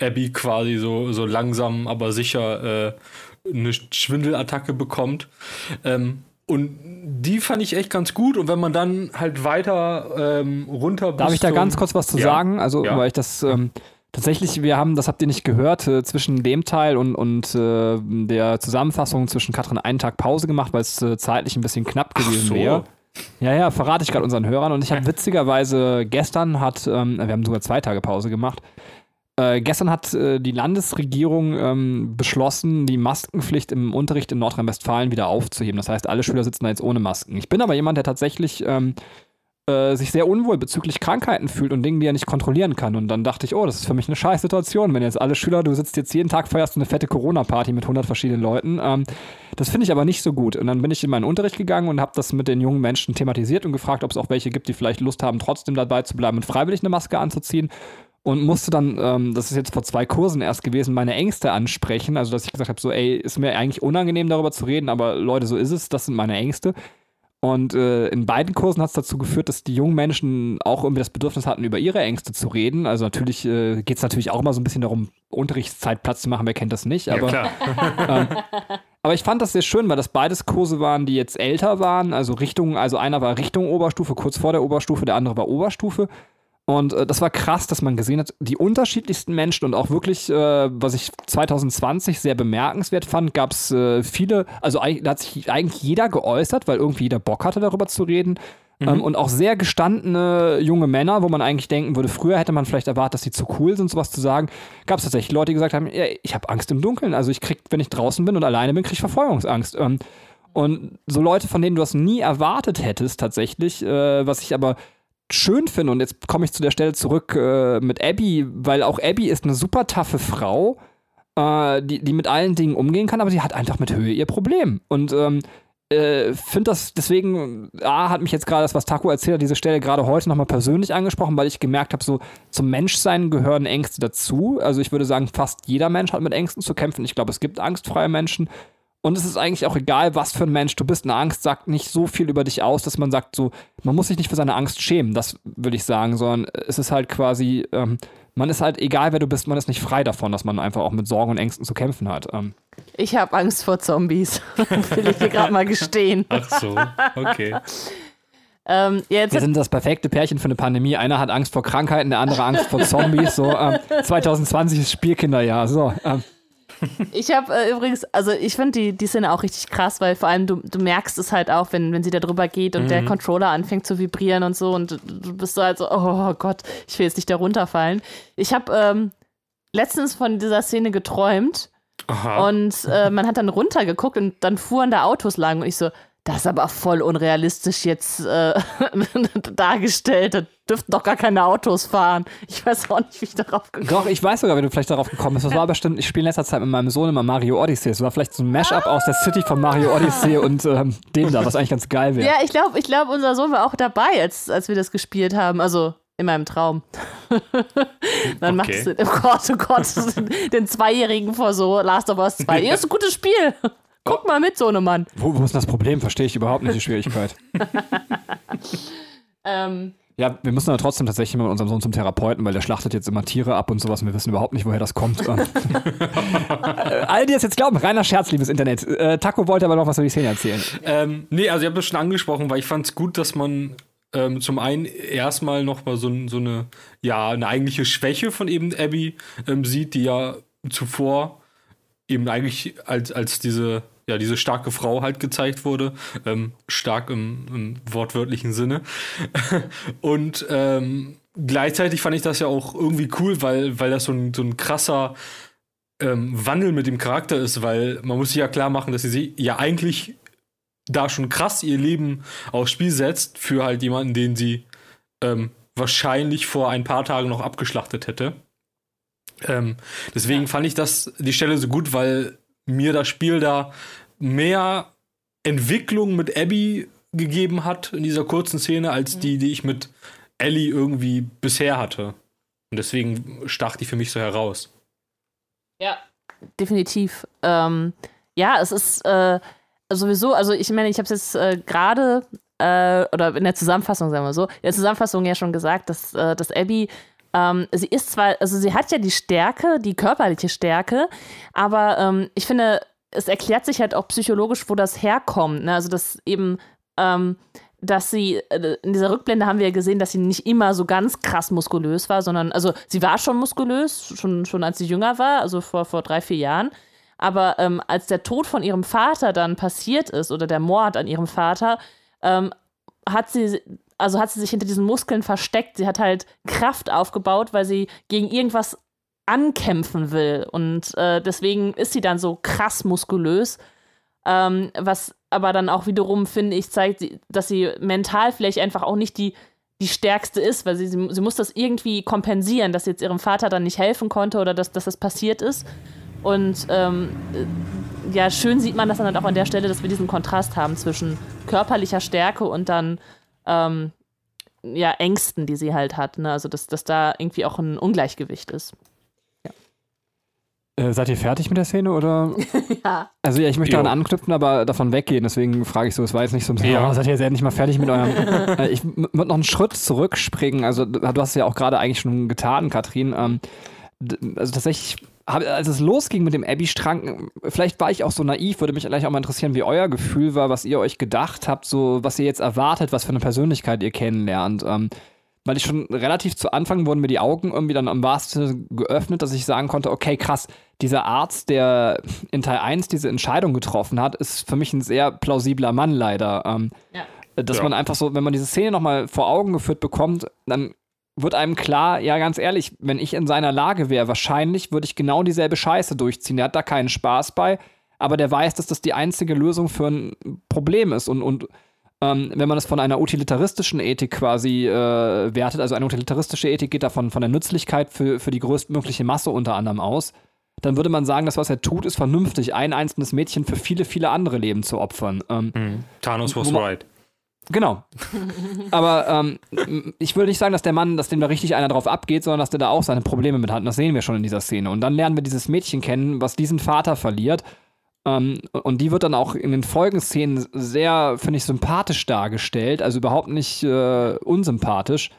Abby quasi so, so langsam, aber sicher äh, eine Schwindelattacke bekommt. Ähm, und die fand ich echt ganz gut. Und wenn man dann halt weiter ähm, runter. Darf ich da ganz kurz was zu ja. sagen? Also, ja. weil ich das. Ähm, tatsächlich, wir haben, das habt ihr nicht gehört, äh, zwischen dem Teil und, und äh, der Zusammenfassung zwischen Katrin einen Tag Pause gemacht, weil es äh, zeitlich ein bisschen knapp gewesen so. wäre. Ja, ja, verrate ich gerade unseren Hörern. Und ich habe witzigerweise gestern hat, ähm, wir haben sogar zwei Tage Pause gemacht, äh, gestern hat äh, die Landesregierung ähm, beschlossen, die Maskenpflicht im Unterricht in Nordrhein-Westfalen wieder aufzuheben. Das heißt, alle Schüler sitzen da jetzt ohne Masken. Ich bin aber jemand, der tatsächlich ähm, äh, sich sehr unwohl bezüglich Krankheiten fühlt und Dingen, die er nicht kontrollieren kann. Und dann dachte ich, oh, das ist für mich eine scheiß Situation, wenn jetzt alle Schüler, du sitzt jetzt jeden Tag, feierst eine fette Corona-Party mit 100 verschiedenen Leuten. Ähm, das finde ich aber nicht so gut. Und dann bin ich in meinen Unterricht gegangen und habe das mit den jungen Menschen thematisiert und gefragt, ob es auch welche gibt, die vielleicht Lust haben, trotzdem dabei zu bleiben und freiwillig eine Maske anzuziehen. Und musste dann, ähm, das ist jetzt vor zwei Kursen erst gewesen, meine Ängste ansprechen. Also, dass ich gesagt habe, so, ey, ist mir eigentlich unangenehm darüber zu reden, aber Leute, so ist es, das sind meine Ängste. Und äh, in beiden Kursen hat es dazu geführt, dass die jungen Menschen auch irgendwie das Bedürfnis hatten, über ihre Ängste zu reden. Also natürlich äh, geht es natürlich auch immer so ein bisschen darum, Unterrichtszeit Platz zu machen, wer kennt das nicht. Aber, ja, ähm, aber ich fand das sehr schön, weil das beides Kurse waren, die jetzt älter waren. Also Richtung, also einer war Richtung Oberstufe, kurz vor der Oberstufe, der andere war Oberstufe. Und äh, das war krass, dass man gesehen hat, die unterschiedlichsten Menschen und auch wirklich, äh, was ich 2020 sehr bemerkenswert fand, gab es äh, viele, also da hat sich eigentlich jeder geäußert, weil irgendwie jeder Bock hatte, darüber zu reden. Mhm. Ähm, und auch sehr gestandene junge Männer, wo man eigentlich denken würde, früher hätte man vielleicht erwartet, dass sie zu cool sind, sowas zu sagen. Gab es tatsächlich Leute, die gesagt haben, ja, ich habe Angst im Dunkeln. Also ich krieg, wenn ich draußen bin und alleine bin, kriege ich Verfolgungsangst. Ähm, und so Leute, von denen du das nie erwartet hättest, tatsächlich, äh, was ich aber schön finde, und jetzt komme ich zu der Stelle zurück äh, mit Abby, weil auch Abby ist eine super taffe Frau, äh, die, die mit allen Dingen umgehen kann, aber sie hat einfach mit Höhe ihr Problem. Und ähm, äh, finde das deswegen, A, hat mich jetzt gerade das, was Taco erzählt hat, diese Stelle gerade heute nochmal persönlich angesprochen, weil ich gemerkt habe, so zum Menschsein gehören Ängste dazu. Also ich würde sagen, fast jeder Mensch hat mit Ängsten zu kämpfen. Ich glaube, es gibt angstfreie Menschen. Und es ist eigentlich auch egal, was für ein Mensch du bist. Eine Angst sagt nicht so viel über dich aus, dass man sagt, so, man muss sich nicht für seine Angst schämen, das würde ich sagen, sondern es ist halt quasi, ähm, man ist halt, egal wer du bist, man ist nicht frei davon, dass man einfach auch mit Sorgen und Ängsten zu kämpfen hat. Ähm. Ich habe Angst vor Zombies, will ich dir gerade mal gestehen. Ach so, okay. Ähm, Wir sind das perfekte Pärchen für eine Pandemie. Einer hat Angst vor Krankheiten, der andere Angst vor Zombies. So, ähm, 2020 ist Spielkinderjahr. So, ähm. Ich habe äh, übrigens, also ich finde die, die Szene auch richtig krass, weil vor allem du, du merkst es halt auch, wenn, wenn sie da drüber geht und mhm. der Controller anfängt zu vibrieren und so und du bist so halt so, oh Gott, ich will jetzt nicht da runterfallen. Ich habe ähm, letztens von dieser Szene geträumt Aha. und äh, man hat dann runtergeguckt und dann fuhren da Autos lang und ich so, das ist aber voll unrealistisch jetzt äh, dargestellt. Da dürften doch gar keine Autos fahren. Ich weiß auch nicht, wie ich darauf gekommen bin. Doch, ich weiß sogar, wie du vielleicht darauf gekommen bist. Das war bestimmt, ich spiele in letzter Zeit mit meinem Sohn immer Mario Odyssey. Das war vielleicht so ein Mashup aus der City von Mario Odyssey und ähm, dem da, was eigentlich ganz geil wäre. Ja, ich glaube, ich glaub, unser Sohn war auch dabei, als, als wir das gespielt haben. Also in meinem Traum. Dann okay. machst du, oh Gott, oh Gott, den Zweijährigen vor so Last of Us 2. Ja, ist ein gutes Spiel. Guck mal mit, so einem Mann. Wo, wo ist das Problem? Verstehe ich überhaupt nicht die Schwierigkeit. ähm. Ja, wir müssen aber trotzdem tatsächlich mit unserem Sohn zum Therapeuten, weil der schlachtet jetzt immer Tiere ab und sowas und wir wissen überhaupt nicht, woher das kommt. äh, alle, die das jetzt glauben, reiner Scherz, liebes Internet. Äh, Taco wollte aber noch was über die Szene erzählen. Ähm, nee, also ich habe das schon angesprochen, weil ich fand es gut, dass man ähm, zum einen erstmal noch mal so, so, eine, ja, eine eigentliche Schwäche von eben Abby ähm, sieht, die ja zuvor eben eigentlich als, als diese ja, diese starke Frau halt gezeigt wurde. Ähm, stark im, im, wortwörtlichen Sinne. und ähm, gleichzeitig fand ich das ja auch irgendwie cool, weil, weil das so ein, so ein krasser ähm, Wandel mit dem Charakter ist, weil man muss sich ja klar machen, dass sie ja eigentlich da schon krass ihr Leben aufs Spiel setzt für halt jemanden, den sie ähm, wahrscheinlich vor ein paar Tagen noch abgeschlachtet hätte. Ähm, deswegen ja. fand ich das die Stelle so gut, weil mir das Spiel da mehr Entwicklung mit Abby gegeben hat in dieser kurzen Szene, als die, die ich mit Ellie irgendwie bisher hatte. Und deswegen stach die für mich so heraus. Ja, definitiv. Ähm, ja, es ist äh, sowieso, also ich meine, ich habe es jetzt äh, gerade äh, oder in der Zusammenfassung, sagen wir so, in der Zusammenfassung ja schon gesagt, dass, äh, dass Abby ähm, sie ist zwar, also sie hat ja die Stärke, die körperliche Stärke, aber ähm, ich finde, es erklärt sich halt auch psychologisch, wo das herkommt. Ne? Also, dass eben, ähm, dass sie, äh, in dieser Rückblende haben wir ja gesehen, dass sie nicht immer so ganz krass muskulös war, sondern, also sie war schon muskulös, schon, schon als sie jünger war, also vor, vor drei, vier Jahren. Aber ähm, als der Tod von ihrem Vater dann passiert ist oder der Mord an ihrem Vater, ähm, hat sie also hat sie sich hinter diesen Muskeln versteckt. Sie hat halt Kraft aufgebaut, weil sie gegen irgendwas ankämpfen will. Und äh, deswegen ist sie dann so krass muskulös. Ähm, was aber dann auch wiederum, finde ich, zeigt, dass sie mental vielleicht einfach auch nicht die, die stärkste ist, weil sie, sie, sie muss das irgendwie kompensieren, dass sie jetzt ihrem Vater dann nicht helfen konnte oder dass, dass das passiert ist. Und ähm, ja, schön sieht man das dann halt auch an der Stelle, dass wir diesen Kontrast haben zwischen körperlicher Stärke und dann ähm, ja, Ängsten, die sie halt hat. Ne? Also, dass, dass da irgendwie auch ein Ungleichgewicht ist. Äh, seid ihr fertig mit der Szene oder? Ja. Also ja, ich möchte Jo. daran anknüpfen, aber davon weggehen. Deswegen frage ich so, es war jetzt nicht so ein Ja. oh, seid ihr jetzt endlich mal fertig mit eurem. äh, ich würde noch einen Schritt zurückspringen. Also du hast es ja auch gerade eigentlich schon getan, Katrin. Ähm, also tatsächlich, als es losging mit dem Abby-Strang, vielleicht war ich auch so naiv, würde mich gleich auch mal interessieren, wie euer Gefühl war, was ihr euch gedacht habt, so was ihr jetzt erwartet, was für eine Persönlichkeit ihr kennenlernt. Ähm, weil ich schon relativ zu Anfang wurden mir die Augen irgendwie dann am wahrsten geöffnet, dass ich sagen konnte, okay, krass, dieser Arzt, der in Teil 1 diese Entscheidung getroffen hat, ist für mich ein sehr plausibler Mann leider. Ähm, Ja. dass Ja. man einfach so, wenn man diese Szene nochmal vor Augen geführt bekommt, dann wird einem klar, ja, ganz ehrlich, wenn ich in seiner Lage wäre, wahrscheinlich würde ich genau dieselbe Scheiße durchziehen. Der hat da keinen Spaß bei, aber der weiß, dass das die einzige Lösung für ein Problem ist. Und, und ähm, wenn man das von einer utilitaristischen Ethik quasi äh, wertet, also eine utilitaristische Ethik geht davon von der Nützlichkeit für, für die größtmögliche Masse unter anderem aus, dann würde man sagen, das, was er tut, ist vernünftig, ein einzelnes Mädchen für viele, viele andere Leben zu opfern. Ähm, Thanos was man- right. Genau. Aber ähm, ich würde nicht sagen, dass der Mann, dass dem da richtig einer drauf abgeht, sondern dass der da auch seine Probleme mit hat. Und das sehen wir schon in dieser Szene. Und dann lernen wir dieses Mädchen kennen, was diesen Vater verliert. Ähm, und die wird dann auch in den Folgenszenen sehr, finde ich, sympathisch dargestellt. Also überhaupt nicht äh, unsympathisch.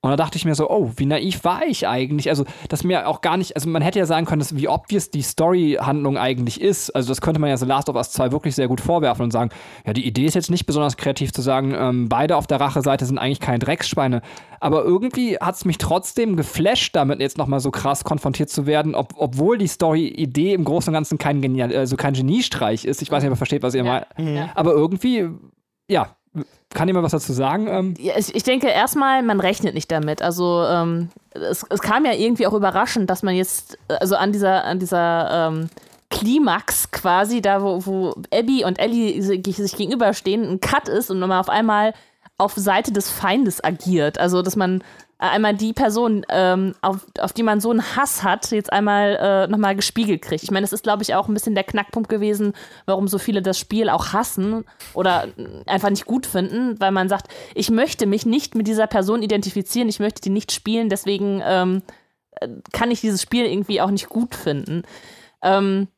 Und da dachte ich mir so, oh, wie naiv war ich eigentlich? Also, dass mir auch gar nicht, also man hätte ja sagen können, dass, wie obvious die Story-Handlung eigentlich ist. Also, das könnte man ja The Last of Us 2 wirklich sehr gut vorwerfen und sagen, ja, die Idee ist jetzt nicht besonders kreativ zu sagen, ähm, beide auf der Rache-Seite sind eigentlich keine Drecksschweine. Aber irgendwie hat es mich trotzdem geflasht, damit jetzt nochmal so krass konfrontiert zu werden, ob, obwohl die Story-Idee im Großen und Ganzen kein, Genial, also kein Geniestreich ist. Ich weiß nicht, ob ihr versteht, was ihr Ja. meint. Ja. Aber irgendwie, ja, kann jemand was dazu sagen? Ähm, Ja, ich, ich denke erstmal, man rechnet nicht damit. Also ähm, es, es kam ja irgendwie auch überraschend, dass man jetzt, also an dieser, an dieser ähm, Klimax quasi, da wo, wo Abby und Ellie sich sich gegenüberstehen, ein Cut ist und man auf einmal auf Seite des Feindes agiert. Also dass man einmal die Person, ähm, auf, auf die man so einen Hass hat, jetzt einmal äh, nochmal gespiegelt kriegt. Ich meine, das ist, glaube ich, auch ein bisschen der Knackpunkt gewesen, warum so viele das Spiel auch hassen oder einfach nicht gut finden, weil man sagt, ich möchte mich nicht mit dieser Person identifizieren, ich möchte die nicht spielen, deswegen ähm, äh, kann ich dieses Spiel irgendwie auch nicht gut finden. Ähm,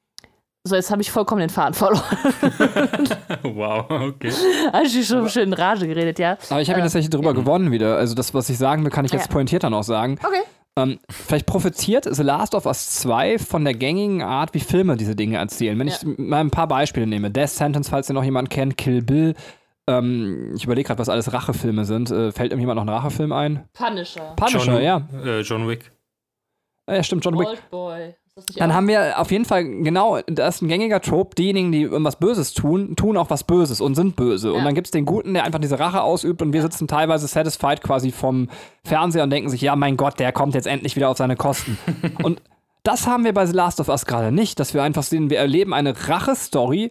so, jetzt habe ich vollkommen den Faden verloren. wow, okay. Habe ich schon schön in Rage geredet, ja. Aber ich habe ihn tatsächlich drüber gewonnen wieder. Also das, was ich sagen will, kann ich jetzt Ja. pointiert dann auch sagen. Okay. Ähm, vielleicht profitiert The Last of Us 2 von der gängigen Art, wie Filme diese Dinge erzählen. Wenn ich mal ein paar Beispiele nehme. Death Sentence, falls ihr noch jemand kennt, Kill Bill. Ähm, ich überlege gerade, was alles Rachefilme sind. Äh, fällt irgendjemand noch ein Rachefilm ein? Punisher. Punisher, ja. Äh, John Wick. Ja, stimmt, John Wick. Das nicht Dann auch? haben wir auf jeden Fall, genau, das ist ein gängiger Trope, diejenigen, die irgendwas Böses tun, tun auch was Böses und sind böse. Und Ja. dann gibt es den Guten, der einfach diese Rache ausübt und wir sitzen teilweise satisfied quasi vom Fernseher und denken sich, ja, mein Gott, der kommt jetzt endlich wieder auf seine Kosten. und das haben wir bei The Last of Us gerade nicht, dass wir einfach sehen, wir erleben eine Rache-Story,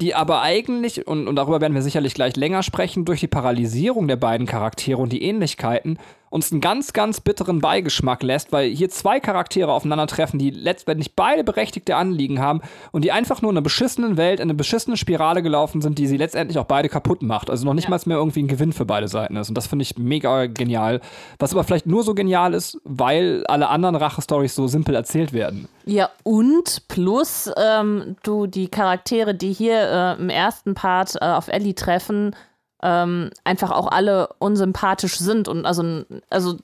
die aber eigentlich, und, und darüber werden wir sicherlich gleich länger sprechen, durch die Paralysierung der beiden Charaktere und die Ähnlichkeiten uns einen ganz, ganz bitteren Beigeschmack lässt, weil hier zwei Charaktere aufeinandertreffen, die letztendlich beide berechtigte Anliegen haben und die einfach nur in einer beschissenen Welt, in eine beschissene Spirale gelaufen sind, die sie letztendlich auch beide kaputt macht. Also noch nicht Ja. mal mehr irgendwie ein Gewinn für beide Seiten ist. Und das finde ich mega genial. Was aber vielleicht nur so genial ist, weil alle anderen Rache-Stories so simpel erzählt werden. Ja, und plus ähm, du die Charaktere, die hier äh, im ersten Part äh, auf Ellie treffen, ähm, einfach auch alle unsympathisch sind und also, also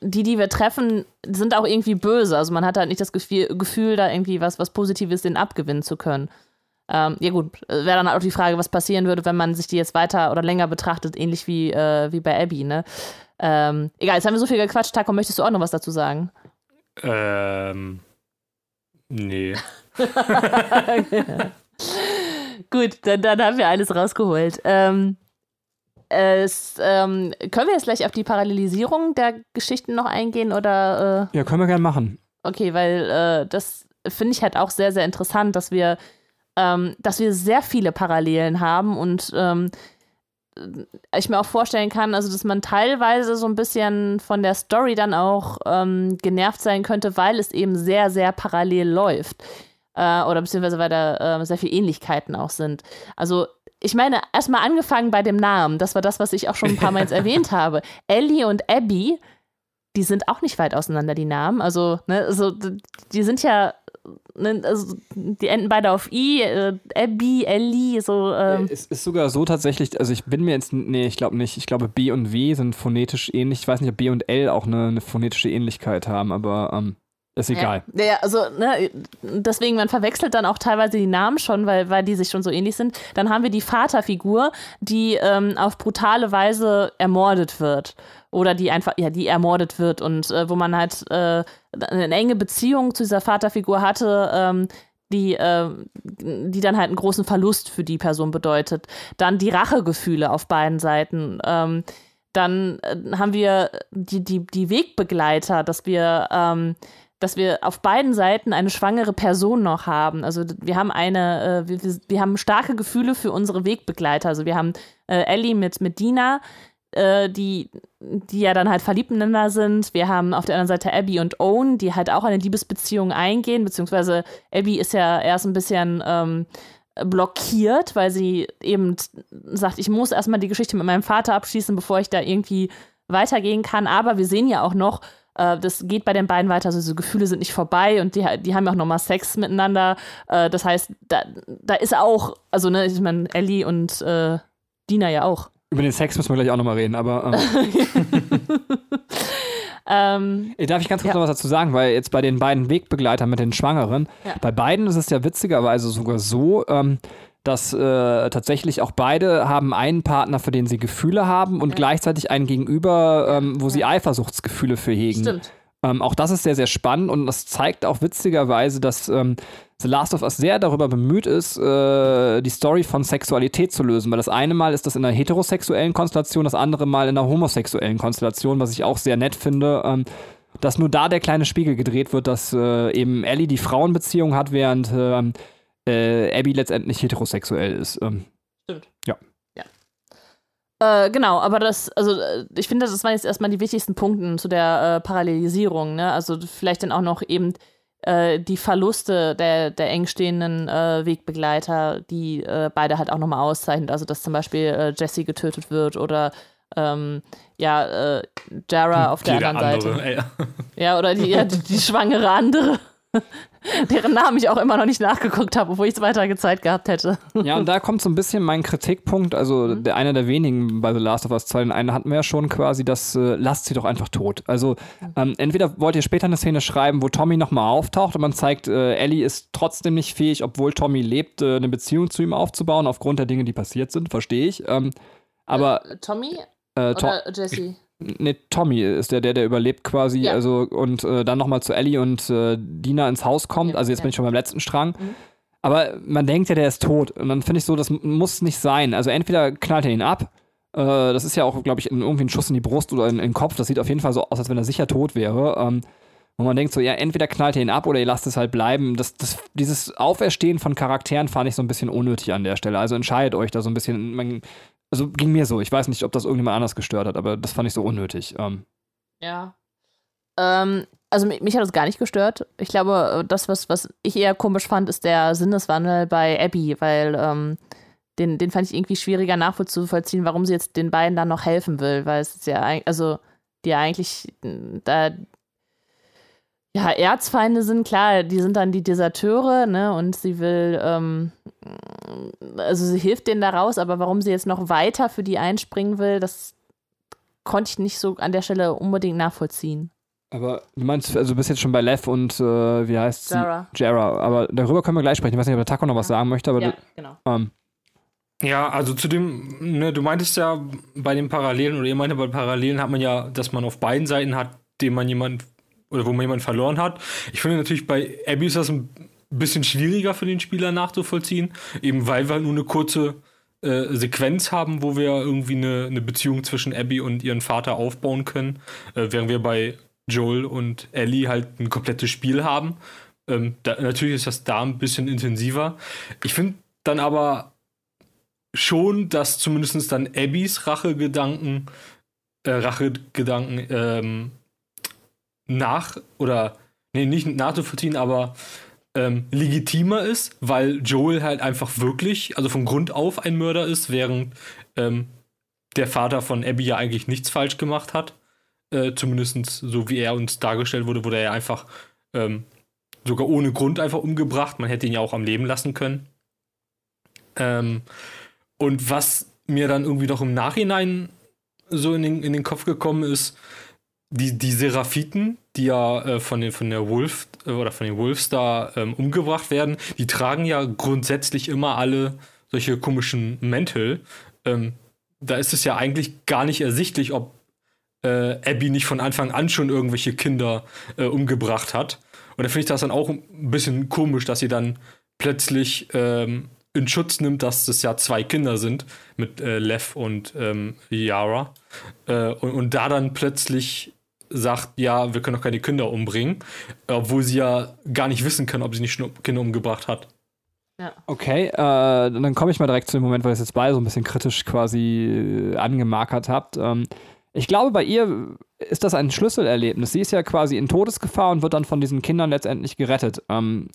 die, die wir treffen, sind auch irgendwie böse. Also man hat halt nicht das Gefühl, Gefühl da irgendwie was, was Positives denen abgewinnen zu können. Ähm, ja gut, wäre dann halt auch die Frage, was passieren würde, wenn man sich die jetzt weiter oder länger betrachtet, ähnlich wie, äh, wie bei Abby, ne? Ähm, egal, jetzt haben wir so viel gequatscht. Taco, möchtest du auch noch was dazu sagen? Ähm. Nee. Gut, dann, dann haben wir alles rausgeholt. Ähm, es, ähm, können wir jetzt gleich auf die Parallelisierung der Geschichten noch eingehen oder Ja, können wir gerne machen. äh, okay, weil äh, das finde ich halt auch sehr, sehr interessant, dass wir, ähm, dass wir sehr viele Parallelen haben und ähm, ich mir auch vorstellen kann, also dass man teilweise so ein bisschen von der Story dann auch ähm, genervt sein könnte, weil es eben sehr, sehr parallel läuft. Äh, oder beziehungsweise weil da äh, sehr viele Ähnlichkeiten auch sind. Also ich meine, erstmal angefangen bei dem Namen. Das war das, was ich auch schon ein paar Mal erwähnt habe. Ellie und Abby, die sind auch nicht weit auseinander, die Namen. Also, ne, also die sind ja ne, also, die enden beide auf I, äh, Abby, Ellie, so. Ähm. Es ist sogar so tatsächlich, also ich bin mir jetzt, nee, ich glaube nicht. Ich glaube, B und W sind phonetisch ähnlich. Ich weiß nicht, ob B und L auch eine, eine phonetische Ähnlichkeit haben, aber ähm, ist egal. Ja, ja also ne, deswegen, man verwechselt dann auch teilweise die Namen schon, weil, weil die sich schon so ähnlich sind. Dann haben wir die Vaterfigur, die ähm, auf brutale Weise ermordet wird. Oder die einfach, ja, die ermordet wird und äh, wo man halt äh, eine enge Beziehung zu dieser Vaterfigur hatte, ähm, die, äh, die dann halt einen großen Verlust für die Person bedeutet. Dann die Rachegefühle auf beiden Seiten. Ähm, dann äh, haben wir die, die, die Wegbegleiter, dass wir ähm, dass wir auf beiden Seiten eine schwangere Person noch haben. Also wir haben eine, äh, wir, wir, haben starke Gefühle für unsere Wegbegleiter. Also wir haben äh, Ellie mit, mit Dina, äh, die, die ja dann halt verliebt miteinander sind. Wir haben auf der anderen Seite Abby und Owen, die halt auch eine Liebesbeziehung eingehen, beziehungsweise Abby ist ja erst ein bisschen ähm, blockiert, weil sie eben sagt, ich muss erstmal die Geschichte mit meinem Vater abschließen, bevor ich da irgendwie weitergehen kann. Aber wir sehen ja auch noch, äh, das geht bei den beiden weiter, also diese Gefühle sind nicht vorbei und die, die haben ja auch nochmal Sex miteinander. Äh, das heißt, da, da ist auch, also ne, ich meine, Ellie und äh, Dina ja auch. Über den Sex müssen wir gleich auch nochmal reden, aber. Ähm, ähm, Darf ich ganz kurz ja. noch was dazu sagen, weil jetzt bei den beiden Wegbegleitern mit den Schwangeren, ja. bei beiden ist es ja witzigerweise sogar so, ähm, dass äh, tatsächlich auch beide haben einen Partner, für den sie Gefühle haben und ja. gleichzeitig einen Gegenüber, ähm, wo sie Eifersuchtsgefühle für hegen. Stimmt. Ähm, auch das ist sehr, sehr spannend und das zeigt auch witzigerweise, dass ähm, The Last of Us sehr darüber bemüht ist, äh, die Story von Sexualität zu lösen. Weil das eine Mal ist das in einer heterosexuellen Konstellation, das andere Mal in einer homosexuellen Konstellation, was ich auch sehr nett finde. Ähm, dass nur da der kleine Spiegel gedreht wird, dass äh, eben Ellie die Frauenbeziehung hat, während ähm, äh, Abby letztendlich heterosexuell ist. Ähm, Stimmt. Ja. ja. Äh, genau, aber das, also äh, ich finde, das waren jetzt erstmal die wichtigsten Punkte zu der äh, Parallelisierung, ne? Also vielleicht dann auch noch eben äh, die Verluste der, der engstehenden äh, Wegbegleiter, die äh, beide halt auch nochmal auszeichnet. Also dass zum Beispiel äh, Jesse getötet wird oder ähm, ja, äh, Jara auf der anderen andere, Seite. Ja. ja, oder die, ja, die, die schwangere andere. deren Namen ich auch immer noch nicht nachgeguckt habe, obwohl ich es weiter gezeigt gehabt hätte. Ja, und da kommt so ein bisschen mein Kritikpunkt, also mhm. der, einer der wenigen bei The Last of Us 2, den einen hatten wir ja schon quasi, das äh, lasst sie doch einfach tot. Also ähm, entweder wollt ihr später eine Szene schreiben, wo Tommy nochmal auftaucht und man zeigt, äh, Ellie ist trotzdem nicht fähig, obwohl Tommy lebt, äh, eine Beziehung zu ihm aufzubauen, aufgrund der Dinge, die passiert sind, verstehe ich. Ähm, aber äh, Tommy? Äh, to oder Jesse? Ne, Tommy ist der, der, der überlebt quasi. Ja. Also, und äh, dann nochmal zu Ellie und äh, Dina ins Haus kommt. Ja, also jetzt ja. bin ich schon beim letzten Strang. Mhm. Aber man denkt ja, der ist tot. Und dann finde ich so, das muss nicht sein. Also entweder knallt er ihn ab. Äh, das ist ja auch, glaube ich, irgendwie ein Schuss in die Brust oder in, in, den Kopf. Das sieht auf jeden Fall so aus, als wenn er sicher tot wäre. Ähm, und man denkt so, ja, entweder knallt ihr ihn ab oder ihr lasst es halt bleiben. Das, das, dieses Auferstehen von Charakteren fand ich so ein bisschen unnötig an der Stelle. Also entscheidet euch da so ein bisschen. Man, also ging mir so. Ich weiß nicht, ob das irgendjemand anders gestört hat, aber das fand ich so unnötig. Ähm. Ja. Ähm, also mich, hat das gar nicht gestört. Ich glaube, das, was, was ich eher komisch fand, ist der Sinneswandel bei Abby, weil ähm, den, den fand ich irgendwie schwieriger nachvollziehen, warum sie jetzt den beiden dann noch helfen will, weil es ist ja, also die ja eigentlich da ja, Erzfeinde sind, klar, die sind dann die Deserteure, ne, und sie will, ähm, also sie hilft denen da raus, aber warum sie jetzt noch weiter für die einspringen will, das konnte ich nicht so an der Stelle unbedingt nachvollziehen. Aber du meinst, also du bist jetzt schon bei Lev und äh, wie heißt sie? Jara. Jara. Aber darüber können wir gleich sprechen. Ich weiß nicht, ob der Taco noch was sagen möchte, aber ja, du, genau. Ähm. Ja, also zu dem, ne, du meintest ja bei den Parallelen, oder ihr meinte bei Parallelen hat man ja, dass man auf beiden Seiten hat, dem man jemand oder wo man jemanden verloren hat. Ich finde natürlich bei Abby ist das ein bisschen schwieriger für den Spieler nachzuvollziehen, eben weil wir nur eine kurze äh, Sequenz haben, wo wir irgendwie eine, eine, Beziehung zwischen Abby und ihren Vater aufbauen können, äh, während wir bei Joel und Ellie halt ein komplettes Spiel haben. Ähm, da, natürlich ist das da ein bisschen intensiver. Ich finde dann aber schon, dass zumindest dann Abbys Rachegedanken, äh, Rachegedanken ähm, nach oder nee, nicht nachzuvollziehen, aber ähm, legitimer ist, weil Joel halt einfach wirklich, also von Grund auf ein Mörder ist, während ähm, der Vater von Abby ja eigentlich nichts falsch gemacht hat. Äh, Zumindest so wie er uns dargestellt wurde, wurde er einfach ähm, sogar ohne Grund einfach umgebracht. Man hätte ihn ja auch am Leben lassen können. Ähm, und was mir dann irgendwie doch im Nachhinein so in den, in den Kopf gekommen ist, die, die Seraphiten, die ja äh, von, den, von der Wolf oder von den Wolves da ähm, umgebracht werden, die tragen ja grundsätzlich immer alle solche komischen Mäntel. Ähm, da ist es ja eigentlich gar nicht ersichtlich, ob äh, Abby nicht von Anfang an schon irgendwelche Kinder äh, umgebracht hat. Und da finde ich das dann auch ein bisschen komisch, dass sie dann plötzlich ähm, in Schutz nimmt, dass das ja zwei Kinder sind mit äh, Lev und ähm, Yara. Äh, und, und da dann plötzlich sagt, ja, wir können doch keine Kinder umbringen, obwohl sie ja gar nicht wissen kann, ob sie nicht schon Kinder umgebracht hat. Ja. Okay, äh, dann komme ich mal direkt zu dem Moment, wo ihr es jetzt beide so ein bisschen kritisch quasi äh, angemarkert habt. Ähm, ich glaube, bei ihr ist das ein Schlüsselerlebnis. Sie ist ja quasi in Todesgefahr und wird dann von diesen Kindern letztendlich gerettet. Ähm, mhm.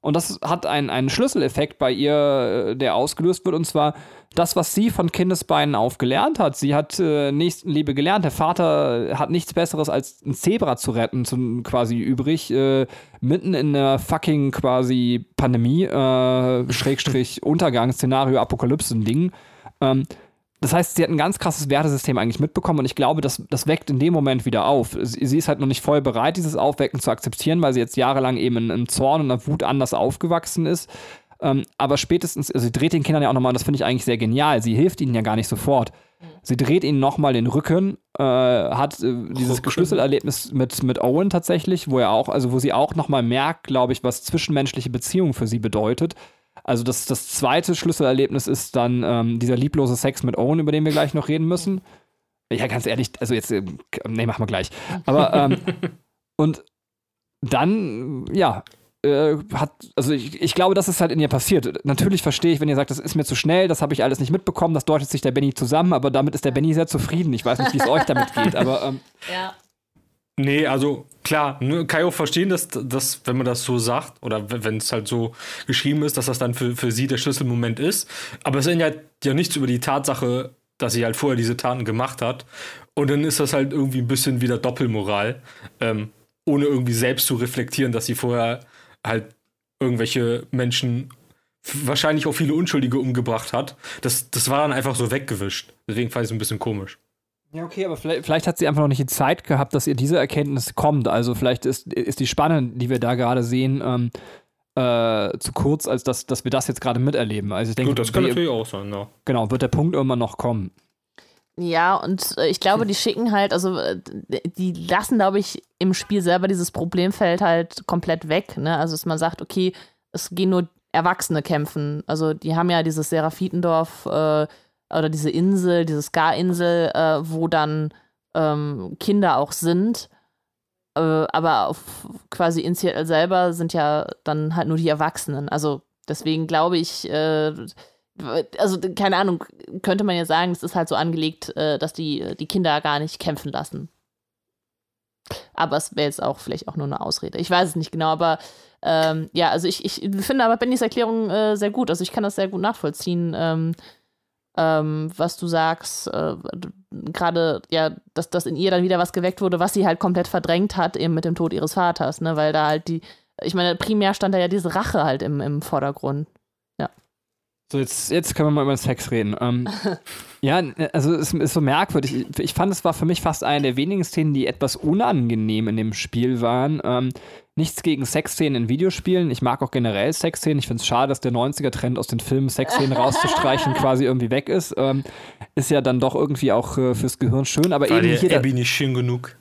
Und das hat einen, einen Schlüsseleffekt bei ihr, äh, der ausgelöst wird, und zwar das, was sie von Kindesbeinen auf gelernt hat. Sie hat äh, Nächstenliebe gelernt. Der Vater hat nichts Besseres als ein Zebra zu retten, zum, quasi übrig, äh, mitten in der fucking quasi Pandemie, äh, Schrägstrich Untergangsszenario, Apokalypse-Ding. Ähm, das heißt, sie hat ein ganz krasses Wertesystem eigentlich mitbekommen und ich glaube, das, das weckt in dem Moment wieder auf. Sie, sie ist halt noch nicht voll bereit, dieses Aufwecken zu akzeptieren, weil sie jetzt jahrelang eben in, in Zorn und einer Wut anders aufgewachsen ist. Ähm, aber spätestens, also sie dreht den Kindern ja auch nochmal, und das finde ich eigentlich sehr genial, sie hilft ihnen ja gar nicht sofort. Sie dreht ihnen nochmal den Rücken, äh, hat äh, dieses Schlüsselerlebnis mit, mit Owen tatsächlich, wo er auch, also wo sie auch nochmal merkt, glaube ich, was zwischenmenschliche Beziehung für sie bedeutet. Also das, das zweite Schlüsselerlebnis ist dann ähm, dieser lieblose Sex mit Owen, über den wir gleich noch reden müssen. Ja, ganz ehrlich, also jetzt, äh, nee, machen wir gleich. Aber, ähm, und dann, ja, äh, hat, also ich, ich glaube, das ist halt in ihr passiert. Natürlich verstehe ich, wenn ihr sagt, das ist mir zu schnell, das habe ich alles nicht mitbekommen, das deutet sich der Benny zusammen, aber damit ist der Benny sehr zufrieden. Ich weiß nicht, wie es euch damit geht, aber. Ähm, ja. Nee, also klar, kann ich auch verstehen, dass, dass, wenn man das so sagt, oder wenn es halt so geschrieben ist, dass das dann für, für sie der Schlüsselmoment ist. Aber es ändert ja nichts über die Tatsache, dass sie halt vorher diese Taten gemacht hat. Und dann ist das halt irgendwie ein bisschen wieder Doppelmoral, ähm, ohne irgendwie selbst zu reflektieren, dass sie vorher halt irgendwelche Menschen, wahrscheinlich auch viele Unschuldige umgebracht hat. Das, das war dann einfach so weggewischt. Deswegen fand ich es ein bisschen komisch. Ja, okay, aber vielleicht, vielleicht, hat sie einfach noch nicht die Zeit gehabt, dass ihr diese Erkenntnis kommt. Also vielleicht ist, ist die Spanne, die wir da gerade sehen, ähm, äh, zu kurz, als dass, dass wir das jetzt gerade miterleben. Also ich denke, Gut, das kann wir, natürlich auch sein, ja. Genau, wird der Punkt irgendwann noch kommen. Ja, und äh, ich glaube, die schicken halt, also äh, die lassen, glaube ich, im Spiel selber dieses Problemfeld halt komplett weg. Ne? Also, dass man sagt, okay, es gehen nur Erwachsene kämpfen. Also, die haben ja dieses Seraphitendorf äh, oder diese Insel, diese Ska-Insel, äh, wo dann ähm, Kinder auch sind. Äh, aber auf quasi in Seattle selber sind ja dann halt nur die Erwachsenen. Also deswegen glaube ich, äh, also keine Ahnung, könnte man ja sagen, es ist halt so angelegt, äh, dass die die Kinder gar nicht kämpfen lassen. Aber es wäre jetzt auch vielleicht auch nur eine Ausrede. Ich weiß es nicht genau, aber ähm, ja, also ich, ich finde aber Bennys Erklärung äh, sehr gut. Also ich kann das sehr gut nachvollziehen. Ähm, ähm, was du sagst, äh, gerade ja, dass, dass in ihr dann wieder was geweckt wurde, was sie halt komplett verdrängt hat, eben mit dem Tod ihres Vaters, ne? Weil da halt die, ich meine, primär stand da ja diese Rache halt im, im Vordergrund. Ja. So, jetzt, jetzt können wir mal über Sex reden. Ähm, ja, also es ist so merkwürdig. Ich, ich, fand, es war für mich fast eine der wenigen Szenen, die etwas unangenehm in dem Spiel waren. Ähm, Nichts gegen Sexszenen in Videospielen. Ich mag auch generell Sexszenen. Ich finde es schade, dass der 90er-Trend aus den Filmen Sexszenen rauszustreichen quasi irgendwie weg ist. Ähm, ist ja dann doch irgendwie auch äh, fürs Gehirn schön. Aber war eben der Abby nicht schön genug?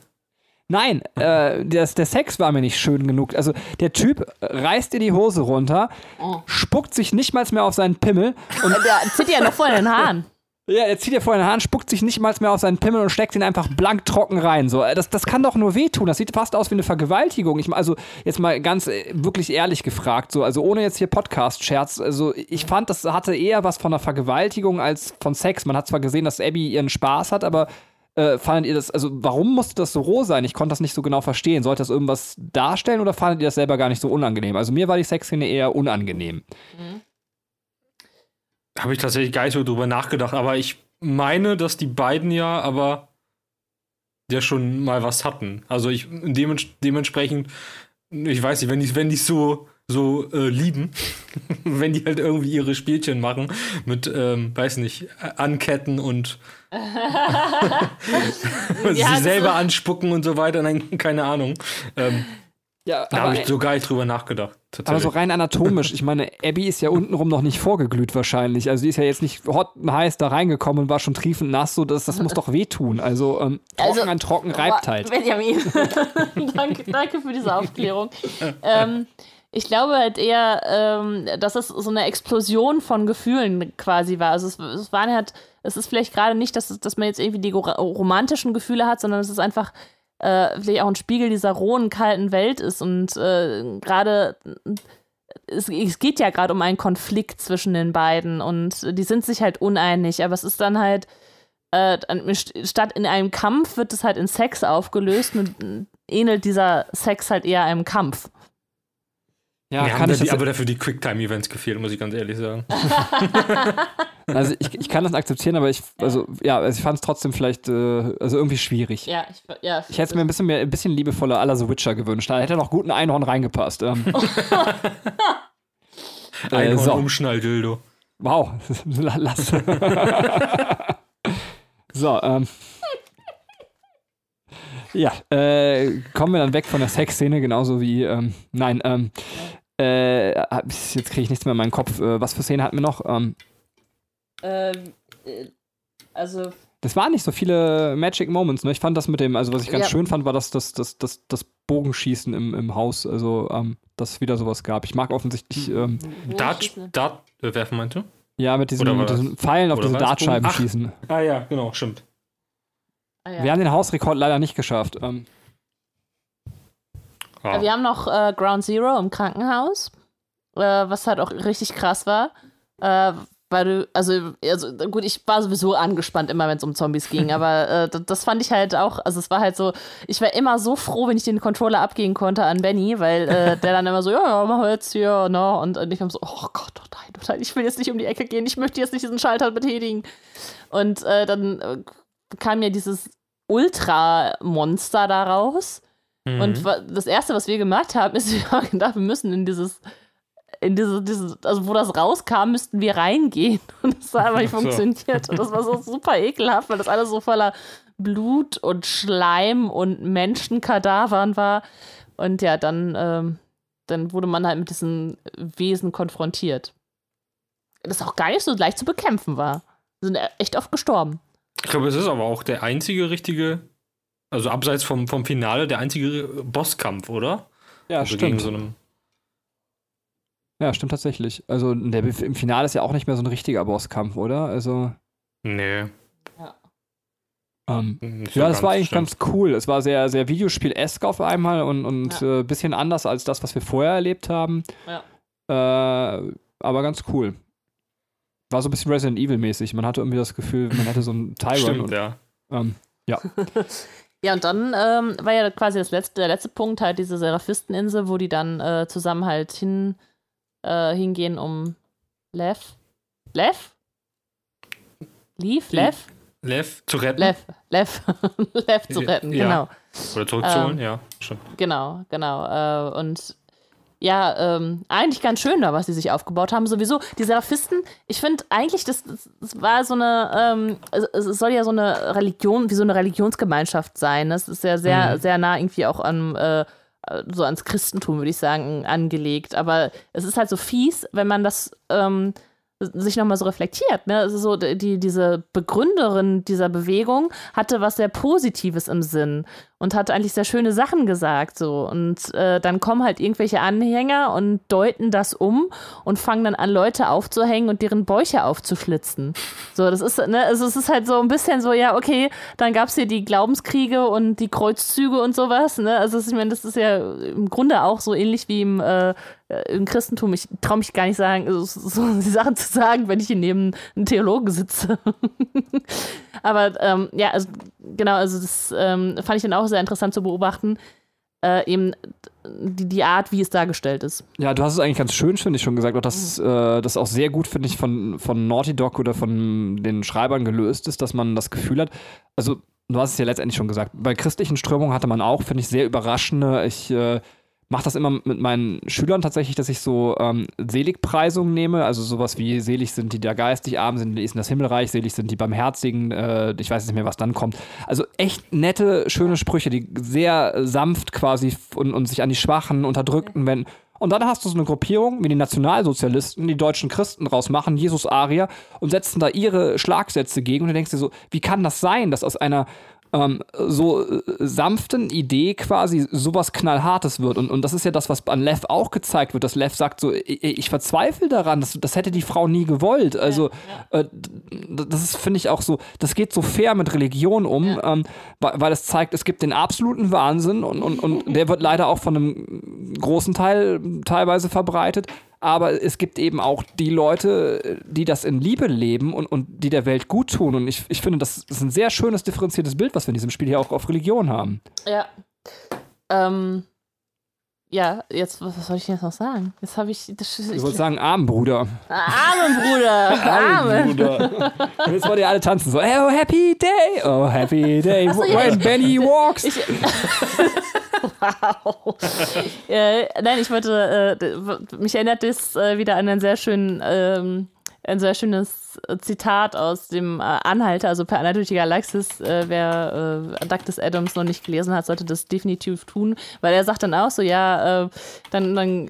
Nein, äh, das, der Sex war mir nicht schön genug. Also der Typ reißt dir die Hose runter, oh. spuckt sich nicht mal mehr auf seinen Pimmel und der zieht ja noch vor den Haaren. Ja, er zieht ja vor den Haaren, spuckt sich nicht mal mehr auf seinen Pimmel und steckt ihn einfach blank trocken rein. So, äh, das, das kann doch nur wehtun. Das sieht fast aus wie eine Vergewaltigung. Ich, also, jetzt mal ganz äh, wirklich ehrlich gefragt, so, also ohne jetzt hier Podcast-Scherz, also ich fand, das hatte eher was von einer Vergewaltigung als von Sex. Man hat zwar gesehen, dass Abby ihren Spaß hat, aber Äh, fandet ihr das, also warum musste das so roh sein? Ich konnte das nicht so genau verstehen. Sollte das irgendwas darstellen oder fandet ihr das selber gar nicht so unangenehm? Also mir war die Sexszene eher unangenehm. Mhm. Habe ich tatsächlich gar nicht so drüber nachgedacht, aber ich meine, dass die beiden ja aber ja schon mal was hatten. Also ich dements dementsprechend, ich weiß nicht, wenn die wenn die so so äh, lieben, wenn die halt irgendwie ihre Spielchen machen mit, ähm, weiß nicht, anketten und sie selber anspucken und so weiter, nein, keine Ahnung. Ähm, Ja, da habe ich so gar nicht drüber nachgedacht. Aber so rein anatomisch, ich meine, Abby ist ja untenrum noch nicht vorgeglüht wahrscheinlich. Also die ist ja jetzt nicht hot und heiß da reingekommen und war schon triefend nass, so das, das muss doch wehtun. Also ähm, trocken Also, an trocken reibt halt. Benjamin, danke, danke für diese Aufklärung. ähm, ich glaube halt eher, ähm, dass es so eine Explosion von Gefühlen quasi war. Also es, es waren halt, es ist vielleicht gerade nicht, dass, es- dass man jetzt irgendwie die ro- romantischen Gefühle hat, sondern es ist einfach äh, vielleicht auch ein Spiegel dieser rohen, kalten Welt ist. Und äh, gerade es, es geht ja gerade um einen Konflikt zwischen den beiden und die sind sich halt uneinig, aber es ist dann halt äh, statt in einem Kampf wird es halt in Sex aufgelöst und äh, ähnelt dieser Sex halt eher einem Kampf. Ja, Mir haben kann da ich die, aber dafür die Quicktime-Events gefehlt, muss ich ganz ehrlich sagen. also ich, ich kann das akzeptieren, aber ich, also ja, also ich fand es trotzdem vielleicht, äh, also irgendwie schwierig. Ja, ich, ja. Ich hätte es mir ein bisschen mehr, ein bisschen liebevoller aller The Witcher gewünscht. Da hätte noch gut ein Einhorn reingepasst. Ähm, äh, Einhorn so. Umschnall-Dildo. Wow, lass. so, ähm. Ja, äh, kommen wir dann weg von der Sexszene, genauso wie, ähm, nein, ähm, äh, jetzt kriege ich nichts mehr in meinen Kopf. Äh, was für Szene hatten wir noch? Ähm, Ähm, äh, also, das waren nicht so viele Magic Moments, ne? Ich fand das mit dem, also was ich ganz Ja. schön fand, war das, das, das, das, das Bogenschießen im, im Haus, also, ähm, dass es wieder sowas gab. Ich mag offensichtlich, ähm, Dart. Dart äh, werfen meinte? ja, mit diesen, mit diesen Pfeilen auf diese Dartscheiben schießen. Ah ja, genau, stimmt. ah, ja. Wir haben den Hausrekord leider nicht geschafft. Ähm, Äh, Wir haben noch äh, Ground Zero im Krankenhaus, äh, was halt auch richtig krass war. Äh, weil du, also, also gut, ich war sowieso angespannt immer, wenn es um Zombies ging, aber äh, das, fand ich halt auch, also es war halt so, ich war immer so froh, wenn ich den Controller abgeben konnte an Benny, weil äh, der dann immer so, ja, ja, mach jetzt hier, ne, und, und ich war so, oh Gott, oh nein, oh nein, ich will jetzt nicht um die Ecke gehen, ich möchte jetzt nicht diesen Schalter betätigen. Und äh, dann äh, kam ja dieses Ultra-Monster da raus. Mhm. Und das erste, was wir gemacht haben, ist, wir haben gedacht, wir müssen in dieses, in diese, dieses, also wo das rauskam, müssten wir reingehen. Und das hat aber nicht so. funktioniert. Und das war so super ekelhaft, weil das alles so voller Blut und Schleim und Menschenkadavern war. Und ja, dann, ähm, dann wurde man halt mit diesen Wesen konfrontiert. Das auch gar nicht so leicht zu bekämpfen war. Sind echt oft gestorben. Ich glaube, es ist aber auch der einzige richtige, also abseits vom, vom Finale, der einzige Bosskampf, oder? ja, also stimmt. gegen so einem. Ja, stimmt tatsächlich. Also der, im Finale ist ja auch nicht mehr so ein richtiger Bosskampf, oder? Also, Nee. ähm, nicht ja, das war eigentlich stimmt. ganz cool. Es war sehr, sehr Videospiel-esk auf einmal und, und äh, bisschen anders als das, was wir vorher erlebt haben. Ja. Äh, aber ganz cool. War so ein bisschen Resident Evil-mäßig. Man hatte irgendwie das Gefühl, man hätte so einen Tyron. Stimmt, und, ja. ähm, ja. Ja, und dann ähm, war ja quasi das letzte, der letzte Punkt halt diese Seraphisteninsel, wo die dann äh, zusammen halt hin, äh, hingehen, um Lev? Lev? Leaf? Lev? Lev zu retten Lev. Lev. Lev zu retten, Ja. genau. oder zurückzuholen, Ähm, ja, stimmt. Genau, genau. Äh, und ja, ähm, eigentlich ganz schön da, was sie sich aufgebaut haben. Sowieso, die Seraphisten, ich finde eigentlich, das, das, das war so eine, ähm, es, es soll ja so eine Religion, wie so eine Religionsgemeinschaft sein. Das ist ja sehr, Mhm. sehr nah irgendwie auch an, äh, so ans Christentum, würde ich sagen, angelegt. Aber es ist halt so fies, wenn man das ähm, sich nochmal so reflektiert. Ne? Ist so, die, diese Begründerin dieser Bewegung hatte was sehr Positives im Sinn. Und hat eigentlich sehr schöne Sachen gesagt so und äh, dann kommen halt irgendwelche Anhänger und deuten das um und fangen dann an Leute aufzuhängen und deren Bäuche aufzuschlitzen. So, das ist ne, also es ist halt so ein bisschen so ja, okay, dann gab es hier die Glaubenskriege und die Kreuzzüge und sowas, ne? Also ich meine, das ist ja im Grunde auch so ähnlich wie im äh, im Christentum, ich traue mich gar nicht sagen, so, so, die Sachen zu sagen, wenn ich hier neben einem Theologen sitze. Aber ähm, ja, also genau, also das ähm, fand ich dann auch sehr interessant zu beobachten. Äh, eben die, die Art, wie es dargestellt ist. Ja, du hast es eigentlich ganz schön, finde ich, schon gesagt. Auch dass äh, das auch sehr gut, finde ich, von, von Naughty Dog oder von den Schreibern gelöst ist, dass man das Gefühl hat, also du hast es ja letztendlich schon gesagt, bei christlichen Strömungen hatte man auch, finde ich, sehr überraschende, ich äh, mache das immer mit meinen Schülern tatsächlich, dass ich so ähm, Seligpreisungen nehme, also sowas wie selig sind die, der geistig arm sind, die ist in das Himmelreich, selig sind die Barmherzigen, äh, ich weiß nicht mehr, was dann kommt. Also echt nette, schöne Sprüche, die sehr sanft quasi und, und sich an die Schwachen, Unterdrückten wenden. Und dann hast du so eine Gruppierung wie die Nationalsozialisten, die deutschen Christen rausmachen, Jesus Arier, und setzen da ihre Schlagsätze gegen. Und du denkst dir so, wie kann das sein, dass aus einer ähm, so äh, sanften Idee quasi sowas Knallhartes wird. Und, und das ist ja das, was an Lev auch gezeigt wird, dass Lev sagt so, ich, ich verzweifle daran, das, das hätte die Frau nie gewollt. Also ja, ja. Äh, das ist, finde ich, auch so, das geht so fair mit Religion um, ja. ähm, weil, weil es zeigt, es gibt den absoluten Wahnsinn und, und, und der wird leider auch von einem großen Teil teilweise verbreitet aber es gibt eben auch die Leute, die das in Liebe leben und, und die der Welt gut tun. Und ich, ich finde, das ist ein sehr schönes, differenziertes Bild, was wir in diesem Spiel hier auch auf Religion haben. Ja. Ähm, ja, jetzt, was soll ich jetzt noch sagen? Jetzt habe ich. Das, ich wollte sagen, Armenbruder. Armenbruder! Armenbruder! Und jetzt wollt ihr alle tanzen. So, oh, happy day! Oh, happy day! So, when Benny walks! Ich, wow. äh, nein, ich wollte. Äh, mich erinnert das äh, wieder an einen sehr schönen. Ähm, ein sehr schönes Zitat aus dem äh, Anhalter, also per Anhalter durch die Galaxis. Äh, wer äh, Douglas Adams noch nicht gelesen hat, sollte das definitiv tun, weil er sagt dann auch so, ja, äh, dann, dann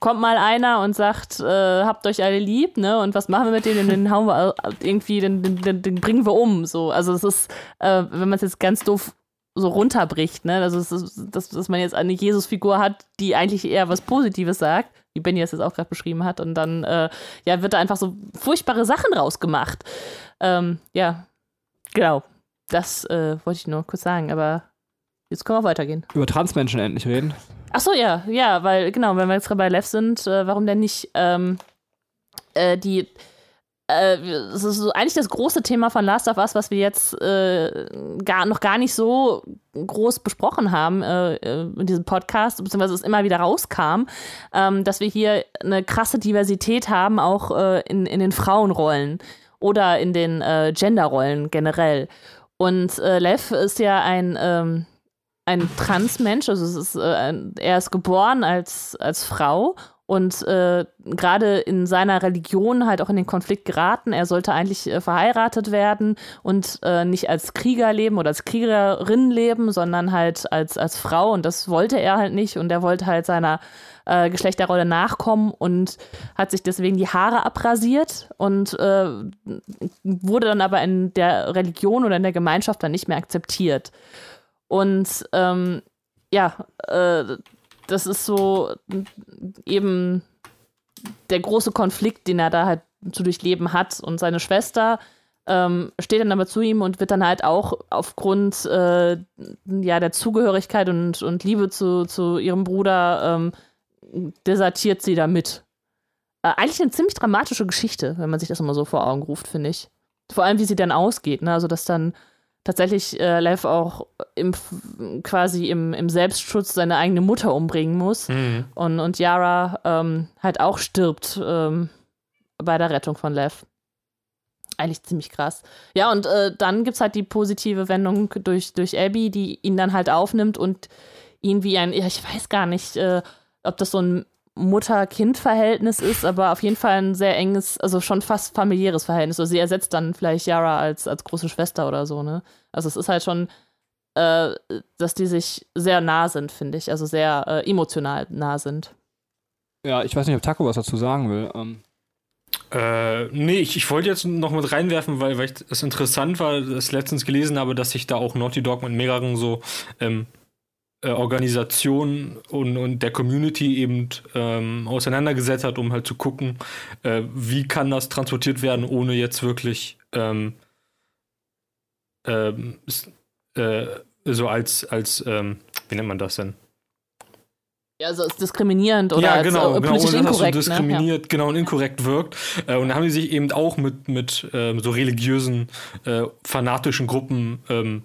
kommt mal einer und sagt, äh, habt euch alle lieb, ne, und was machen wir mit denen? Den hauen wir irgendwie, den, den, den bringen wir um, so. Also es ist, äh, wenn man es jetzt ganz doof so runterbricht, ne? Also, dass, dass man jetzt eine Jesus-Figur hat, die eigentlich eher was Positives sagt, wie Benny es jetzt auch gerade beschrieben hat. Und dann äh, ja, wird da einfach so furchtbare Sachen rausgemacht. Ähm, ja, genau. Das äh, wollte ich nur kurz sagen, aber jetzt können wir weitergehen. Über Transmenschen endlich reden. Ach so, ja, ja, weil, genau, wenn wir jetzt gerade bei Lev sind, äh, warum denn nicht ähm, äh, die äh, das ist so eigentlich das große Thema von Last of Us, was wir jetzt äh, gar, noch gar nicht so groß besprochen haben äh, äh, in diesem Podcast, beziehungsweise es immer wieder rauskam, ähm, dass wir hier eine krasse Diversität haben, auch äh, in, in den Frauenrollen oder in den äh, Genderrollen generell. Und Lev ist ja ein, ähm, ein Transmensch, also ist, er ist geboren als, als Frau und äh, gerade in seiner Religion halt auch in den Konflikt geraten. Er sollte eigentlich äh, verheiratet werden und äh, nicht als Krieger leben oder als Kriegerin leben, sondern halt als, als Frau und das wollte er halt nicht und er wollte halt seiner äh, Geschlechterrolle nachkommen und hat sich deswegen die Haare abrasiert und äh, wurde dann aber in der Religion oder in der Gemeinschaft dann nicht mehr akzeptiert. Und ähm, ja, äh, das ist so eben der große Konflikt, den er da halt zu durchleben hat. Und seine Schwester ähm, steht dann aber zu ihm und wird dann halt auch aufgrund äh, ja, der Zugehörigkeit und, und Liebe zu, zu ihrem Bruder ähm, desertiert sie da mit. Äh, eigentlich eine ziemlich dramatische Geschichte, wenn man sich das immer so vor Augen ruft, finde ich. Vor allem, wie sie dann ausgeht. Ne? Also, dass dann tatsächlich äh, Lev auch im, quasi im, im Selbstschutz seine eigene Mutter umbringen muss mhm. und, und Yara ähm, halt auch stirbt ähm, bei der Rettung von Lev. Eigentlich ziemlich krass. Ja, und äh, dann gibt es halt die positive Wendung durch, durch Abby, die ihn dann halt aufnimmt und ihn wie ein, ja, ich weiß gar nicht, äh, ob das so ein Mutter-Kind-Verhältnis ist, aber auf jeden Fall ein sehr enges, also schon fast familiäres Verhältnis. Also sie ersetzt dann vielleicht Yara als, als große Schwester oder so, ne? Also es ist halt schon, äh, dass die sich sehr nah sind, finde ich. Also sehr äh, emotional nah sind. Ja, ich weiß nicht, ob Taco was dazu sagen will. Ähm. Äh, nee, ich, ich wollte jetzt noch mit reinwerfen, weil, weil ich es interessant war, das letztens gelesen habe, dass sich da auch Naughty Dog mit mehreren so ähm, äh, Organisationen und, und der Community eben ähm, auseinandergesetzt hat, um halt zu gucken, äh, wie kann das transportiert werden, ohne jetzt wirklich ähm, ähm, äh, so als, als ähm, wie nennt man das denn? Ja, also ist diskriminierend oder ja, genau, als, äh, genau, politisch das so inkorrekt. diskriminiert, ne? genau, und inkorrekt wirkt. Äh, und da haben die sich eben auch mit, mit ähm, so religiösen, äh, fanatischen Gruppen ähm,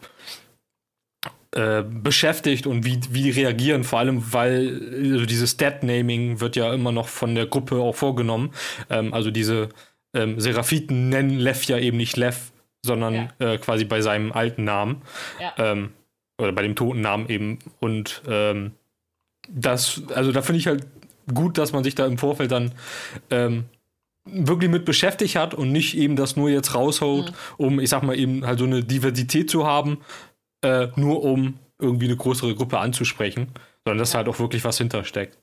äh, beschäftigt und wie, wie die reagieren, vor allem weil also dieses Dead-Naming wird ja immer noch von der Gruppe auch vorgenommen. Ähm, also diese ähm, Seraphiten nennen Lev ja eben nicht Lev, sondern äh, quasi bei seinem alten Namen. Ja. Ähm, oder bei dem toten Namen eben. Und ähm, das, also da finde ich halt gut, dass man sich da im Vorfeld dann ähm, wirklich mit beschäftigt hat und nicht eben das nur jetzt raushaut, um, ich sag mal, eben halt so eine Diversität zu haben, äh, nur um irgendwie eine größere Gruppe anzusprechen, sondern dass halt auch wirklich was hintersteckt.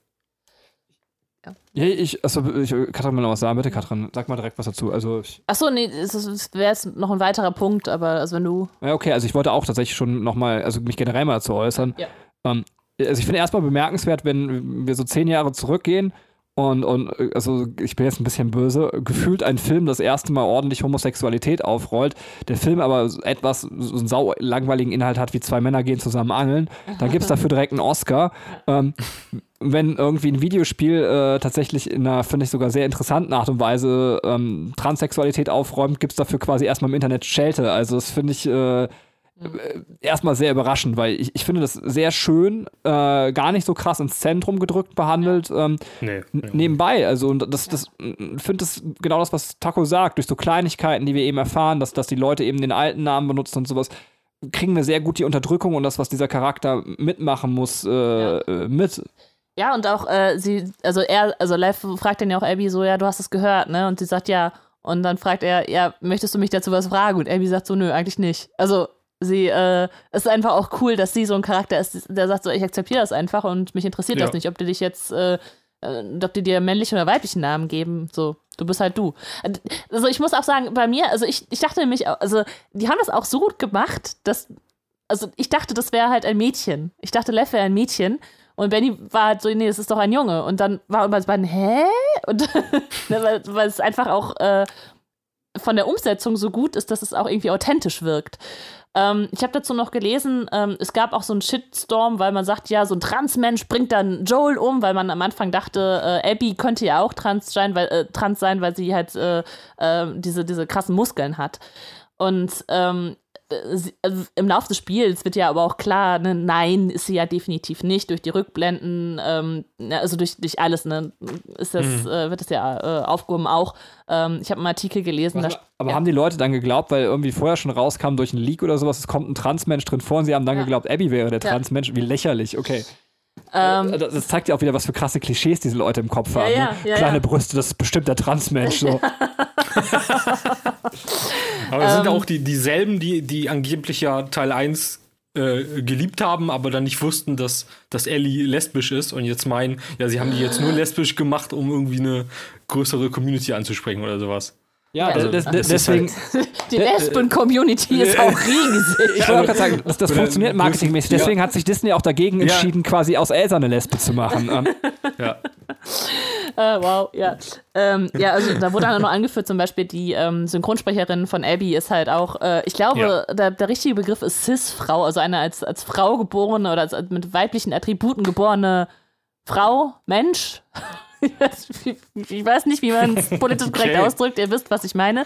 Ja, ich, also, ich, Katrin will noch was sagen, bitte, Katrin, sag mal direkt was dazu. Also, ich, Achso, nee, es ist- es wäre jetzt noch ein weiterer Punkt, aber also wenn du. ja, okay, also ich wollte auch tatsächlich schon nochmal, also mich generell mal dazu äußern. Ja. Ähm, also ich finde erstmal bemerkenswert, wenn wir so zehn Jahre zurückgehen und, und äh, also ich bin jetzt ein bisschen böse, gefühlt ein Film das erste Mal ordentlich Homosexualität aufrollt, der Film aber etwas, so einen sau langweiligen Inhalt hat, wie zwei Männer gehen zusammen angeln, dann gibt es dafür direkt einen Oscar. Ähm, wenn irgendwie ein Videospiel äh, tatsächlich in einer, finde ich, sogar sehr interessanten Art und Weise ähm, Transsexualität aufräumt, gibt es dafür quasi erstmal im Internet Schelte. Also das finde ich äh, erstmal sehr überraschend, weil ich, ich finde das sehr schön, äh, gar nicht so krass ins Zentrum gedrückt behandelt. Ähm, Nee. nebenbei, also und das, das finde das genau das, was Taco sagt, durch so Kleinigkeiten, die wir eben erfahren, dass, dass die Leute eben den alten Namen benutzen und sowas, kriegen wir sehr gut die Unterdrückung und das, was dieser Charakter mitmachen muss, äh, äh, mit. Ja, und auch äh, sie, also er, also Lev fragt dann ja auch Abby so, ja, du hast es gehört, ne? Und sie sagt ja, und dann fragt er, ja, möchtest du mich dazu was fragen? Und Abby sagt so, nö, eigentlich nicht. Also sie, äh, es ist einfach auch cool, dass sie so ein Charakter ist, der sagt so, ich akzeptiere das einfach und mich interessiert Ja. das nicht, ob die dich jetzt, äh, äh, ob die dir männlichen oder weiblichen Namen geben. So, du bist halt du. Also ich muss auch sagen, bei mir, also ich, ich dachte nämlich, also die haben das auch so gut gemacht, dass, also ich dachte, das wäre halt ein Mädchen. Ich dachte, Lev wäre ein Mädchen. Und Benny war halt so, nee, es ist doch ein Junge. Und dann war man beiden, hä? Und ne, weil, weil es einfach auch äh, von der Umsetzung so gut ist, dass es auch irgendwie authentisch wirkt. Ähm, ich habe dazu noch gelesen, ähm, es gab auch so einen Shitstorm, weil man sagt, ja, so ein Transmensch bringt dann Joel um, weil man am Anfang dachte, äh, Abby könnte ja auch trans sein, weil, äh, trans sein, weil sie halt äh, äh, diese, diese krassen Muskeln hat. Und ähm, äh, also im Laufe des Spiels wird ja aber auch klar, ne, nein, ist sie ja definitiv nicht. Durch die Rückblenden, ähm, ne, also durch, durch alles, ne, ist das, äh, wird das ja äh, aufgehoben auch. Ähm, ich habe einen Artikel gelesen, da, Aber ja. haben die Leute dann geglaubt, weil irgendwie vorher schon rauskam durch einen Leak oder sowas, es kommt ein Transmensch drin vor und sie haben dann Ja. geglaubt, Abby wäre der Ja. Transmensch? Wie lächerlich, okay. Ähm, Äh, Das zeigt ja auch wieder, was für krasse Klischees diese Leute im Kopf Ja, haben. ja, ne? ja, Kleine ja. Brüste, das ist bestimmt der Transmensch. So. Aber es sind Ähm. auch die, dieselben, die, die angeblich ja Teil 1 äh, geliebt haben, aber dann nicht wussten, dass, dass Ellie lesbisch ist und jetzt meinen, ja, sie haben die jetzt nur lesbisch gemacht, um irgendwie eine größere Community anzusprechen oder sowas. Ja, Also, das des, ist deswegen, die Lesben-Community ist auch riesig. ich wollte auch gerade sagen, das, das funktioniert marketingmäßig. Ja. Deswegen hat sich Disney auch dagegen Ja. entschieden, quasi aus Elsa eine Lesbe zu machen. Ähm, Ja. Äh, wow, ja. Ähm, ja, also da wurde dann noch angeführt, zum Beispiel die ähm, Synchronsprecherin von Abby ist halt auch, äh, ich glaube, der, der richtige Begriff ist Cis-Frau, also eine als, als Frau geborene oder als, als mit weiblichen Attributen geborene Frau, Mensch. Ich weiß- ich weiß nicht, wie man es politisch korrekt Okay. ausdrückt, ihr wisst, was ich meine.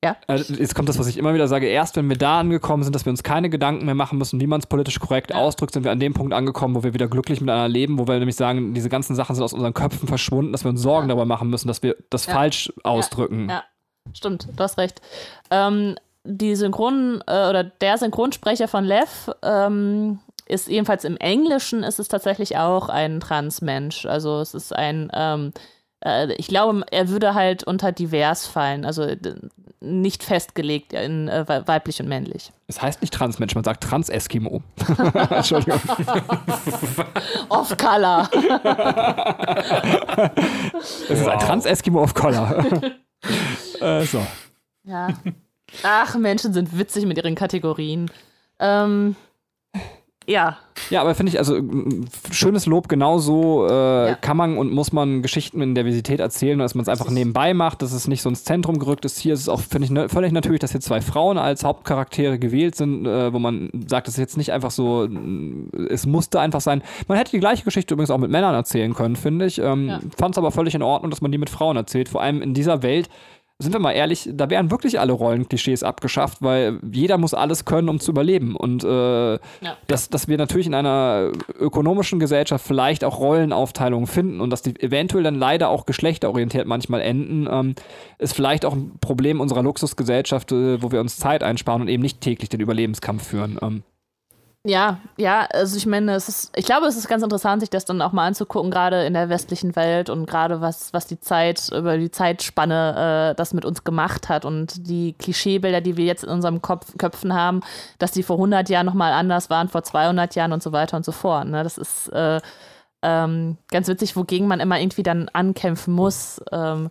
äh, jetzt kommt das, was ich immer wieder sage. Erst wenn wir da angekommen sind, dass wir uns keine Gedanken mehr machen müssen, wie man es politisch korrekt ausdrückt, sind wir an dem Punkt angekommen, wo wir wieder glücklich miteinander leben, wo wir nämlich sagen, diese ganzen Sachen sind aus unseren Köpfen verschwunden, dass wir uns Sorgen darüber machen müssen, dass wir das Ja. falsch ausdrücken. Ja, stimmt, du hast recht. Ähm, die Synchron äh, oder der Synchronsprecher von Lev ähm, ist ebenfalls im Englischen ist es tatsächlich auch ein Transmensch. Also es ist ein, ähm, äh, ich glaube, er würde halt unter divers fallen, also äh, nicht festgelegt in äh, wei- weiblich und männlich. Es heißt nicht Transmensch, man sagt Trans-Eskimo. Entschuldigung. Off-Color. Es ist ein Trans-Eskimo of Color. äh, so. Ja. Ach, Menschen sind witzig mit ihren Kategorien. Ähm, ja. Ja, aber finde ich, also schönes Lob, genauso äh, Ja. kann man und muss man Geschichten in Diversität erzählen, dass man es einfach nebenbei macht, dass es nicht so ins Zentrum gerückt ist. Hier ist es auch, finde ich, ne, völlig natürlich, dass hier zwei Frauen als Hauptcharaktere gewählt sind, äh, wo man sagt, es ist jetzt nicht einfach so, es musste einfach sein. Man hätte die gleiche Geschichte übrigens auch mit Männern erzählen können, finde ich. Ähm, Ja. Fand es aber völlig in Ordnung, dass man die mit Frauen erzählt, vor allem in dieser Welt. Sind wir mal ehrlich, da wären wirklich alle Rollenklischees abgeschafft, weil jeder muss alles können, um zu überleben. Und äh, dass, dass wir natürlich in einer ökonomischen Gesellschaft vielleicht auch Rollenaufteilungen finden und dass die eventuell dann leider auch geschlechterorientiert manchmal enden, ähm, ist vielleicht auch ein Problem unserer Luxusgesellschaft, äh, wo wir uns Zeit einsparen und eben nicht täglich den Überlebenskampf führen. Ähm, Ja, ja, also ich meine, es ist, ich glaube, es ist ganz interessant, sich das dann auch mal anzugucken, gerade in der westlichen Welt und gerade was, was die Zeit, über die Zeitspanne äh, das mit uns gemacht hat und die Klischeebilder, die wir jetzt in unserem Kopf, Köpfen haben, dass die vor 100 Jahren nochmal anders waren, vor 200 Jahren und so weiter und so fort. Ne? Das ist äh, ähm, ganz witzig, wogegen man immer irgendwie dann ankämpfen muss. Ähm,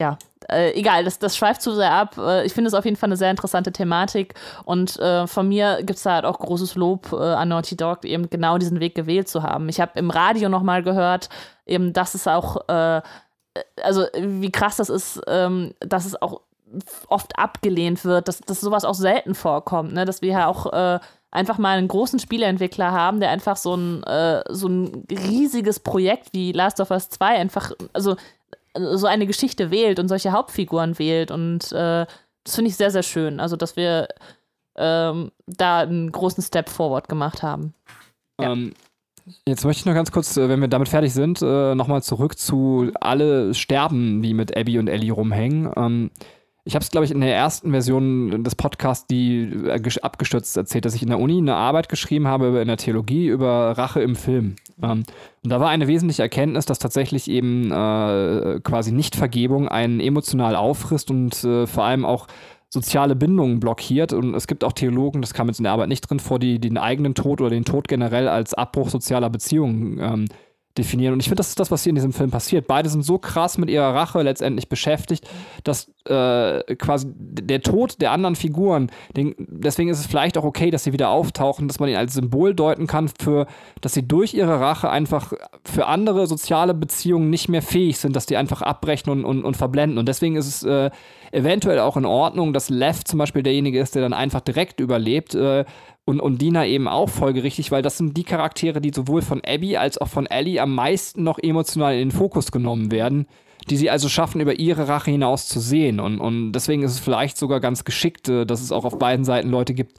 ja, äh, egal, das, das schweift zu sehr ab. Äh, ich finde es auf jeden Fall eine sehr interessante Thematik und äh, von mir gibt es da halt auch großes Lob äh, an Naughty Dog, eben genau diesen Weg gewählt zu haben. Ich habe im Radio nochmal gehört, eben, dass es auch, äh, also wie krass das ist, ähm, dass es auch oft abgelehnt wird, dass, dass sowas auch selten vorkommt, ne? dass wir ja auch äh, einfach mal einen großen Spieleentwickler haben, der einfach so ein, so ein riesiges Projekt wie Last of Us 2 einfach, also so eine Geschichte wählt und solche Hauptfiguren wählt. Und äh, das finde ich sehr, sehr schön. Also, dass wir ähm, da einen großen Step forward gemacht haben. Ja. Ähm, jetzt möchte ich noch ganz kurz, äh, wenn wir damit fertig sind, äh, nochmal zurück zu alle Sterben, die mit Abby und Ellie rumhängen. Ich habe es, glaube ich, in der ersten Version des Podcasts, die äh, abgestürzt erzählt, dass ich in der Uni eine Arbeit geschrieben habe in der Theologie über Rache im Film. Ähm, und da war eine wesentliche Erkenntnis, dass tatsächlich eben äh, quasi Nichtvergebung einen emotional auffrisst und äh, vor allem auch soziale Bindungen blockiert. Und es gibt auch Theologen, das kam jetzt in der Arbeit nicht drin vor, die den eigenen Tod oder den Tod generell als Abbruch sozialer Beziehungen ähm, definieren. Und ich finde, das ist das, was hier in diesem Film passiert. Beide sind so krass mit ihrer Rache letztendlich beschäftigt, dass äh, quasi der Tod der anderen Figuren, den, deswegen ist es vielleicht auch okay, dass sie wieder auftauchen, dass man ihn als Symbol deuten kann für, dass sie durch ihre Rache einfach für andere soziale Beziehungen nicht mehr fähig sind, dass die einfach abbrechen und, und, und verblenden. Und deswegen ist es äh, eventuell auch in Ordnung, dass Lev zum Beispiel derjenige ist, der dann einfach direkt überlebt. Äh, und, und Dina eben auch folgerichtig, weil das sind die Charaktere, die sowohl von Abby als auch von Ellie am meisten noch emotional in den Fokus genommen werden, die sie also schaffen, über ihre Rache hinaus zu sehen. Und, und deswegen ist es vielleicht sogar ganz geschickt, äh, dass es auch auf beiden Seiten Leute gibt,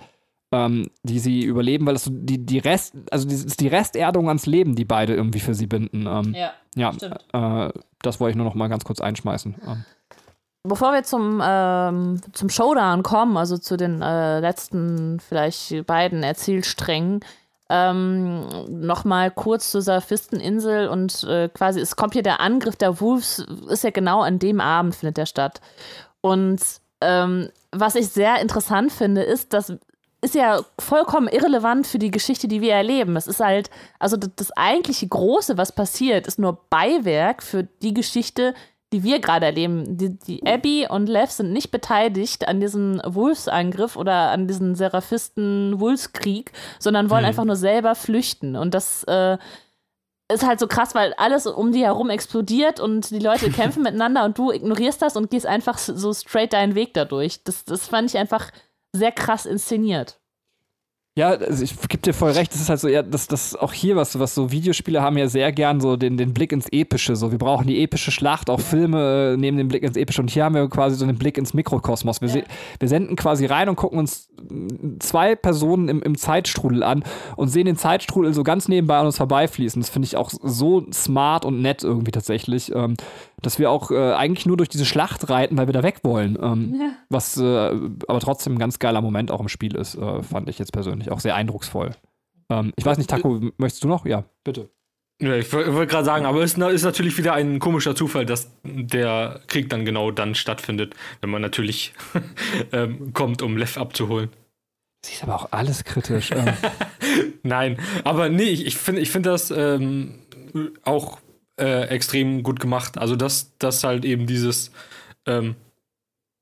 ähm, die sie überleben, weil das so die, die Rest, also das ist die Resterdung ans Leben, die beide irgendwie für sie binden. Ähm, Ja. ja, stimmt. äh, das wollte ich nur noch mal ganz kurz einschmeißen. Ähm, Bevor wir zum, ähm, zum Showdown kommen, also zu den äh, letzten vielleicht beiden Erzählsträngen, ähm, nochmal kurz zur Surfisteninsel und äh, quasi, es kommt hier der Angriff der Wolves, ist ja genau an dem Abend findet der statt. Und ähm, was ich sehr interessant finde, ist, dass ist ja vollkommen irrelevant für die Geschichte, die wir erleben. Es ist halt, also das, das eigentliche Große, was passiert, ist nur Beiwerk für die Geschichte, die wir gerade erleben. Die, die Abby und Lev sind nicht beteiligt an diesem Wolfsangriff oder an diesem Seraphisten-Wolfskrieg, sondern wollen einfach nur selber flüchten. Und das äh, ist halt so krass, weil alles um die herum explodiert und die Leute kämpfen miteinander und du ignorierst das und gehst einfach so straight deinen Weg dadurch. Das, das fand ich einfach sehr krass inszeniert. Ja, also ich gebe dir voll recht. Das ist halt so, ja, das, das auch hier was, was so Videospiele haben ja sehr gern so den, den Blick ins Epische. So, wir brauchen die epische Schlacht, auch Filme äh, nehmen den Blick ins Epische. Und hier haben wir quasi so einen Blick ins Mikrokosmos. Wir, se- wir senden quasi rein und gucken uns zwei Personen im, im Zeitstrudel an und sehen den Zeitstrudel so ganz nebenbei an uns vorbeifließen. Das finde ich auch so smart und nett irgendwie tatsächlich, ähm, dass wir auch äh, eigentlich nur durch diese Schlacht reiten, weil wir da weg wollen. Ähm, Was äh, aber trotzdem ein ganz geiler Moment auch im Spiel ist, äh, fand ich jetzt persönlich auch sehr eindrucksvoll. Ähm, ich weiß nicht, Taco, möchtest du noch? Ja, bitte. Ja, ich wollte wollt gerade sagen, aber es ist natürlich wieder ein komischer Zufall, dass der Krieg dann genau dann stattfindet, wenn man natürlich ähm, kommt, um Lev abzuholen. Sie ist aber auch alles kritisch. ähm, Nein, aber nee, ich, ich finde ich find das ähm, auch äh, extrem gut gemacht. Also, dass, dass halt eben dieses ähm,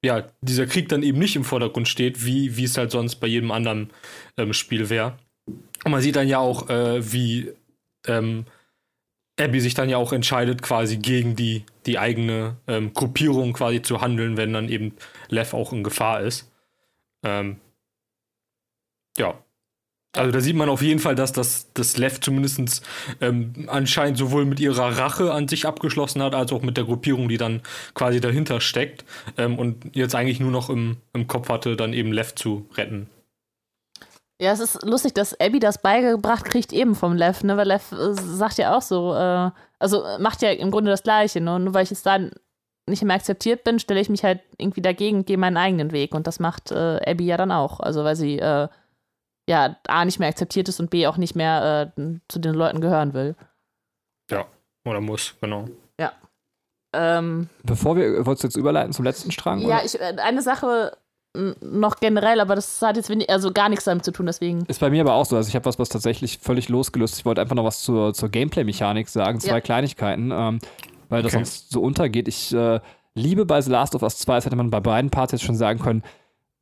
ja, dieser Krieg dann eben nicht im Vordergrund steht, wie, wie es halt sonst bei jedem anderen ähm, Spiel wäre. Und man sieht dann ja auch, äh, wie ähm, Abby sich dann ja auch entscheidet, quasi gegen die, die eigene ähm, Gruppierung quasi zu handeln, wenn dann eben Lev auch in Gefahr ist. Ähm, ja. Also da sieht man auf jeden Fall, dass das, das Lev zumindest ähm, anscheinend sowohl mit ihrer Rache an sich abgeschlossen hat, als auch mit der Gruppierung, die dann quasi dahinter steckt. Ähm, und jetzt eigentlich nur noch im, im Kopf hatte, dann eben Lev zu retten. Ja, es ist lustig, dass Abby das beigebracht kriegt eben vom Lev, ne? Weil Lev äh, sagt ja auch so, äh, also macht ja im Grunde das Gleiche, ne? Nur weil ich jetzt da nicht mehr akzeptiert bin, stelle ich mich halt irgendwie dagegen gehe meinen eigenen Weg. Und das macht äh, Abby ja dann auch. Also weil sie äh, ja A nicht mehr akzeptiert ist und B auch nicht mehr äh, zu den Leuten gehören will. Ja, oder muss, genau. Ja. Ähm, Bevor wir, wolltest du jetzt überleiten zum letzten Strang? ja, ich, äh, eine Sache noch generell, aber das hat jetzt wenig, also gar nichts damit zu tun, deswegen. Ist bei mir aber auch so. Also ich habe was, was tatsächlich völlig losgelöst. ist. Ich wollte einfach noch was zur, zur Gameplay-Mechanik sagen. Zwei Ja. Kleinigkeiten, ähm, weil das Okay. sonst so untergeht. Ich äh, liebe bei The Last of Us 2, das hätte man bei beiden Parts jetzt schon sagen können,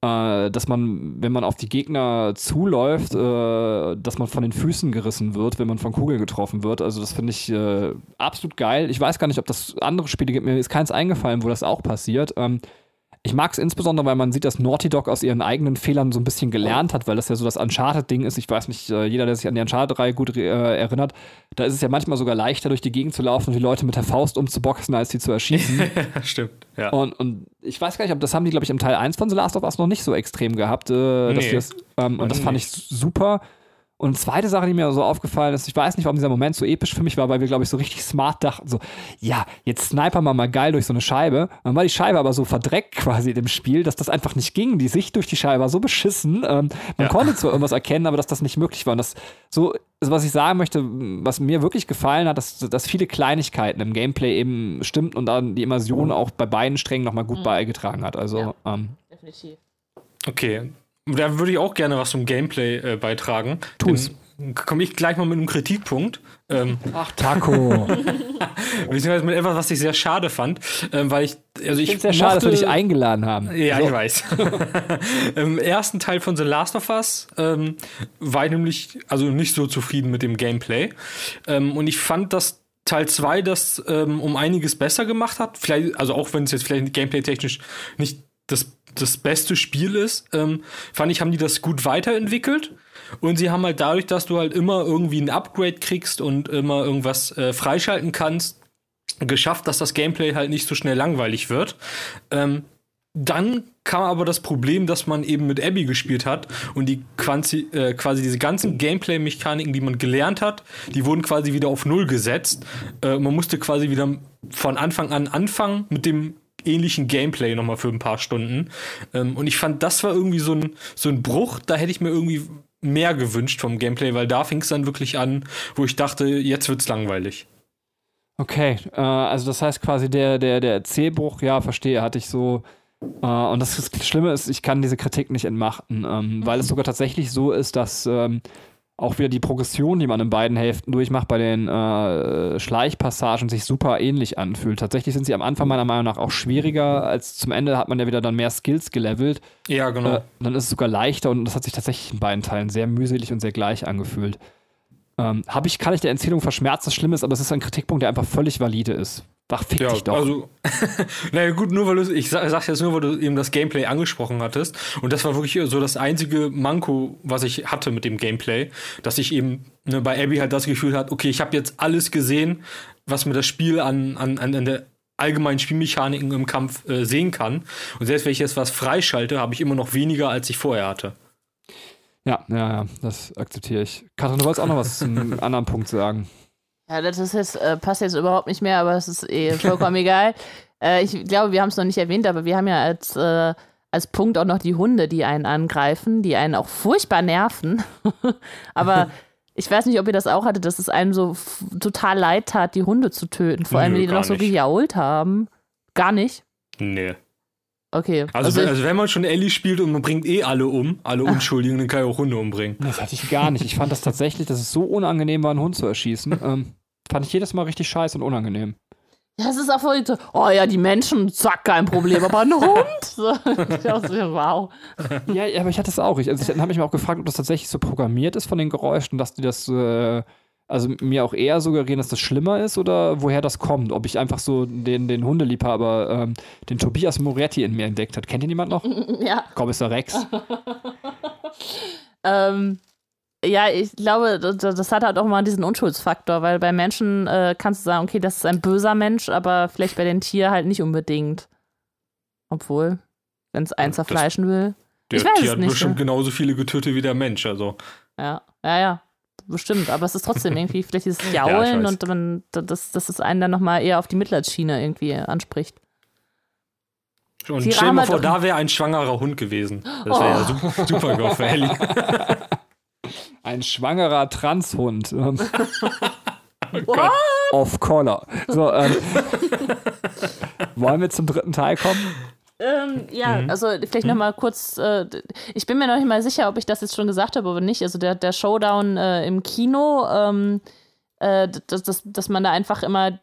äh, dass man, wenn man auf die Gegner zuläuft, äh, dass man von den Füßen gerissen wird, wenn man von Kugeln getroffen wird. Also das finde ich äh, absolut geil. Ich weiß gar nicht, ob das andere Spiele gibt. Mir ist keins eingefallen, wo das auch passiert. Ähm, ich mag es insbesondere, weil man sieht, dass Naughty Dog aus ihren eigenen Fehlern so ein bisschen gelernt hat, weil das ja so das Uncharted-Ding ist. Ich weiß nicht, äh, jeder, der sich an die Uncharted-Reihe gut äh, erinnert, da ist es ja manchmal sogar leichter, durch die Gegend zu laufen und die Leute mit der Faust umzuboxen, als sie zu erschießen. Stimmt, ja. und, und ich weiß gar nicht, ob das haben die, glaube ich, im Teil 1 von The Last of Us noch nicht so extrem gehabt. Äh, Nee. das, ähm, und das fand ich super. Und eine zweite Sache, die mir so aufgefallen ist, ich weiß nicht, warum dieser Moment so episch für mich war, weil wir, glaube ich, so richtig smart dachten, so, ja, jetzt snipern wir mal geil durch so eine Scheibe. Dann war die Scheibe aber so verdreckt quasi in dem Spiel, dass das einfach nicht ging. Die Sicht durch die Scheibe war so beschissen. Ähm, man Ja. konnte zwar irgendwas erkennen, aber dass das nicht möglich war. Und das so, also was ich sagen möchte, was mir wirklich gefallen hat, dass, dass viele Kleinigkeiten im Gameplay eben stimmten und dann die Immersion auch bei beiden Strängen nochmal gut beigetragen hat. Also, Ja. ähm, Definitiv. Okay. Da würde ich auch gerne was zum Gameplay äh, beitragen. Tu's. Dann Komme ich gleich mal mit einem Kritikpunkt. Ähm, ach, Taco. beziehungsweise mit etwas, was ich sehr schade fand. Ähm, weil ich, also ich Ich finde es sehr schade, dass wir mochte- dich eingeladen haben. Ja, So. ich weiß. Im ersten Teil von The Last of Us ähm, war ich nämlich also nicht so zufrieden mit dem Gameplay. Ähm, und ich fand, dass Teil 2 das ähm, um einiges besser gemacht hat. Vielleicht, also auch wenn es jetzt vielleicht gameplay-technisch nicht das, das beste Spiel ist, ähm, fand ich, haben die das gut weiterentwickelt. Und sie haben halt dadurch, dass du halt immer irgendwie ein Upgrade kriegst und immer irgendwas äh, freischalten kannst, geschafft, dass das Gameplay halt nicht so schnell langweilig wird. Ähm, dann kam aber das Problem, dass man eben mit Abby gespielt hat und die quasi, äh, quasi diese ganzen Gameplay-Mechaniken, die man gelernt hat, die wurden quasi wieder auf Null gesetzt. Äh, man musste quasi wieder von Anfang an anfangen mit dem ähnlichen Gameplay nochmal für ein paar Stunden. Ähm, und ich fand, das war irgendwie so ein, so ein Bruch, da hätte ich mir irgendwie mehr gewünscht vom Gameplay, weil da fing es dann wirklich an, wo ich dachte, jetzt wird's langweilig. Okay, äh, also das heißt quasi der, der, der Erzählbruch, ja, verstehe, hatte ich so. Äh, und das Schlimme ist, ich kann diese Kritik nicht entmachten, ähm, weil es sogar tatsächlich so ist, dass ähm, auch wieder die Progression, die man in beiden Hälften durchmacht, bei den äh, Schleichpassagen sich super ähnlich anfühlt. Tatsächlich sind sie am Anfang meiner Meinung nach auch schwieriger, als zum Ende hat man ja wieder dann mehr Skills gelevelt. Ja, genau. Äh, dann ist es sogar leichter und das hat sich tatsächlich in beiden Teilen sehr mühselig und sehr gleich angefühlt. Ähm, hab ich, kann ich der Erzählung verschmerzen, das Schlimme ist, aber das ist ein Kritikpunkt, der einfach völlig valide ist. Ach, fick Ja, dich doch. also, naja, gut, nur weil du, ich sag, sag's jetzt nur, weil du eben das Gameplay angesprochen hattest. Und das war wirklich so das einzige Manko, was ich hatte mit dem Gameplay, dass ich eben ne, bei Abby halt das Gefühl hat, okay, ich habe jetzt alles gesehen, was mir das Spiel an, an, an, an der allgemeinen Spielmechaniken im Kampf äh, sehen kann. Und selbst wenn ich jetzt was freischalte, habe ich immer noch weniger, als ich vorher hatte. Ja, ja, ja, das akzeptiere ich. Katrin, du wolltest auch noch was zu einem anderen Punkt sagen. Ja, das ist jetzt, äh, passt jetzt überhaupt nicht mehr, aber es ist eh vollkommen egal. Äh, ich glaube, wir haben es noch nicht erwähnt, aber wir haben ja als, äh, als Punkt auch noch die Hunde, die einen angreifen, die einen auch furchtbar nerven. aber ich weiß nicht, ob ihr das auch hattet, dass es einem so total leid tat, die Hunde zu töten. Vor allem, Nö, wenn die noch so nicht. gejault haben. Gar nicht? Nee. Okay. Also, wenn, ich- also wenn man schon Ellie spielt und man bringt eh alle um, alle Unschuldigen, dann kann ich auch Hunde umbringen. Das hatte ich gar nicht. Ich fand das tatsächlich, dass es so unangenehm war, einen Hund zu erschießen. Ähm, fand ich jedes Mal richtig scheiße und unangenehm. Ja, es ist auch voll so, oh ja, die Menschen, zack, kein Problem, aber ein Hund? So, wow. Ja, ja, aber ich hatte es auch. Ich, also ich, dann habe ich mir auch gefragt, ob das tatsächlich so programmiert ist von den Geräuschen, dass die das, äh, also mir auch eher suggerieren, dass das schlimmer ist oder woher das kommt. Ob ich einfach so den, den Hundeliebhaber, ähm, den Tobias Moretti in mir entdeckt hat. Kennt ihn jemand noch? Ja. Kommissar Rex. Ähm, ja, ich glaube, das, hat halt auch mal diesen Unschuldsfaktor, weil bei Menschen äh, kannst du sagen, okay, das ist ein böser Mensch, aber vielleicht bei den Tieren halt nicht unbedingt. Obwohl, wenn es einen Das- zerfleischen will. Der Ich weiß Tier es hat nicht, bestimmt ne? genauso viele getötet wie der Mensch. Also, Ja, ja, ja. Bestimmt, aber es ist trotzdem irgendwie vielleicht dieses Jaulen weiß. und man, das, das ist einen dann nochmal eher auf die Mitleidsschiene irgendwie anspricht. und Sie stell dir mal vor, da wäre ein schwangerer Hund gewesen. Das wäre ja super, super geil für Ellie. Ein schwangerer Transhund. Ähm, What? off color. So, ähm, wollen wir zum dritten Teil kommen? Ähm, ja, Mhm. also vielleicht noch mal kurz, äh, ich bin mir noch nicht mal sicher, ob ich das jetzt schon gesagt habe oder nicht. Also der, der Showdown äh, im Kino, ähm, äh, dass, dass, dass man da einfach immer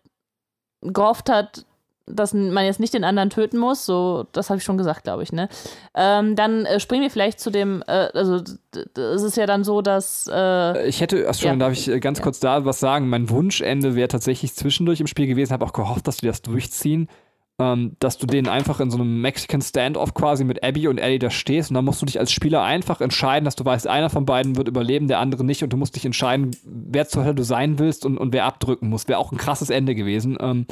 gehofft hat, dass man jetzt nicht den anderen töten muss, so, das habe ich schon gesagt, glaube ich, ne? Ähm, dann äh, springen wir vielleicht zu dem, äh, also es ist ja dann so, dass äh, Ich hätte, ach schon, Ja. darf ich äh, ganz Ja. kurz da was sagen? Mein Wunschende wäre tatsächlich zwischendurch im Spiel gewesen, habe auch gehofft, dass die das durchziehen, ähm, dass du denen einfach in so einem Mexican Standoff quasi mit Abby und Ellie da stehst und dann musst du dich als Spieler einfach entscheiden, dass du weißt, einer von beiden wird überleben, der andere nicht und du musst dich entscheiden, wer zur Hölle du sein willst und, und wer abdrücken muss. Wäre auch ein krasses Ende gewesen. Ähm,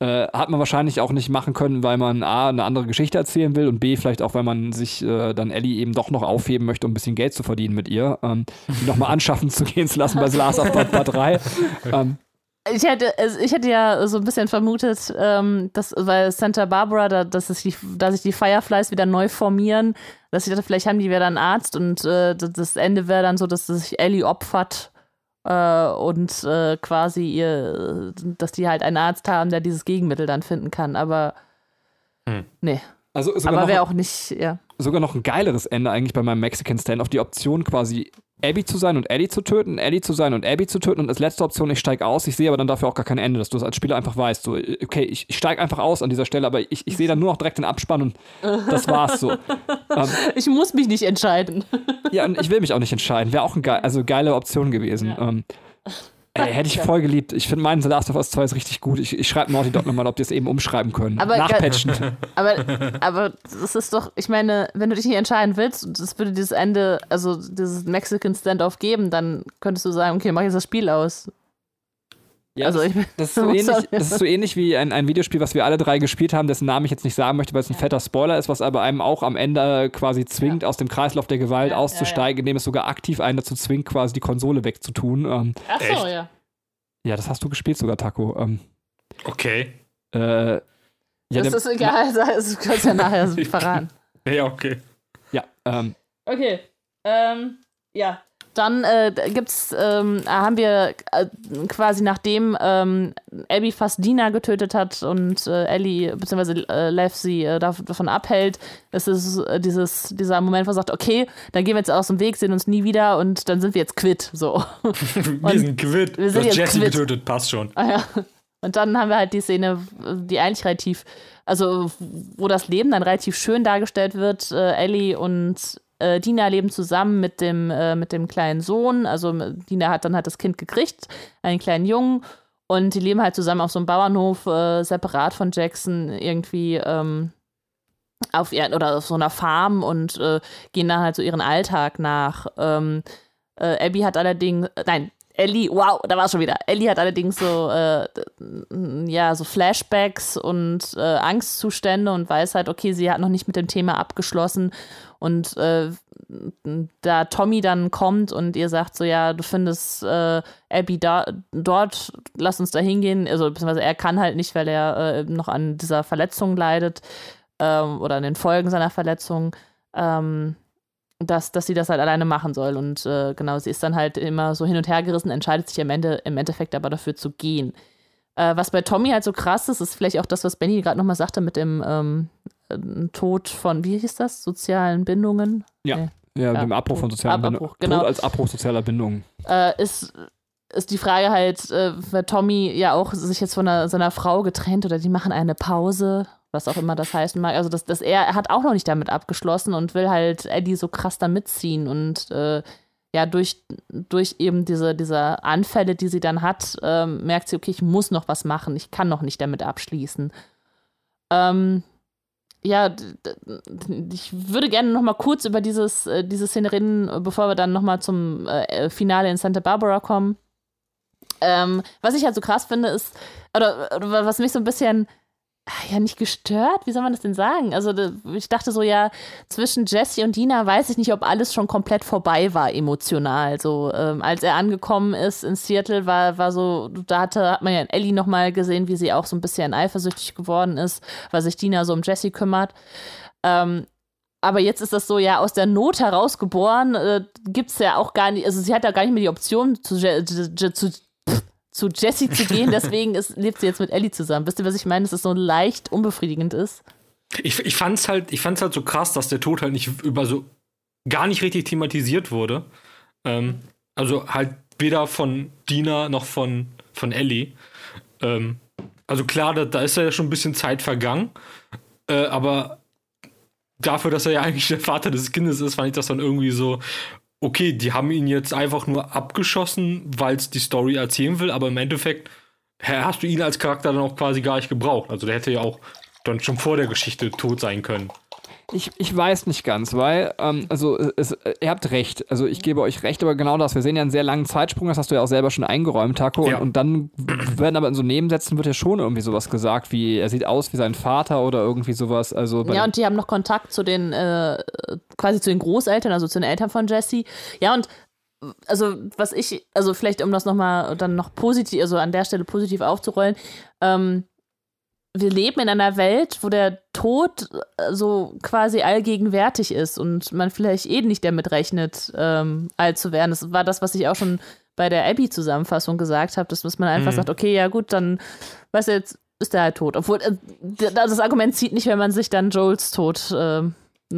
äh, hat man wahrscheinlich auch nicht machen können, weil man A, eine andere Geschichte erzählen will und B, vielleicht auch, weil man sich äh, dann Ellie eben doch noch aufheben möchte, um ein bisschen Geld zu verdienen mit ihr, ähm, die nochmal anschaffen zu gehen zu lassen bei Last of Part 3. Ähm, Ich hätte, ich hätte ja so ein bisschen vermutet, ähm, dass, weil Santa Barbara, da, dass, es die, dass sich die Fireflies wieder neu formieren, dass ich dachte, vielleicht haben die wieder einen Arzt und äh, das- Ende wäre dann so, dass sich Ellie opfert äh, und äh, quasi ihr, dass die halt einen Arzt haben, der dieses Gegenmittel dann finden kann. Aber Hm. nee, also aber wäre auch nicht, ja. Sogar noch ein geileres Ende eigentlich bei meinem Mexican Standoff. Die Option quasi Abby zu sein und Ellie zu töten, Ellie zu sein und Abby zu töten und als letzte Option, ich steige aus. Ich sehe aber dann dafür auch gar kein Ende, dass du das als Spieler einfach weißt. So, okay, ich, ich steige einfach aus an dieser Stelle, aber ich, ich sehe dann nur noch direkt den Abspann und das war's so. ähm, Ich muss mich nicht entscheiden. ja, und ich will mich auch nicht entscheiden. Wäre auch eine geil, also geile Option gewesen. Ja. Ähm, ey, hätte ich voll geliebt. Ich finde meinen The Last of Us 2 ist richtig gut. Ich, ich schreibe Naughty Dog nochmal, ob die es eben umschreiben können. Aber Nachpatchen. Aber, aber das ist doch, ich meine, wenn du dich nicht entscheiden willst, und es würde dieses Ende, also dieses Mexican Standoff geben, dann könntest du sagen, okay, mach jetzt das Spiel aus. Ja, also ich Das ist, so ähnlich, das ist so ähnlich wie ein, ein Videospiel, was wir alle drei gespielt haben, dessen Namen ich jetzt nicht sagen möchte, weil es ein fetter Spoiler ist, was aber einem auch am Ende quasi zwingt, aus dem Kreislauf der Gewalt Ja, ja, auszusteigen, indem es sogar aktiv einen dazu zwingt, quasi die Konsole wegzutun. Ähm, Ach so, Echt? ja. ja, das hast du gespielt sogar, Taco. Ähm, Okay. äh, ja, das ist egal, das kannst du ja nachher verraten. Ja, okay. ja ähm, Okay. Ähm, ja. Dann äh, gibt's, ähm, haben wir äh, quasi nachdem ähm, Abby fast Dina getötet hat und äh, Ellie bzw. Äh, Lev sie äh, dav- davon abhält, ist es äh, dieses, dieser Moment, wo er sagt, okay, dann gehen wir jetzt aus dem Weg, sehen uns nie wieder und dann sind wir jetzt quitt. So. Wir sind quitt. wir sind jetzt Jesse quitt. getötet, passt schon. Ah ja. Und dann haben wir halt die Szene, die eigentlich relativ, also wo das Leben dann relativ schön dargestellt wird. Äh, Ellie und äh, Dina leben zusammen mit dem, äh, mit dem kleinen Sohn. Also Dina hat dann halt das Kind gekriegt, einen kleinen Jungen. Und die leben halt zusammen auf so einem Bauernhof, äh, separat von Jackson, irgendwie ähm, auf ihr, oder auf so einer Farm und äh, gehen dann halt so ihren Alltag nach. Ähm, äh, Abby hat allerdings, äh, nein, Ellie, wow, da war es schon wieder. Ellie hat allerdings so, äh, ja, so Flashbacks und äh, Angstzustände und weiß halt, okay, sie hat noch nicht mit dem Thema abgeschlossen. Und äh, da Tommy dann kommt und ihr sagt so, ja, du findest äh, Abby da, dort, lass uns da hingehen. Also, beziehungsweise er kann halt nicht, weil er äh, noch an dieser Verletzung leidet ähm, oder an den Folgen seiner Verletzung. Ähm, dass, dass sie das halt alleine machen soll. Und äh, genau, sie ist dann halt immer so hin und her gerissen, entscheidet sich am Ende, im Endeffekt aber dafür zu gehen. Äh, was bei Tommy halt so krass ist, ist vielleicht auch das, was Benny gerade nochmal sagte mit dem ähm, äh, Tod von, wie hieß das, sozialen Bindungen. ja, Nee. ja, Ja, dem Abbruch von sozialen Ab- Bindungen. Abbruch, genau. Tod als Abbruch sozialer Bindungen. Äh, ist ist die Frage halt, äh, weil Tommy ja auch sich jetzt von einer, seiner Frau getrennt oder die machen eine Pause, was auch immer das heißen mag. Also, dass, dass er, er hat auch noch nicht damit abgeschlossen und will halt Eddie so krass da mitziehen und äh, ja, durch, durch eben diese, diese Anfälle, die sie dann hat, ähm, merkt sie, okay, ich muss noch was machen, ich kann noch nicht damit abschließen. Ähm, ja, ich würde gerne noch mal kurz über dieses, äh, diese Szene reden, bevor wir dann noch mal zum äh, Finale in Santa Barbara kommen. Ähm, was ich halt so krass finde, ist, oder, oder was mich so ein bisschen ja nicht gestört, wie soll man das denn sagen? Also ich dachte so, ja, zwischen Jesse und Dina weiß ich nicht, ob alles schon komplett vorbei war emotional. So, ähm, als er angekommen ist in Seattle, war, war so, da hatte, hat man ja Ellie nochmal gesehen, wie sie auch so ein bisschen eifersüchtig geworden ist, weil sich Dina so um Jesse kümmert. Ähm, aber jetzt ist das so, ja, aus der Not heraus geboren, äh, gibt es ja auch gar nicht, also sie hat ja gar nicht mehr die Option, zu, zu, zu Jessie zu gehen, deswegen ist, lebt sie jetzt mit Ellie zusammen. Wisst ihr, was ich meine? Dass es so leicht unbefriedigend ist. Ich, ich fand's halt, halt so krass, dass der Tod halt nicht über so gar nicht richtig thematisiert wurde. Ähm, also halt weder von Dina noch von, von Ellie. Ähm, also klar, da, da ist ja schon ein bisschen Zeit vergangen, äh, aber dafür, dass er ja eigentlich der Vater des Kindes ist, fand ich das dann irgendwie so, okay, die haben ihn jetzt einfach nur abgeschossen, weil es die Story erzählen will, aber im Endeffekt hast du ihn als Charakter dann auch quasi gar nicht gebraucht. Also der hätte ja auch dann schon vor der Geschichte tot sein können. Ich, ich weiß nicht ganz, weil, ähm, also es, ihr habt recht, also ich gebe euch recht, aber genau das, wir sehen ja einen sehr langen Zeitsprung, das hast du ja auch selber schon eingeräumt, Taco, ja. und, und, dann werden aber in so Nebensätzen wird ja schon irgendwie sowas gesagt, wie er sieht aus wie sein Vater oder irgendwie sowas. Also ja, und die haben noch Kontakt zu den, äh, quasi zu den Großeltern, also zu den Eltern von Jesse. Ja, und also was ich, also vielleicht um das nochmal dann noch positiv, also an der Stelle positiv aufzurollen, ähm, wir leben in einer Welt, wo der Tod äh, so quasi allgegenwärtig ist und man vielleicht eh nicht damit rechnet, ähm, alt zu werden. Das war das, was ich auch schon bei der Abby-Zusammenfassung gesagt habe, dass, man einfach mhm. sagt, okay, ja gut, dann, weißt du, jetzt ist der halt tot. Obwohl, äh, das Argument zieht nicht, wenn man sich dann Joels Tod äh,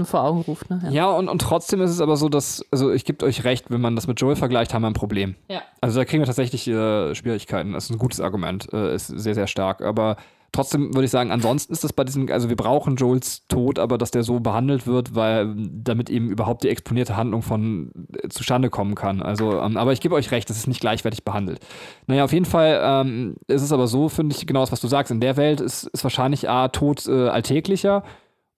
vor Augen ruft. Ne? Ja, ja und, und trotzdem ist es aber so, dass, also ich gebe euch recht, wenn man das mit Joel vergleicht, haben wir ein Problem. Ja. Also da kriegen wir tatsächlich äh, Schwierigkeiten. Das ist ein gutes Argument, äh, ist sehr, sehr stark. Aber Trotzdem würde ich sagen, ansonsten ist das bei diesem, also wir brauchen Joels Tod, aber dass der so behandelt wird, weil damit eben überhaupt die exponierte Handlung von äh, zustande kommen kann. Also, ähm, aber ich gebe euch recht, das ist nicht gleichwertig behandelt. Naja, auf jeden Fall ähm, ist es aber so, finde ich, genau das, was du sagst. In der Welt ist, ist wahrscheinlich A, Tod äh, alltäglicher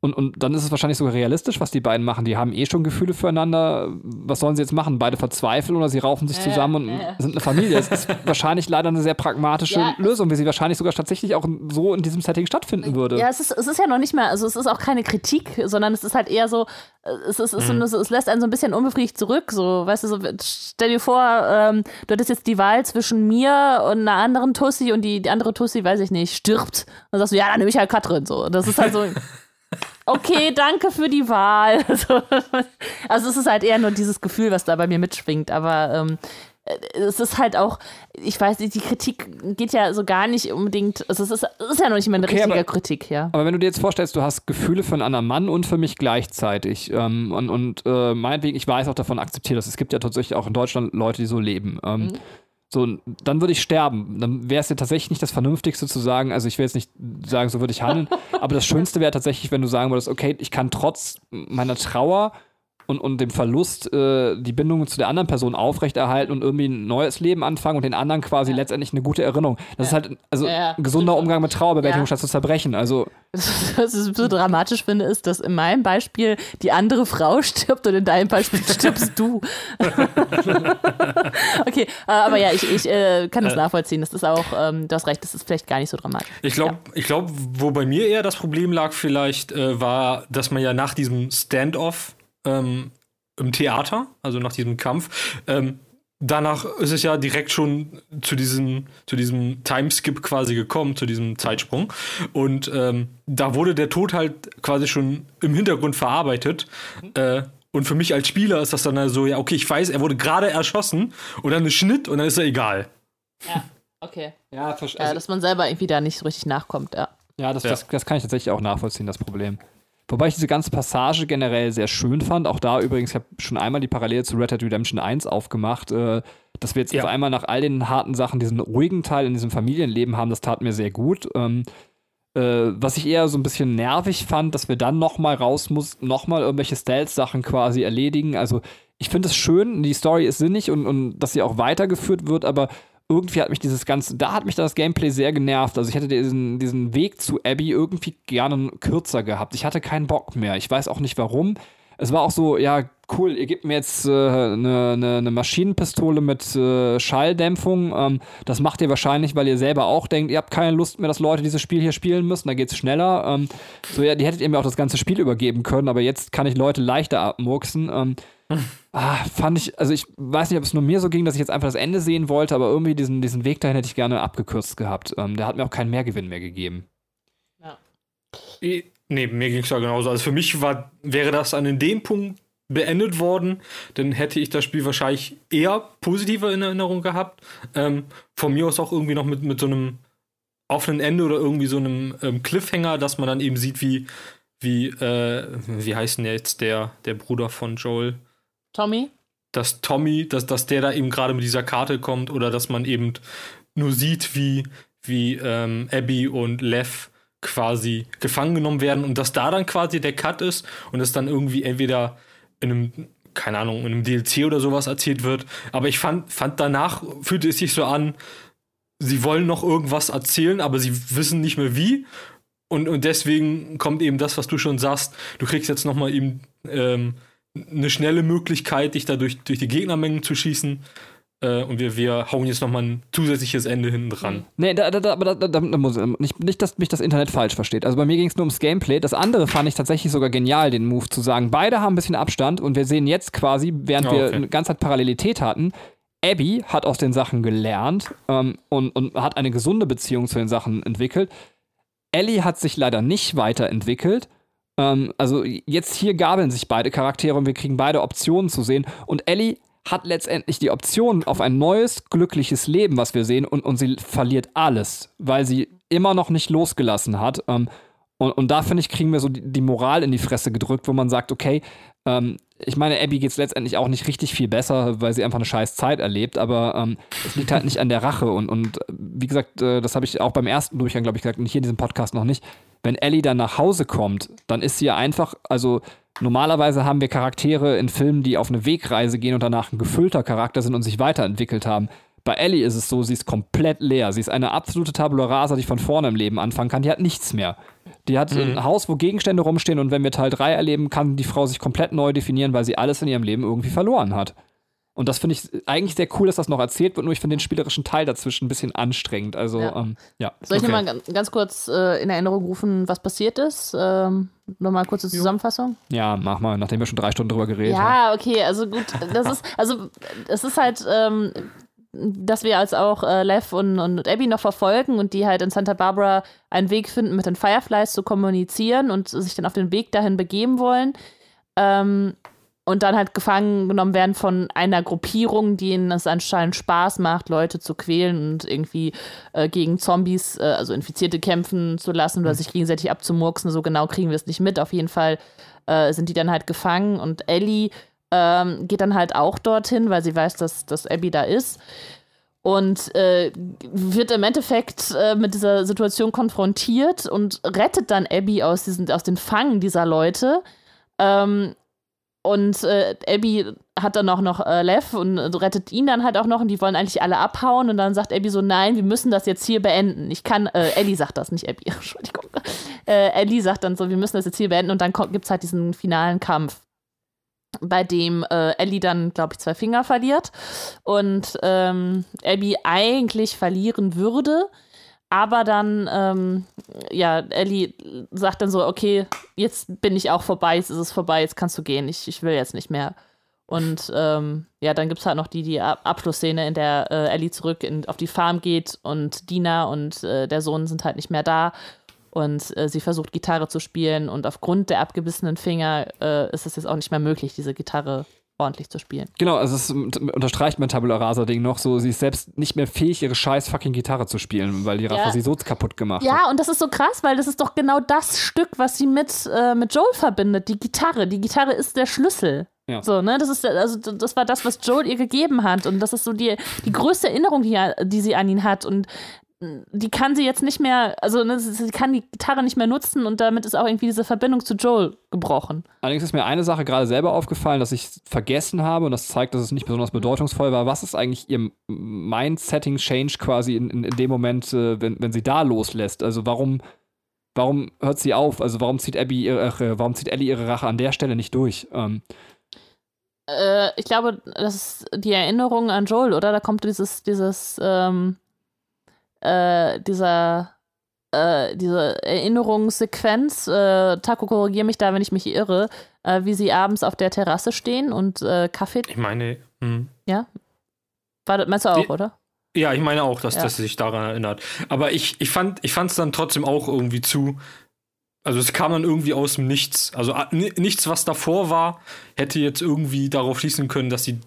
und, und dann ist es wahrscheinlich sogar realistisch, was die beiden machen. Die haben eh schon Gefühle füreinander. Was sollen sie jetzt machen? Beide verzweifeln oder sie raufen sich ja, zusammen und ja. sind eine Familie. Es ist wahrscheinlich leider eine sehr pragmatische ja. Lösung, wie sie wahrscheinlich sogar tatsächlich auch so in diesem Setting stattfinden würde. Ja, es ist, es ist ja noch nicht mehr, also es ist auch keine Kritik, sondern es ist halt eher so, es, ist, es, mhm. so, es lässt einen so ein bisschen unbefriedigt zurück. So, weißt du, so, stell dir vor, ähm, du hättest jetzt die Wahl zwischen mir und einer anderen Tussi und die, die andere Tussi, weiß ich nicht, stirbt. Dann sagst du, ja, dann nehme ich halt Katrin. So. Das ist halt so. okay, danke für die Wahl. Also es ist halt eher nur dieses Gefühl, was da bei mir mitschwingt. Aber ähm, es ist halt auch, ich weiß nicht, die Kritik geht ja so gar nicht unbedingt, also es ist, es ist ja noch nicht mal eine okay, richtige aber, Kritik, ja. Aber wenn du dir jetzt vorstellst, du hast Gefühle für einen anderen Mann und für mich gleichzeitig ähm, und, und äh, meinetwegen, ich weiß auch davon, akzeptiere das. Es gibt ja tatsächlich auch in Deutschland Leute, die so leben. Ähm, mhm. So, dann würde ich sterben. Dann wäre es ja tatsächlich nicht das Vernünftigste zu sagen, also ich will jetzt nicht sagen, so würde ich handeln, aber das Schönste wäre tatsächlich, wenn du sagen würdest, okay, ich kann trotz meiner Trauer und, und dem Verlust äh, die Bindung zu der anderen Person aufrechterhalten und irgendwie ein neues Leben anfangen und den anderen quasi ja. letztendlich eine gute Erinnerung. Das ja. ist halt also ja, ein gesunder Umgang mit Trauerbewältigung statt zu zerbrechen. Also was ich so dramatisch finde, ist, dass in meinem Beispiel die andere Frau stirbt und in deinem Beispiel stirbst du. okay, äh, aber ja, ich, ich äh, kann das äh. nachvollziehen. Das ist auch, ähm, du hast recht, das ist vielleicht gar nicht so dramatisch. Ich glaube, ich glaub, wo bei mir eher das Problem lag, vielleicht äh, war, dass man ja nach diesem Standoff ähm, im Theater, also nach diesem Kampf, ähm, danach ist es ja direkt schon zu diesem, zu diesem Timeskip quasi gekommen, zu diesem Zeitsprung. Und ähm, da wurde der Tod halt quasi schon im Hintergrund verarbeitet. Äh, und für mich als Spieler ist das dann halt so, ja, okay, ich weiß, er wurde gerade erschossen und dann ist Schnitt und dann ist er egal. Ja, okay. Ja, also, ja, dass man selber irgendwie da nicht so richtig nachkommt, ja. Ja, das, ja. Das, das kann ich tatsächlich auch nachvollziehen, das Problem. Wobei ich diese ganze Passage generell sehr schön fand. Auch da übrigens, ich habe schon einmal die Parallele zu Red Dead Redemption 1 aufgemacht. Äh, dass wir jetzt, Ja. jetzt einmal nach all den harten Sachen diesen ruhigen Teil in diesem Familienleben haben, das tat mir sehr gut. Ähm, äh, was ich eher so ein bisschen nervig fand, dass wir dann nochmal raus mussten, nochmal irgendwelche Stealth-Sachen quasi erledigen. Also ich finde es schön, die Story ist sinnig und, und dass sie auch weitergeführt wird, aber irgendwie hat mich dieses ganze, da hat mich das Gameplay sehr genervt. Also ich hätte diesen, diesen Weg zu Abby irgendwie gerne kürzer gehabt. Ich hatte keinen Bock mehr. Ich weiß auch nicht warum. Es war auch so, ja, cool, ihr gebt mir jetzt eine äh, ne, ne, ne Maschinenpistole mit äh, Schalldämpfung. Ähm, das macht ihr wahrscheinlich, weil ihr selber auch denkt, ihr habt keine Lust mehr, dass Leute dieses Spiel hier spielen müssen, da geht's schneller. Ähm, so, ja, die hättet ihr mir auch das ganze Spiel übergeben können, aber jetzt kann ich Leute leichter abmurksen. Ähm, ah, fand ich, also ich weiß nicht, ob es nur mir so ging, dass ich jetzt einfach das Ende sehen wollte, aber irgendwie diesen, diesen Weg dahin hätte ich gerne abgekürzt gehabt. Ähm, der hat mir auch keinen Mehrgewinn mehr gegeben. Eh, Nee, mir ging es ja genauso. Also für mich war, wäre das an dem Punkt beendet worden, dann hätte ich das Spiel wahrscheinlich eher positiver in Erinnerung gehabt. Ähm, von mir aus auch irgendwie noch mit, mit so einem offenen Ende oder irgendwie so einem ähm, Cliffhanger, dass man dann eben sieht, wie, wie, äh, wie heißt denn jetzt der, der Bruder von Joel? Tommy? dass Tommy, dass, dass der da eben gerade mit dieser Karte kommt oder dass man eben nur sieht, wie, wie ähm, Abby und Lev quasi gefangen genommen werden und dass da dann quasi der Cut ist und es dann irgendwie entweder in einem, keine Ahnung, in einem DLC oder sowas erzählt wird. Aber ich fand, fand danach fühlte es sich so an, sie wollen noch irgendwas erzählen, aber sie wissen nicht mehr wie. Und, und deswegen kommt eben das, was du schon sagst. Du kriegst jetzt noch mal eben ähm, eine schnelle Möglichkeit, dich da durch, durch die Gegnermengen zu schießen. Äh, und wir, wir hauen jetzt noch mal ein zusätzliches Ende hinten dran. Nee, da, da, da, aber da, da, muss nicht, nicht, dass mich das Internet falsch versteht. Also bei mir ging es nur ums Gameplay. Das andere fand ich tatsächlich sogar genial, den Move zu sagen. Beide haben ein bisschen Abstand und wir sehen jetzt quasi, während wir okay. eine ganze Zeit Parallelität hatten, Abby hat aus den Sachen gelernt ähm, und, und hat eine gesunde Beziehung zu den Sachen entwickelt. Ellie hat sich leider nicht weiterentwickelt. Ähm, also jetzt hier gabeln sich beide Charaktere und wir kriegen beide Optionen zu sehen. Und Ellie hat letztendlich die Option auf ein neues, glückliches Leben, was wir sehen, und, und sie verliert alles, weil sie immer noch nicht losgelassen hat. Ähm, und, und da, finde ich, kriegen wir so die, die Moral in die Fresse gedrückt, wo man sagt, okay, ähm, ich meine, Abby geht es letztendlich auch nicht richtig viel besser, weil sie einfach eine scheiß Zeit erlebt, aber ähm, es liegt halt nicht an der Rache. Und, und wie gesagt, äh, das habe ich auch beim ersten Durchgang, glaube ich, gesagt, und hier in diesem Podcast noch nicht. Wenn Ellie dann nach Hause kommt, dann ist sie ja einfach, also normalerweise haben wir Charaktere in Filmen, die auf eine Wegreise gehen und danach ein gefüllter Charakter sind und sich weiterentwickelt haben. Bei Ellie ist es so, sie ist komplett leer. Sie ist eine absolute Tabula rasa, die von vorne im Leben anfangen kann. Die hat nichts mehr. Die hat ein Haus, wo Gegenstände rumstehen und wenn wir Teil 3 erleben, kann die Frau sich komplett neu definieren, weil sie alles in ihrem Leben irgendwie verloren hat. Und das finde ich eigentlich sehr cool, dass das noch erzählt wird, nur ich finde den spielerischen Teil dazwischen ein bisschen anstrengend. Also, ja. Ja. Ähm, ja. Soll ich Okay. nochmal ganz, kurz äh, in Erinnerung rufen, was passiert ist? Ähm, nochmal kurze Zusammenfassung. ja, mach mal, nachdem wir schon drei Stunden drüber geredet haben. Ja, okay, also gut, das ist, also es ist halt, ähm, dass wir als auch äh, Lev und, und Abby noch verfolgen und die halt in Santa Barbara einen Weg finden, mit den Fireflies zu kommunizieren und sich dann auf den Weg dahin begeben wollen. Ähm, und dann halt gefangen genommen werden von einer Gruppierung, die ihnen es anscheinend Spaß macht, Leute zu quälen und irgendwie äh, gegen Zombies, äh, also Infizierte kämpfen zu lassen oder sich gegenseitig abzumurksen. So genau kriegen wir es nicht mit. Auf jeden Fall äh, sind die dann halt gefangen und Ellie ähm, geht dann halt auch dorthin, weil sie weiß, dass, dass Abby da ist. Und äh, wird im Endeffekt äh, mit dieser Situation konfrontiert und rettet dann Abby aus, diesen, aus den Fangen dieser Leute. Ähm, und äh, Abby hat dann auch noch äh, Lev und rettet ihn dann halt auch noch und die wollen eigentlich alle abhauen und dann sagt Abby so, nein, wir müssen das jetzt hier beenden. Ich kann, äh, Ellie sagt das, nicht Abby, Entschuldigung. Äh, Ellie sagt dann so, wir müssen das jetzt hier beenden und dann gibt es halt diesen finalen Kampf, bei dem äh, Ellie dann, glaube ich, zwei Finger verliert und ähm, Abby eigentlich verlieren würde. Aber dann, ähm, ja, Ellie sagt dann so, okay, jetzt bin ich auch vorbei, jetzt ist es vorbei, jetzt kannst du gehen, ich, ich will jetzt nicht mehr. Und ähm, ja, dann gibt es halt noch die, die Ab- Abschlussszene, in der äh, Ellie zurück in, auf die Farm geht und Dina und äh, der Sohn sind halt nicht mehr da. Und äh, sie versucht Gitarre zu spielen und aufgrund der abgebissenen Finger äh, ist es jetzt auch nicht mehr möglich, diese Gitarre ordentlich zu spielen. Genau, also es ist- unterstreicht mein Tabula Rasa-Ding noch so, sie ist selbst nicht mehr fähig, ihre scheiß fucking Gitarre zu spielen, weil die Rache Ja. sie so kaputt gemacht hat. Ja, und das ist so krass, weil das ist doch genau das Stück, was sie mit, äh, mit Joel verbindet, die Gitarre. Die Gitarre ist der Schlüssel. Ja. So, ne, das ist also das war das, was Joel ihr gegeben hat und das ist so die, die größte Erinnerung, die, die sie an ihn hat und die kann sie jetzt nicht mehr, also ne, sie kann die Gitarre nicht mehr nutzen und damit ist auch irgendwie diese Verbindung zu Joel gebrochen. Allerdings ist mir eine Sache gerade selber aufgefallen, dass ich vergessen habe und das zeigt, dass es nicht besonders bedeutungsvoll war. Was ist eigentlich ihr Mind-Setting-Change quasi in, in, in, dem Moment, äh, wenn, wenn sie da loslässt? Also warum, warum hört sie auf? Also warum zieht Abby ihre, äh, warum zieht Ellie ihre Rache an der Stelle nicht durch? Ähm, äh, ich glaube, das ist die Erinnerung an Joel, oder? Da kommt dieses, dieses, ähm äh, dieser äh, diese Erinnerungssequenz, äh, Taco, korrigiere mich da, wenn ich mich irre, äh, wie sie abends auf der Terrasse stehen und äh, Kaffee. Ich meine, hm. ja. War das, meinst du auch, oder? Ja, ich meine auch, dass, ja. dass sie sich daran erinnert. Aber ich, ich fand es dann trotzdem auch irgendwie zu. Also es kam dann irgendwie aus dem Nichts. Also nichts, was davor war, hätte jetzt irgendwie darauf schließen können, dass sie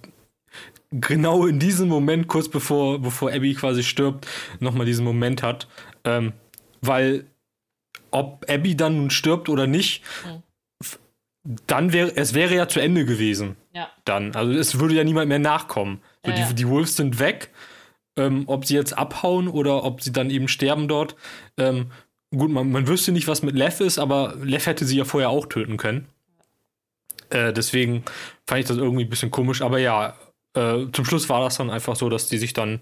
genau in diesem Moment, kurz bevor, bevor Abby quasi stirbt, nochmal diesen Moment hat. Ähm, weil ob Abby dann nun stirbt oder nicht, mhm. dann wäre es wäre ja zu Ende gewesen. Ja. Dann. Also es würde ja niemand mehr nachkommen. So, ja, die, ja. die Wolves sind weg. Ähm, ob sie jetzt abhauen oder ob sie dann eben sterben dort. Ähm, gut, man, man wüsste nicht, was mit Lev ist, aber Lev hätte sie ja vorher auch töten können. Äh, deswegen fand ich das irgendwie ein bisschen komisch. Aber ja, äh, zum Schluss war das dann einfach so, dass die sich dann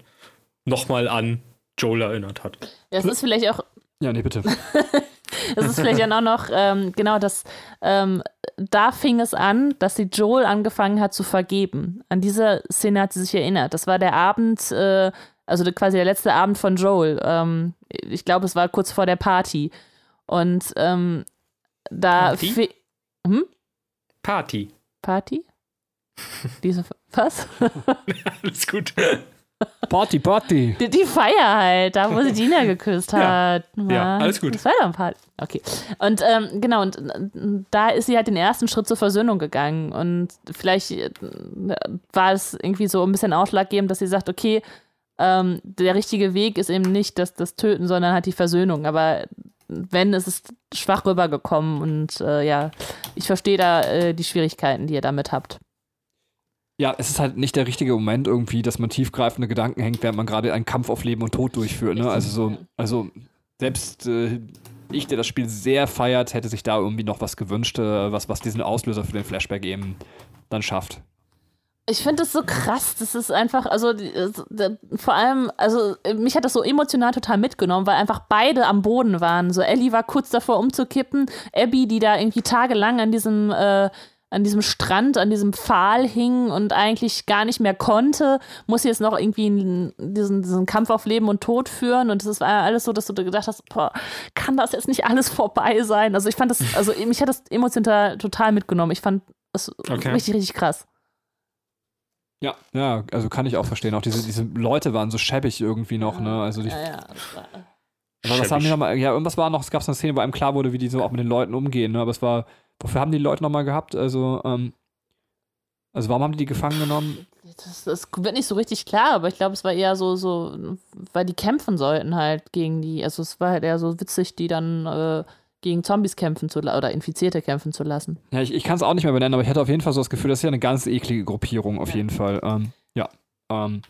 nochmal an Joel erinnert hat. Das ist vielleicht auch. Ja, nee, bitte. das ist vielleicht dann auch noch, ähm, genau, das, ähm, da fing es an, dass sie Joel angefangen hat zu vergeben. An diese Szene hat sie sich erinnert. Das war der Abend, äh, also quasi der letzte Abend von Joel. Ähm, ich glaube, es war kurz vor der Party. Und ähm, da. Party? Hm? Party. Party? Diese, was? Alles gut. Party, Party. Die, die, Feier halt, da wo sie Dina geküsst hat. Ja, ja alles gut. Das war dann Party. Okay. Und ähm, genau, und da ist sie halt den ersten Schritt zur Versöhnung gegangen. Und vielleicht äh, war es irgendwie so ein bisschen ausschlaggebend, dass sie sagt, okay, ähm, der richtige Weg ist eben nicht das, das Töten, sondern halt die Versöhnung. Aber wenn, ist es schwach rübergekommen. Und äh, ja, ich verstehe da äh, die Schwierigkeiten, die ihr damit habt. Ja, es ist halt nicht der richtige Moment irgendwie, dass man tiefgreifende Gedanken hängt, während man gerade einen Kampf auf Leben und Tod durchführt. Ne? Also so, also selbst äh, ich, der das Spiel sehr feiert, hätte sich da irgendwie noch was gewünscht, äh, was, was diesen Auslöser für den Flashback eben dann schafft. Ich finde das so krass. Das ist einfach, also vor allem, also mich hat das so emotional total mitgenommen, weil einfach beide am Boden waren. So Ellie war kurz davor umzukippen, Abby, die da irgendwie tagelang an diesem äh, an diesem Strand, an diesem Pfahl hing und eigentlich gar nicht mehr konnte, muss jetzt noch irgendwie diesen, diesen Kampf auf Leben und Tod führen. Und es war alles so, dass du gedacht hast, boah, kann das jetzt nicht alles vorbei sein? Also ich fand das, also mich hat das emotional total mitgenommen. Ich fand das okay. richtig, richtig krass. Ja, ja, also kann ich auch verstehen. Auch diese, diese Leute waren so schäbig irgendwie noch, ne? Also die, ja, ja. Aber was haben die nochmal, ja, irgendwas war noch, es gab so eine Szene, wo einem klar wurde, wie die so auch mit den Leuten umgehen, ne? Aber es war, Wofür haben die Leute nochmal gehabt? Also, ähm, also warum haben die die gefangen genommen? Das, das, wird nicht so richtig klar, aber ich glaube, es war eher so, so, weil die kämpfen sollten halt gegen die. Also es war halt eher so witzig, die dann äh, gegen Zombies kämpfen zu oder Infizierte kämpfen zu lassen. Ja, ich, ich kann es auch nicht mehr benennen, aber ich hatte auf jeden Fall so das Gefühl, das ist ja eine ganz eklige Gruppierung auf ja. jeden Fall. Ähm, ja. Ähm,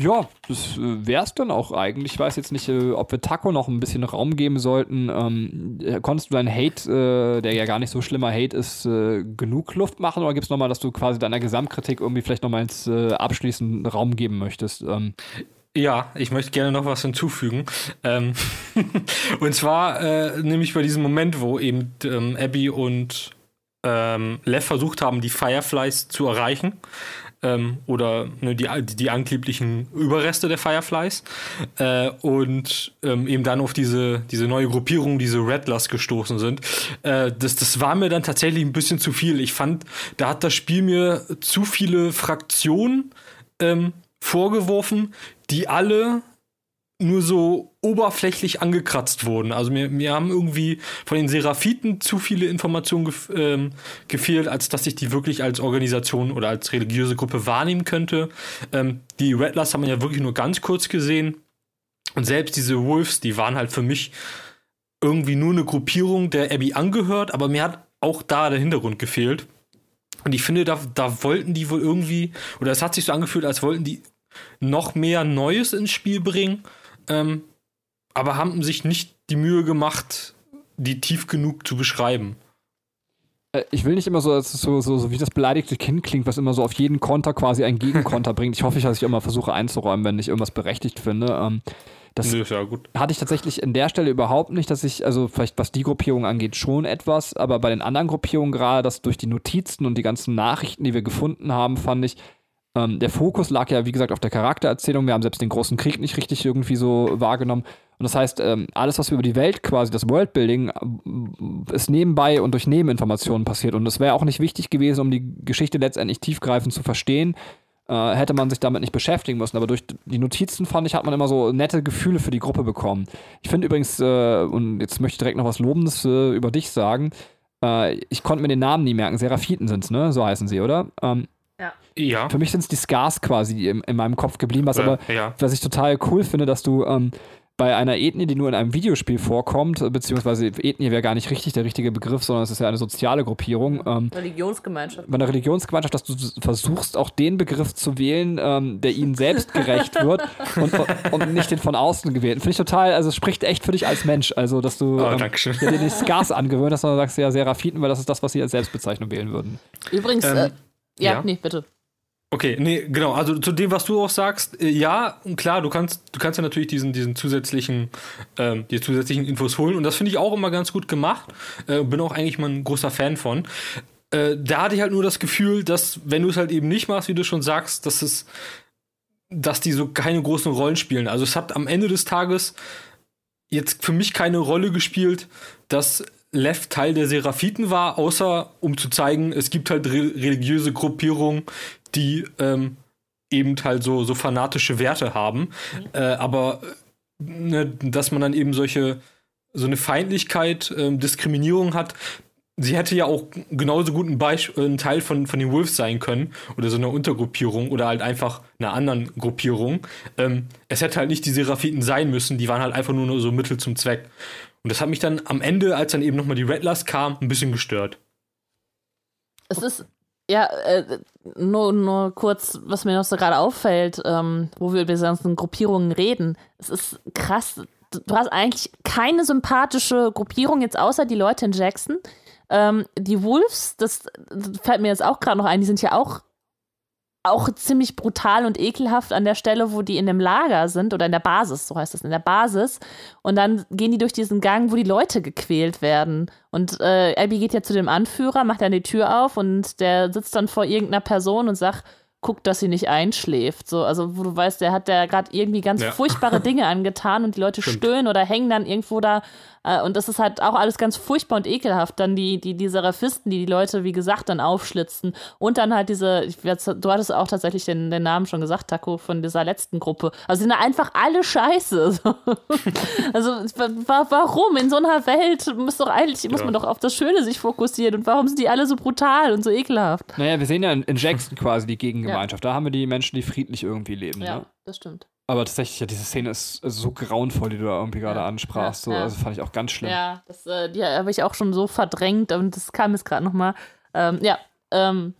ja, das äh, wäre es dann auch eigentlich. Ich weiß jetzt nicht, äh, ob wir Taco noch ein bisschen Raum geben sollten. Ähm, äh, konntest du deinen Hate, äh, der ja gar nicht so schlimmer Hate ist, äh, genug Luft machen oder gibt es nochmal, dass du quasi deiner Gesamtkritik irgendwie vielleicht nochmal ins äh, abschließenden Raum geben möchtest? Ähm, ja, ich möchte gerne noch was hinzufügen. Ähm und zwar äh, nämlich bei diesem Moment, wo eben ähm, Abby und ähm, Lev versucht haben, die Fireflies zu erreichen ähm, oder ne, die, die angeblichen Überreste der Fireflies äh, und ähm, eben dann auf diese, diese neue Gruppierung, diese Redlers gestoßen sind. Äh, das, das war mir dann tatsächlich ein bisschen zu viel. Ich fand, da hat das Spiel mir zu viele Fraktionen ähm, vorgeworfen, die alle nur so oberflächlich angekratzt wurden. Also mir, mir haben irgendwie von den Seraphiten zu viele Informationen gef ähm, gefehlt, als dass ich die wirklich als Organisation oder als religiöse Gruppe wahrnehmen könnte. Ähm, die Redlers haben wir ja wirklich nur ganz kurz gesehen. Und selbst diese Wolves, die waren halt für mich irgendwie nur eine Gruppierung, der Abby angehört, aber mir hat auch da der Hintergrund gefehlt. Und ich finde, da, da wollten die wohl irgendwie, oder es hat sich so angefühlt, als wollten die noch mehr Neues ins Spiel bringen, ähm, aber haben sich nicht die Mühe gemacht, die tief genug zu beschreiben. Äh, ich will nicht immer so, so, so, so wie das beleidigte Kind klingt, was immer so auf jeden Konter quasi einen Gegenkonter bringt. Ich hoffe, dass ich immer versuche einzuräumen, wenn ich irgendwas berechtigt finde. Ähm, das Nö, ja, hatte ich tatsächlich in der Stelle überhaupt nicht, dass ich, also vielleicht was die Gruppierung angeht, schon etwas, aber bei den anderen Gruppierungen gerade, dass durch die Notizen und die ganzen Nachrichten, die wir gefunden haben, fand ich, ähm, der Fokus lag ja, wie gesagt, auf der Charaktererzählung. Wir haben selbst den großen Krieg nicht richtig irgendwie so wahrgenommen. Und das heißt, ähm, alles, was über die Welt quasi, das Worldbuilding, äh, ist nebenbei und durch Nebeninformationen passiert. Und es wäre auch nicht wichtig gewesen, um die Geschichte letztendlich tiefgreifend zu verstehen, äh, hätte man sich damit nicht beschäftigen müssen. Aber durch die Notizen, fand ich, hat man immer so nette Gefühle für die Gruppe bekommen. Ich finde übrigens, äh, und jetzt möchte ich direkt noch was Lobendes äh, über dich sagen, äh, ich konnte mir den Namen nie merken. Seraphiten sind es, ne? So heißen sie, oder? Ähm, Ja. Ja. für mich sind es die Scars quasi die in, in meinem Kopf geblieben, was Äh, aber, ja. was ich total cool finde, dass du ähm, bei einer Ethnie, die nur in einem Videospiel vorkommt, äh, beziehungsweise Ethnie wäre gar nicht richtig der richtige Begriff, sondern es ist ja eine soziale Gruppierung, ähm, Religionsgemeinschaft. bei einer Religionsgemeinschaft, dass du versuchst, auch den Begriff zu wählen, ähm, der ihnen selbst gerecht wird und, und nicht den von außen gewählten. Finde ich total, also es spricht echt für dich als Mensch, also dass du Oh, ähm, dir die Scars angewöhnt hast, sondern sagst ja Seraphiten, weil das ist das, was sie als Selbstbezeichnung wählen würden. Übrigens, Ähm, äh, ja, ja. nee, bitte. Okay, nee, genau. Also zu dem, was du auch sagst, äh, ja, klar, du kannst, du kannst ja natürlich diesen, diesen zusätzlichen, ähm, die zusätzlichen Infos holen. Und das finde ich auch immer ganz gut gemacht. Äh, bin auch eigentlich mal ein großer Fan von. Äh, da hatte ich halt nur das Gefühl, dass, wenn du es halt eben nicht machst, wie du schon sagst, dass es, dass die so keine großen Rollen spielen. Also es hat am Ende des Tages jetzt für mich keine Rolle gespielt, dass Lev Teil der Seraphiten war, außer um zu zeigen, es gibt halt re religiöse Gruppierungen, die ähm, eben halt so, so fanatische Werte haben. Äh, aber äh, ne, dass man dann eben solche, so eine Feindlichkeit, ähm, Diskriminierung hat, sie hätte ja auch genauso gut ein, Beisp ein Teil von, von den Wolves sein können oder so einer Untergruppierung oder halt einfach einer anderen Gruppierung. Ähm, es hätte halt nicht die Seraphiten sein müssen, die waren halt einfach nur so Mittel zum Zweck. Und das hat mich dann am Ende, als dann eben nochmal die Last kam, ein bisschen gestört. Es ist, ja, äh, nur, nur kurz, was mir noch so gerade auffällt, ähm, wo wir über diese ganzen Gruppierungen reden. Es ist krass. Du hast eigentlich keine sympathische Gruppierung, jetzt außer die Leute in Jackson. Ähm, die Wolves, das fällt mir jetzt auch gerade noch ein, die sind ja auch, auch ziemlich brutal und ekelhaft an der Stelle, wo die in dem Lager sind oder in der Basis, so heißt das, in der Basis. Und dann gehen die durch diesen Gang, wo die Leute gequält werden. Und äh, Abby geht ja zu dem Anführer, macht dann die Tür auf und der sitzt dann vor irgendeiner Person und sagt, guckt, dass sie nicht einschläft. So, also wo du weißt, der hat ja gerade irgendwie ganz Ja. furchtbare Dinge angetan und die Leute Stimmt. stöhnen oder hängen dann irgendwo da. Äh, und das ist halt auch alles ganz furchtbar und ekelhaft. Dann die, die, die Seraphisten, die die Leute, wie gesagt, dann aufschlitzen. Und dann halt diese, du hattest auch tatsächlich den, den Namen schon gesagt, Taco, von dieser letzten Gruppe. Also sind einfach alle scheiße. So. also wa warum? In so einer Welt muss doch eigentlich, muss Ja. man doch auf das Schöne sich fokussieren. Und warum sind die alle so brutal und so ekelhaft? Naja, wir sehen ja in, in Jackson quasi die Gegengemeinschaft. Da haben wir die Menschen, die friedlich irgendwie leben. Ja, Ne? das stimmt. Aber tatsächlich, ja, diese Szene ist so grauenvoll, die du da irgendwie gerade Ja, ansprachst. So, ja. Also fand ich auch ganz schlimm. Ja, das äh, die habe ich auch schon so verdrängt und das kam jetzt gerade nochmal. Ähm, ja, ähm,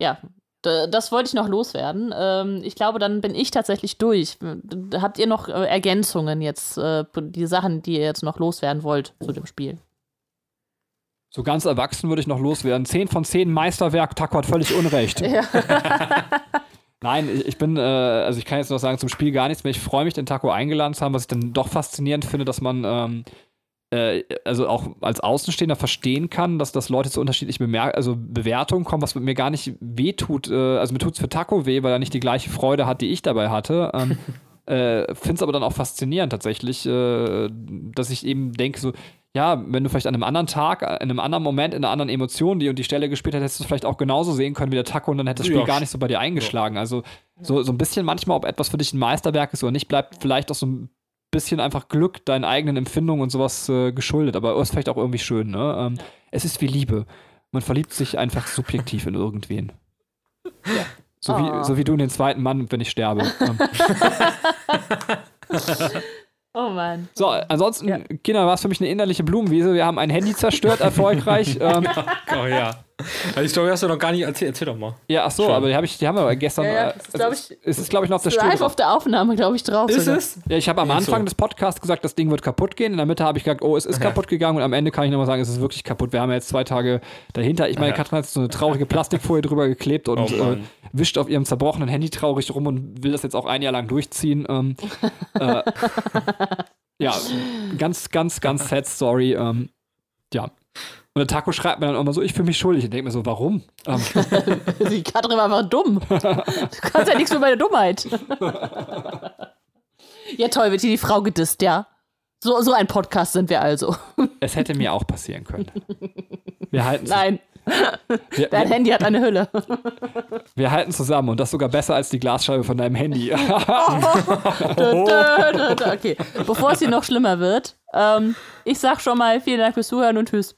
ja, das wollte ich noch loswerden. Ähm, ich glaube, dann bin ich tatsächlich durch. Habt ihr noch äh, Ergänzungen jetzt, äh, die Sachen, die ihr jetzt noch loswerden wollt zu dem Spiel? So ganz erwachsen würde ich noch loswerden. 10 von 10 Meisterwerk, Taco hat völlig Unrecht. Ja. Nein, ich, ich bin, äh, also ich kann jetzt noch sagen, zum Spiel gar nichts mehr. Ich freue mich, den Taco eingeladen zu haben, was ich dann doch faszinierend finde, dass man ähm, äh, also auch als Außenstehender verstehen kann, dass, dass Leute zu unterschiedlichen Bemer also Bewertungen kommen, was mir gar nicht wehtut. Äh, also mir tut es für Taco weh, weil er nicht die gleiche Freude hat, die ich dabei hatte. Ähm, äh, Finde es aber dann auch faszinierend tatsächlich, äh, dass ich eben denke, so, ja, wenn du vielleicht an einem anderen Tag, in einem anderen Moment, in einer anderen Emotion die und die Stelle gespielt hättest, hättest du es vielleicht auch genauso sehen können wie der Taco und dann hätte das Spiel Ja, gar nicht so bei dir eingeschlagen. Also so, so ein bisschen manchmal, ob etwas für dich ein Meisterwerk ist oder nicht, bleibt vielleicht auch so ein bisschen einfach Glück, deinen eigenen Empfindungen und sowas äh, geschuldet. Aber ist vielleicht auch irgendwie schön, ne? Ähm, es ist wie Liebe. Man verliebt sich einfach subjektiv in irgendwen. So, Oh. wie, so wie du in den zweiten Mann, wenn ich sterbe. Ähm, Oh Mann. so, ansonsten, Ja. Kinder, war es für mich eine innerliche Blumenwiese. Wir haben ein Handy zerstört, erfolgreich. ähm, Oh ja. Also die Story hast du noch gar nicht erzählt. Erzähl doch mal. Ja, ach so, aber die, hab ich, die haben wir aber gestern. Ja, ja, äh, das ist, glaub ich, es ist, glaube ich, noch auf der. Live auf der Aufnahme, glaube ich, drauf. Ist sogar. es? Ja, ich habe am Ach so. Anfang des Podcasts gesagt, das Ding wird kaputt gehen. In der Mitte habe ich gesagt, oh, es ist kaputt gegangen. Und am Ende kann ich nochmal sagen, es ist wirklich kaputt. Wir haben ja jetzt zwei Tage dahinter. Ich meine, Ja. Katrin hat so eine traurige Plastikfolie drüber geklebt und Oh. Wischt auf ihrem zerbrochenen Handy traurig rum und will das jetzt auch ein Jahr lang durchziehen. Ähm, äh, ja, ganz, ganz, ganz sad Story. Ähm, ja. Und der Taco schreibt mir dann auch immer so, ich fühle mich schuldig. Ich denke mir so, warum? Ähm, Die Katrin war einfach dumm. Du kannst ja nichts für meine Dummheit. Ja, toll, wird hier die Frau gedisst, ja. So, so ein Podcast sind wir also. es hätte mir auch passieren können. Wir halten, Nein, wir, dein wir, Handy hat eine Hülle. wir halten zusammen und das sogar besser als die Glasscheibe von deinem Handy. Okay, bevor es hier noch schlimmer wird, ähm, ich sag schon mal vielen Dank fürs Zuhören und tschüss.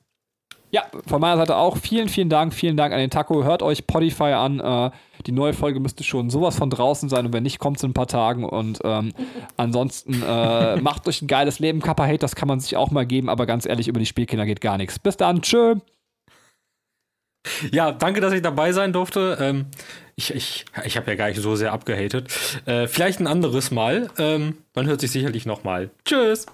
Ja, von meiner Seite auch vielen, vielen Dank. Vielen Dank an den Taco. Hört euch Podify an. Äh, die neue Folge müsste schon sowas von draußen sein und wenn nicht, kommt es in ein paar Tagen. Und ähm, ansonsten äh, macht euch ein geiles Leben. Kappa Hate, das kann man sich auch mal geben, aber ganz ehrlich, über die Spielkinder geht gar nichts. Bis dann. Tschö. Ja, danke, dass ich dabei sein durfte. Ähm, ich ich, ich habe ja gar nicht so sehr abgehatet. Äh, vielleicht ein anderes Mal. Ähm, man hört sich sicherlich noch mal. Tschüss.